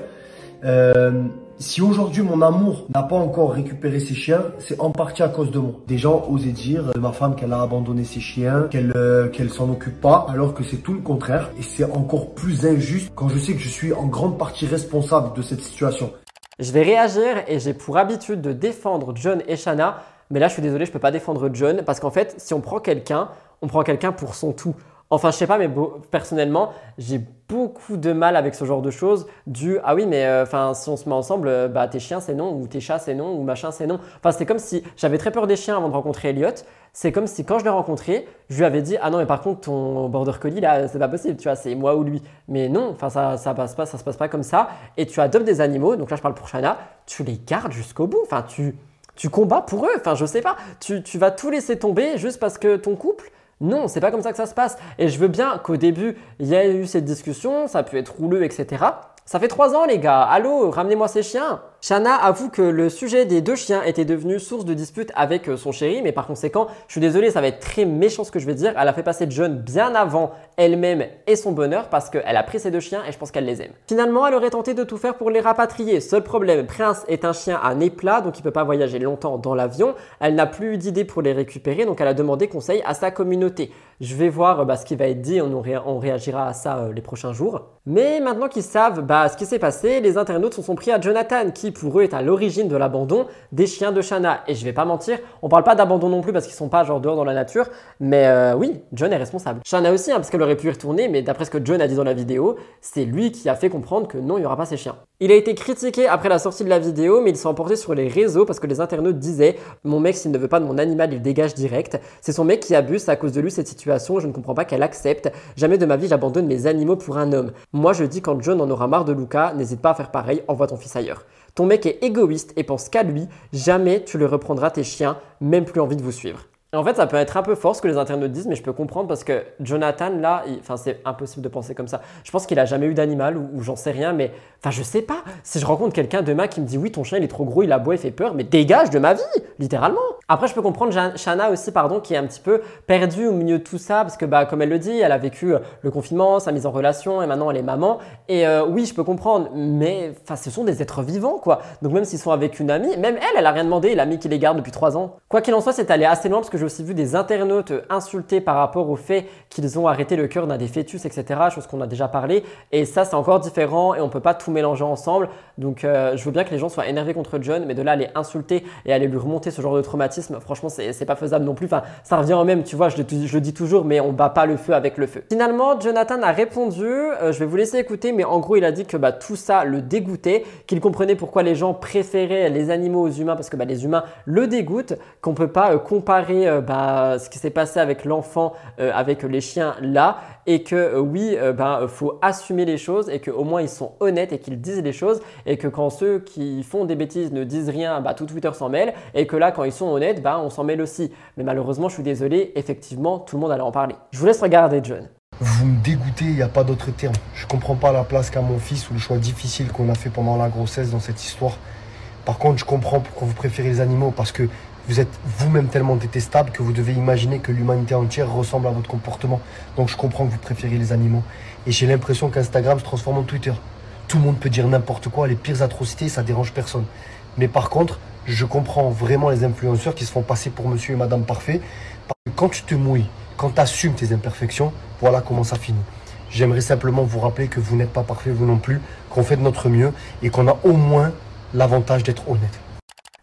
Euh, si aujourd'hui mon amour n'a pas encore récupéré ses chiens, c'est en partie à cause de moi. Des gens osaient dire de ma femme qu'elle a abandonné ses chiens, qu'elle euh, qu'elle s'en occupe pas, alors que c'est tout le contraire. Et c'est encore plus injuste quand je sais que je suis en grande partie responsable de cette situation. Je vais réagir et j'ai pour habitude de défendre John et Shanna. Mais là, je suis désolé, je peux pas défendre John parce qu'en fait, si on prend quelqu'un, on prend quelqu'un pour son tout. Enfin, je sais pas, mais personnellement, j'ai beaucoup de mal avec ce genre de choses. Du ah oui, mais euh, enfin, si on se met ensemble, euh, bah tes chiens c'est non, ou tes chats c'est non, ou machin c'est non. Enfin, c'est comme si j'avais très peur des chiens avant de rencontrer Elliot. C'est comme si quand je l'ai rencontré, je lui avais dit ah non, mais par contre ton border collie là, c'est pas possible, tu vois, c'est moi ou lui. Mais non, enfin ça, ça passe pas, ça se passe pas comme ça. Et tu adoptes des animaux, donc là je parle pour Shana, tu les gardes jusqu'au bout. Enfin, tu tu combats pour eux. Enfin, je sais pas, tu, tu vas tout laisser tomber juste parce que ton couple non, c'est pas comme ça que ça se passe. Et je veux bien qu'au début, il y ait eu cette discussion, ça peut être rouleux, etc. Ça fait trois ans, les gars. Allô, ramenez-moi ces chiens. Shana avoue que le sujet des deux chiens était devenu source de dispute avec euh, son chéri, mais par conséquent, je suis désolé, ça va être très méchant ce que je vais dire. Elle a fait passer John bien avant elle-même et son bonheur parce qu'elle a pris ses deux chiens et je pense qu'elle les aime. Finalement, elle aurait tenté de tout faire pour les rapatrier. Seul problème, Prince est un chien à nez plat, donc il peut pas voyager longtemps dans l'avion. Elle n'a plus d'idée pour les récupérer, donc elle a demandé conseil à sa communauté. Je vais voir bah, ce qui va être dit, on, réagira à ça euh, les prochains jours. Mais maintenant qu'ils savent bah, ce qui s'est passé, les internautes se sont pris à Jonathan qui pour eux est à l'origine de l'abandon des chiens de Shanna. Et je vais pas mentir, on parle pas d'abandon non plus parce qu'ils sont pas genre dehors dans la nature, mais euh, oui, John est responsable. Shanna aussi, hein, parce qu'elle aurait pu y retourner, mais d'après ce que John a dit dans la vidéo, c'est lui qui a fait comprendre que non, il y aura pas ces chiens. Il a été critiqué après la sortie de la vidéo, mais il s'est emporté sur les réseaux parce que les internautes disaient Mon mec, s'il ne veut pas de mon animal, il dégage direct. C'est son mec qui abuse, à cause de lui cette situation, je ne comprends pas qu'elle accepte. Jamais de ma vie, j'abandonne mes animaux pour un homme. Moi, je dis quand John en aura marre de Luca, n'hésite pas à faire pareil, envoie ton fils ailleurs. Ton mec est égoïste et pense qu'à lui. Jamais tu le reprendras tes chiens, même plus envie de vous suivre. En fait, ça peut être un peu fort ce que les internautes disent, mais je peux comprendre parce que Jonathan, là, enfin, c'est impossible de penser comme ça. Je pense qu'il a jamais eu d'animal ou, j'en sais rien, mais enfin, je sais pas. Si je rencontre quelqu'un demain qui me dit oui, ton chien il est trop gros, il aboie, il fait peur, mais dégage de ma vie, littéralement. Après, je peux comprendre Shana aussi, pardon, qui est un petit peu perdue au milieu de tout ça, parce que bah, comme elle le dit, elle a vécu euh, le confinement, sa mise en relation, et maintenant elle est maman. Et euh, oui, je peux comprendre, mais enfin, ce sont des êtres vivants, quoi. Donc même s'ils sont avec une amie, même elle, elle a rien demandé, l'amie qui les garde depuis trois ans. Quoi qu'il en soit, c'est allé assez loin parce que j'ai aussi vu des internautes insultés par rapport au fait qu'ils ont arrêté le cœur d'un des fœtus, etc. Chose qu'on a déjà parlé. Et ça, c'est encore différent et on peut pas tout mélanger ensemble. Donc euh, je veux bien que les gens soient énervés contre John, mais de là à aller insulter et aller lui remonter ce genre de traumatisme, franchement, c'est pas faisable non plus. Enfin, ça revient au même, tu vois, je le, dis toujours, mais on bat pas le feu avec le feu. Finalement, Jonathan a répondu, euh, je vais vous laisser écouter, mais en gros, il a dit que bah, tout ça le dégoûtait, qu'il comprenait pourquoi les gens préféraient les animaux aux humains, parce que bah, les humains le dégoûtent, qu'on peut pas euh, comparer bah, ce qui s'est passé avec l'enfant avec les chiens là, et que oui, bah, faut assumer les choses, et qu'au moins ils sont honnêtes et qu'ils disent les choses, que quand ceux qui font des bêtises ne disent rien, bah, tout Twitter s'en mêle, et que là, quand ils sont honnêtes, bah, on s'en mêle aussi. Mais malheureusement, je suis désolé, effectivement, tout le monde allait en parler. Je vous laisse regarder, John. Vous me dégoûtez, il n'y a pas d'autre terme. Je comprends pas la place qu'a mon fils ou le choix difficile qu'on a fait pendant la grossesse dans cette histoire. Par contre, je comprends pourquoi vous préférez les animaux parce que vous êtes vous-même tellement détestable que vous devez imaginer que l'humanité entière ressemble à votre comportement. Donc je comprends que vous préférez les animaux. Et j'ai l'impression qu'Instagram se transforme en Twitter. Tout le monde peut dire n'importe quoi, les pires atrocités, ça dérange personne. Mais par contre, je comprends vraiment les influenceurs qui se font passer pour monsieur et madame parfait. Parce que quand tu te mouilles, quand tu assumes tes imperfections, voilà comment ça finit. J'aimerais simplement vous rappeler que vous n'êtes pas parfait, vous non plus, qu'on fait de notre mieux et qu'on a au moins l'avantage d'être honnête.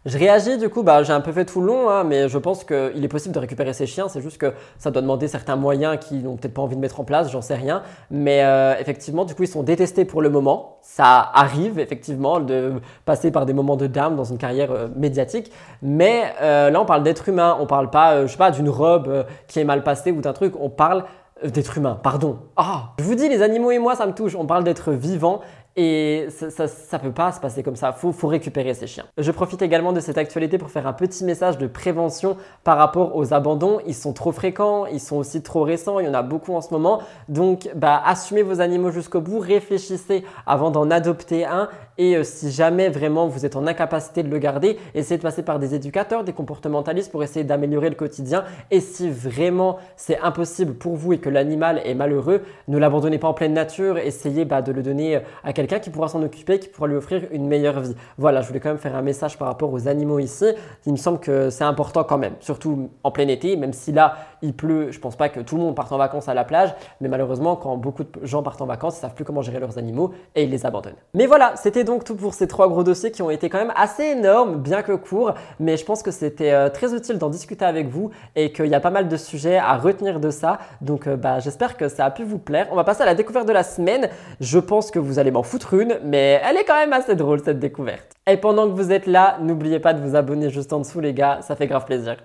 Je réagis du coup, bah, j'ai un peu fait tout le long, hein, mais je pense qu'il est possible de récupérer ses chiens. C'est juste que ça doit demander certains moyens qu'ils n'ont peut-être pas envie de mettre en place, j'en sais rien. Mais euh, effectivement, du coup, ils sont détestés pour le moment. Ça arrive effectivement de passer par des moments de dame dans une carrière euh, médiatique. Mais euh, là, on parle d'être humain. On parle pas, je sais pas, d'une robe qui est mal passée ou d'un truc. On parle d'être humain, pardon. Ah, je vous dis, les animaux et moi, ça me touche. On parle d'être vivant et ça, ça peut pas se passer comme ça. Faut, faut récupérer ces chiens. Je profite également de cette actualité pour faire un petit message de prévention par rapport aux abandons. Ils sont trop fréquents, ils sont aussi trop récents. Il y en a beaucoup en ce moment. Donc, bah, assumez vos animaux jusqu'au bout. Réfléchissez avant d'en adopter un. Et euh, si jamais vraiment vous êtes en incapacité de le garder, essayez de passer par des éducateurs, des comportementalistes pour essayer d'améliorer le quotidien. Et si vraiment c'est impossible pour vous et que l'animal est malheureux, ne l'abandonnez pas en pleine nature. Essayez bah, de le donner à quelqu'un qui pourra s'en occuper, qui pourra lui offrir une meilleure vie. Voilà, je voulais quand même faire un message par rapport aux animaux ici. Il me semble que c'est important quand même, surtout en plein été, même si là il pleut. Je pense pas que tout le monde parte en vacances à la plage, mais malheureusement, quand beaucoup de gens partent en vacances, ils savent plus comment gérer leurs animaux et ils les abandonnent. Mais voilà, c'était donc tout pour ces trois gros dossiers qui ont été quand même assez énormes, bien que courts, mais je pense que c'était euh, très utile d'en discuter avec vous et qu'il y a pas mal de sujets à retenir de ça. Donc euh, bah, j'espère que ça a pu vous plaire. On va passer à la découverte de la semaine. Je pense que vous allez m'en foutre une, mais elle est quand même assez drôle cette découverte. Et pendant que vous êtes là, n'oubliez pas de vous abonner juste en dessous les gars, ça fait grave plaisir.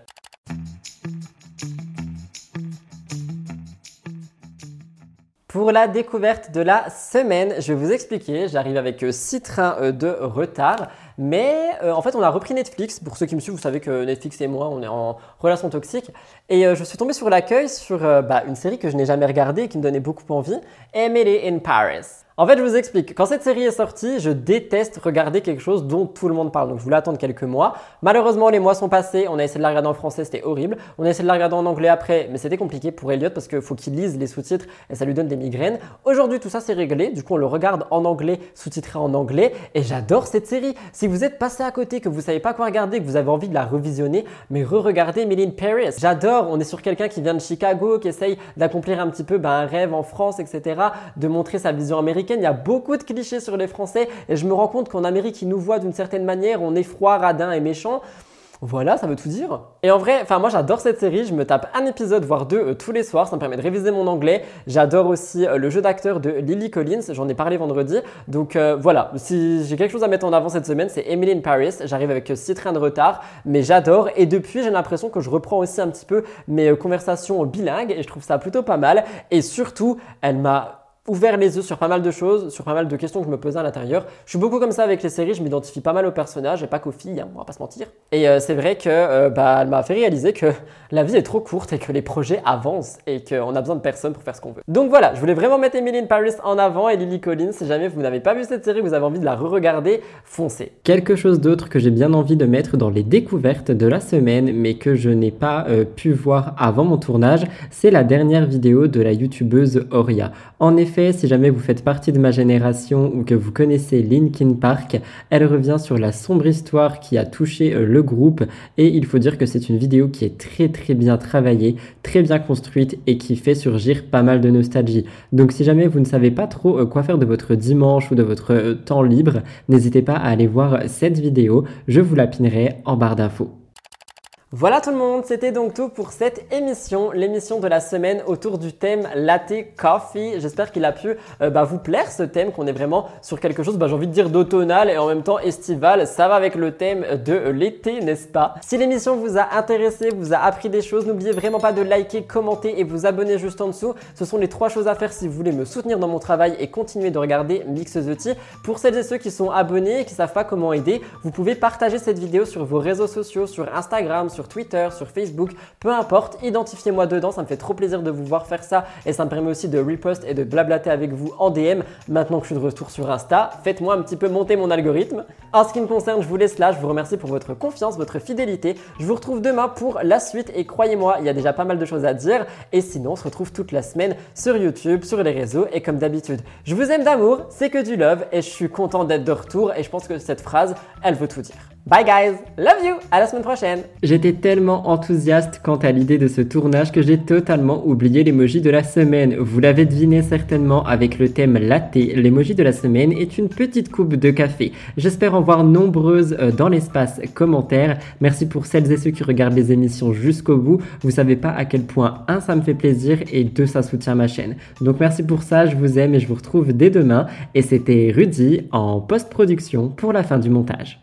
Pour la découverte de la semaine, je vais vous expliquer, j'arrive avec 6 trains euh, de retard, mais euh, en fait on a repris Netflix, pour ceux qui me suivent, vous savez que Netflix et moi on est en relation toxique, et euh, je suis tombé sur l'accueil sur euh, bah, une série que je n'ai jamais regardée et qui me donnait beaucoup envie, Emily in Paris. En fait, je vous explique. Quand cette série est sortie, je déteste regarder quelque chose dont tout le monde parle. Donc, je voulais attendre quelques mois. Malheureusement, les mois sont passés. On a essayé de la regarder en français, c'était horrible. On a essayé de la regarder en anglais après, mais c'était compliqué pour Elliot parce qu'il faut qu'il lise les sous-titres et ça lui donne des migraines. Aujourd'hui, tout ça c'est réglé. Du coup, on le regarde en anglais, sous-titré en anglais. Et j'adore cette série. Si vous êtes passé à côté, que vous savez pas quoi regarder, que vous avez envie de la revisionner, mais re-regardez Emily in Paris. J'adore. On est sur quelqu'un qui vient de Chicago, qui essaye d'accomplir un petit peu bah, un rêve en France, etc. De montrer sa vision américaine. Il y a beaucoup de clichés sur les Français et je me rends compte qu'en Amérique, ils nous voient d'une certaine manière, on est froid, radin et méchant. Voilà, ça veut tout dire. Et en vrai, enfin moi j'adore cette série, je me tape un épisode voire deux euh, tous les soirs, ça me permet de réviser mon anglais. J'adore aussi euh, le jeu d'acteur de Lily Collins, j'en ai parlé vendredi. Donc euh, voilà, si j'ai quelque chose à mettre en avant cette semaine, c'est Emily in Paris. J'arrive avec 6 trains de retard, mais j'adore et depuis j'ai l'impression que je reprends aussi un petit peu mes conversations bilingues et je trouve ça plutôt pas mal et surtout, elle m'a ouvert les yeux sur pas mal de choses, sur pas mal de questions que je me posais à l'intérieur. Je suis beaucoup comme ça avec les séries, je m'identifie pas mal aux personnages et pas qu'aux filles, hein, on va pas se mentir. Et euh, c'est vrai que euh, bah, elle m'a fait réaliser que la vie est trop courte et que les projets avancent et qu'on a besoin de personne pour faire ce qu'on veut. Donc voilà, je voulais vraiment mettre Emily in Paris en avant et Lily Collins. Si jamais vous n'avez pas vu cette série, vous avez envie de la re-regarder, foncez. Quelque chose d'autre que j'ai bien envie de mettre dans les découvertes de la semaine, mais que je n'ai pas euh, pu voir avant mon tournage, c'est la dernière vidéo de la youtubeuse Oria. En effet, si jamais vous faites partie de ma génération ou que vous connaissez Linkin Park, elle revient sur la sombre histoire qui a touché euh, le groupe et il faut dire que c'est une vidéo qui est très très bien travaillée, très bien construite et qui fait surgir pas mal de nostalgie. Donc si jamais vous ne savez pas trop euh, quoi faire de votre dimanche ou de votre euh, temps libre, n'hésitez pas à aller voir cette vidéo, je vous la pinerai en barre d'infos. Voilà tout le monde, c'était donc tout pour cette émission, l'émission de la semaine autour du thème latte coffee. J'espère qu'il a pu euh, bah, vous plaire ce thème, qu'on est vraiment sur quelque chose, bah, j'ai envie de dire d'automnal et en même temps estival. Ça va avec le thème de l'été, n'est-ce pas? Si l'émission vous a intéressé, vous a appris des choses, n'oubliez vraiment pas de liker, commenter et vous abonner juste en dessous. Ce sont les trois choses à faire si vous voulez me soutenir dans mon travail et continuer de regarder Mix the Pour celles et ceux qui sont abonnés et qui savent pas comment aider, vous pouvez partager cette vidéo sur vos réseaux sociaux, sur Instagram, sur Twitter, sur Facebook, peu importe, identifiez-moi dedans, ça me fait trop plaisir de vous voir faire ça et ça me permet aussi de repost et de blablater avec vous en DM. Maintenant que je suis de retour sur Insta, faites-moi un petit peu monter mon algorithme. En ce qui me concerne, je vous laisse là, je vous remercie pour votre confiance, votre fidélité. Je vous retrouve demain pour la suite et croyez-moi, il y a déjà pas mal de choses à dire et sinon on se retrouve toute la semaine sur YouTube, sur les réseaux et comme d'habitude, je vous aime d'amour, c'est que du love et je suis content d'être de retour et je pense que cette phrase, elle veut tout dire. Bye guys, love you, à la semaine prochaine. J'étais tellement enthousiaste quant à l'idée de ce tournage que j'ai totalement oublié l'emoji de la semaine. Vous l'avez deviné certainement avec le thème latte, l'emoji de la semaine est une petite coupe de café. J'espère en voir nombreuses euh, dans l'espace commentaire. Merci pour celles et ceux qui regardent les émissions jusqu'au bout. Vous savez pas à quel point un ça me fait plaisir et deux ça soutient ma chaîne. Donc merci pour ça, je vous aime et je vous retrouve dès demain. Et c'était Rudy en post-production pour la fin du montage.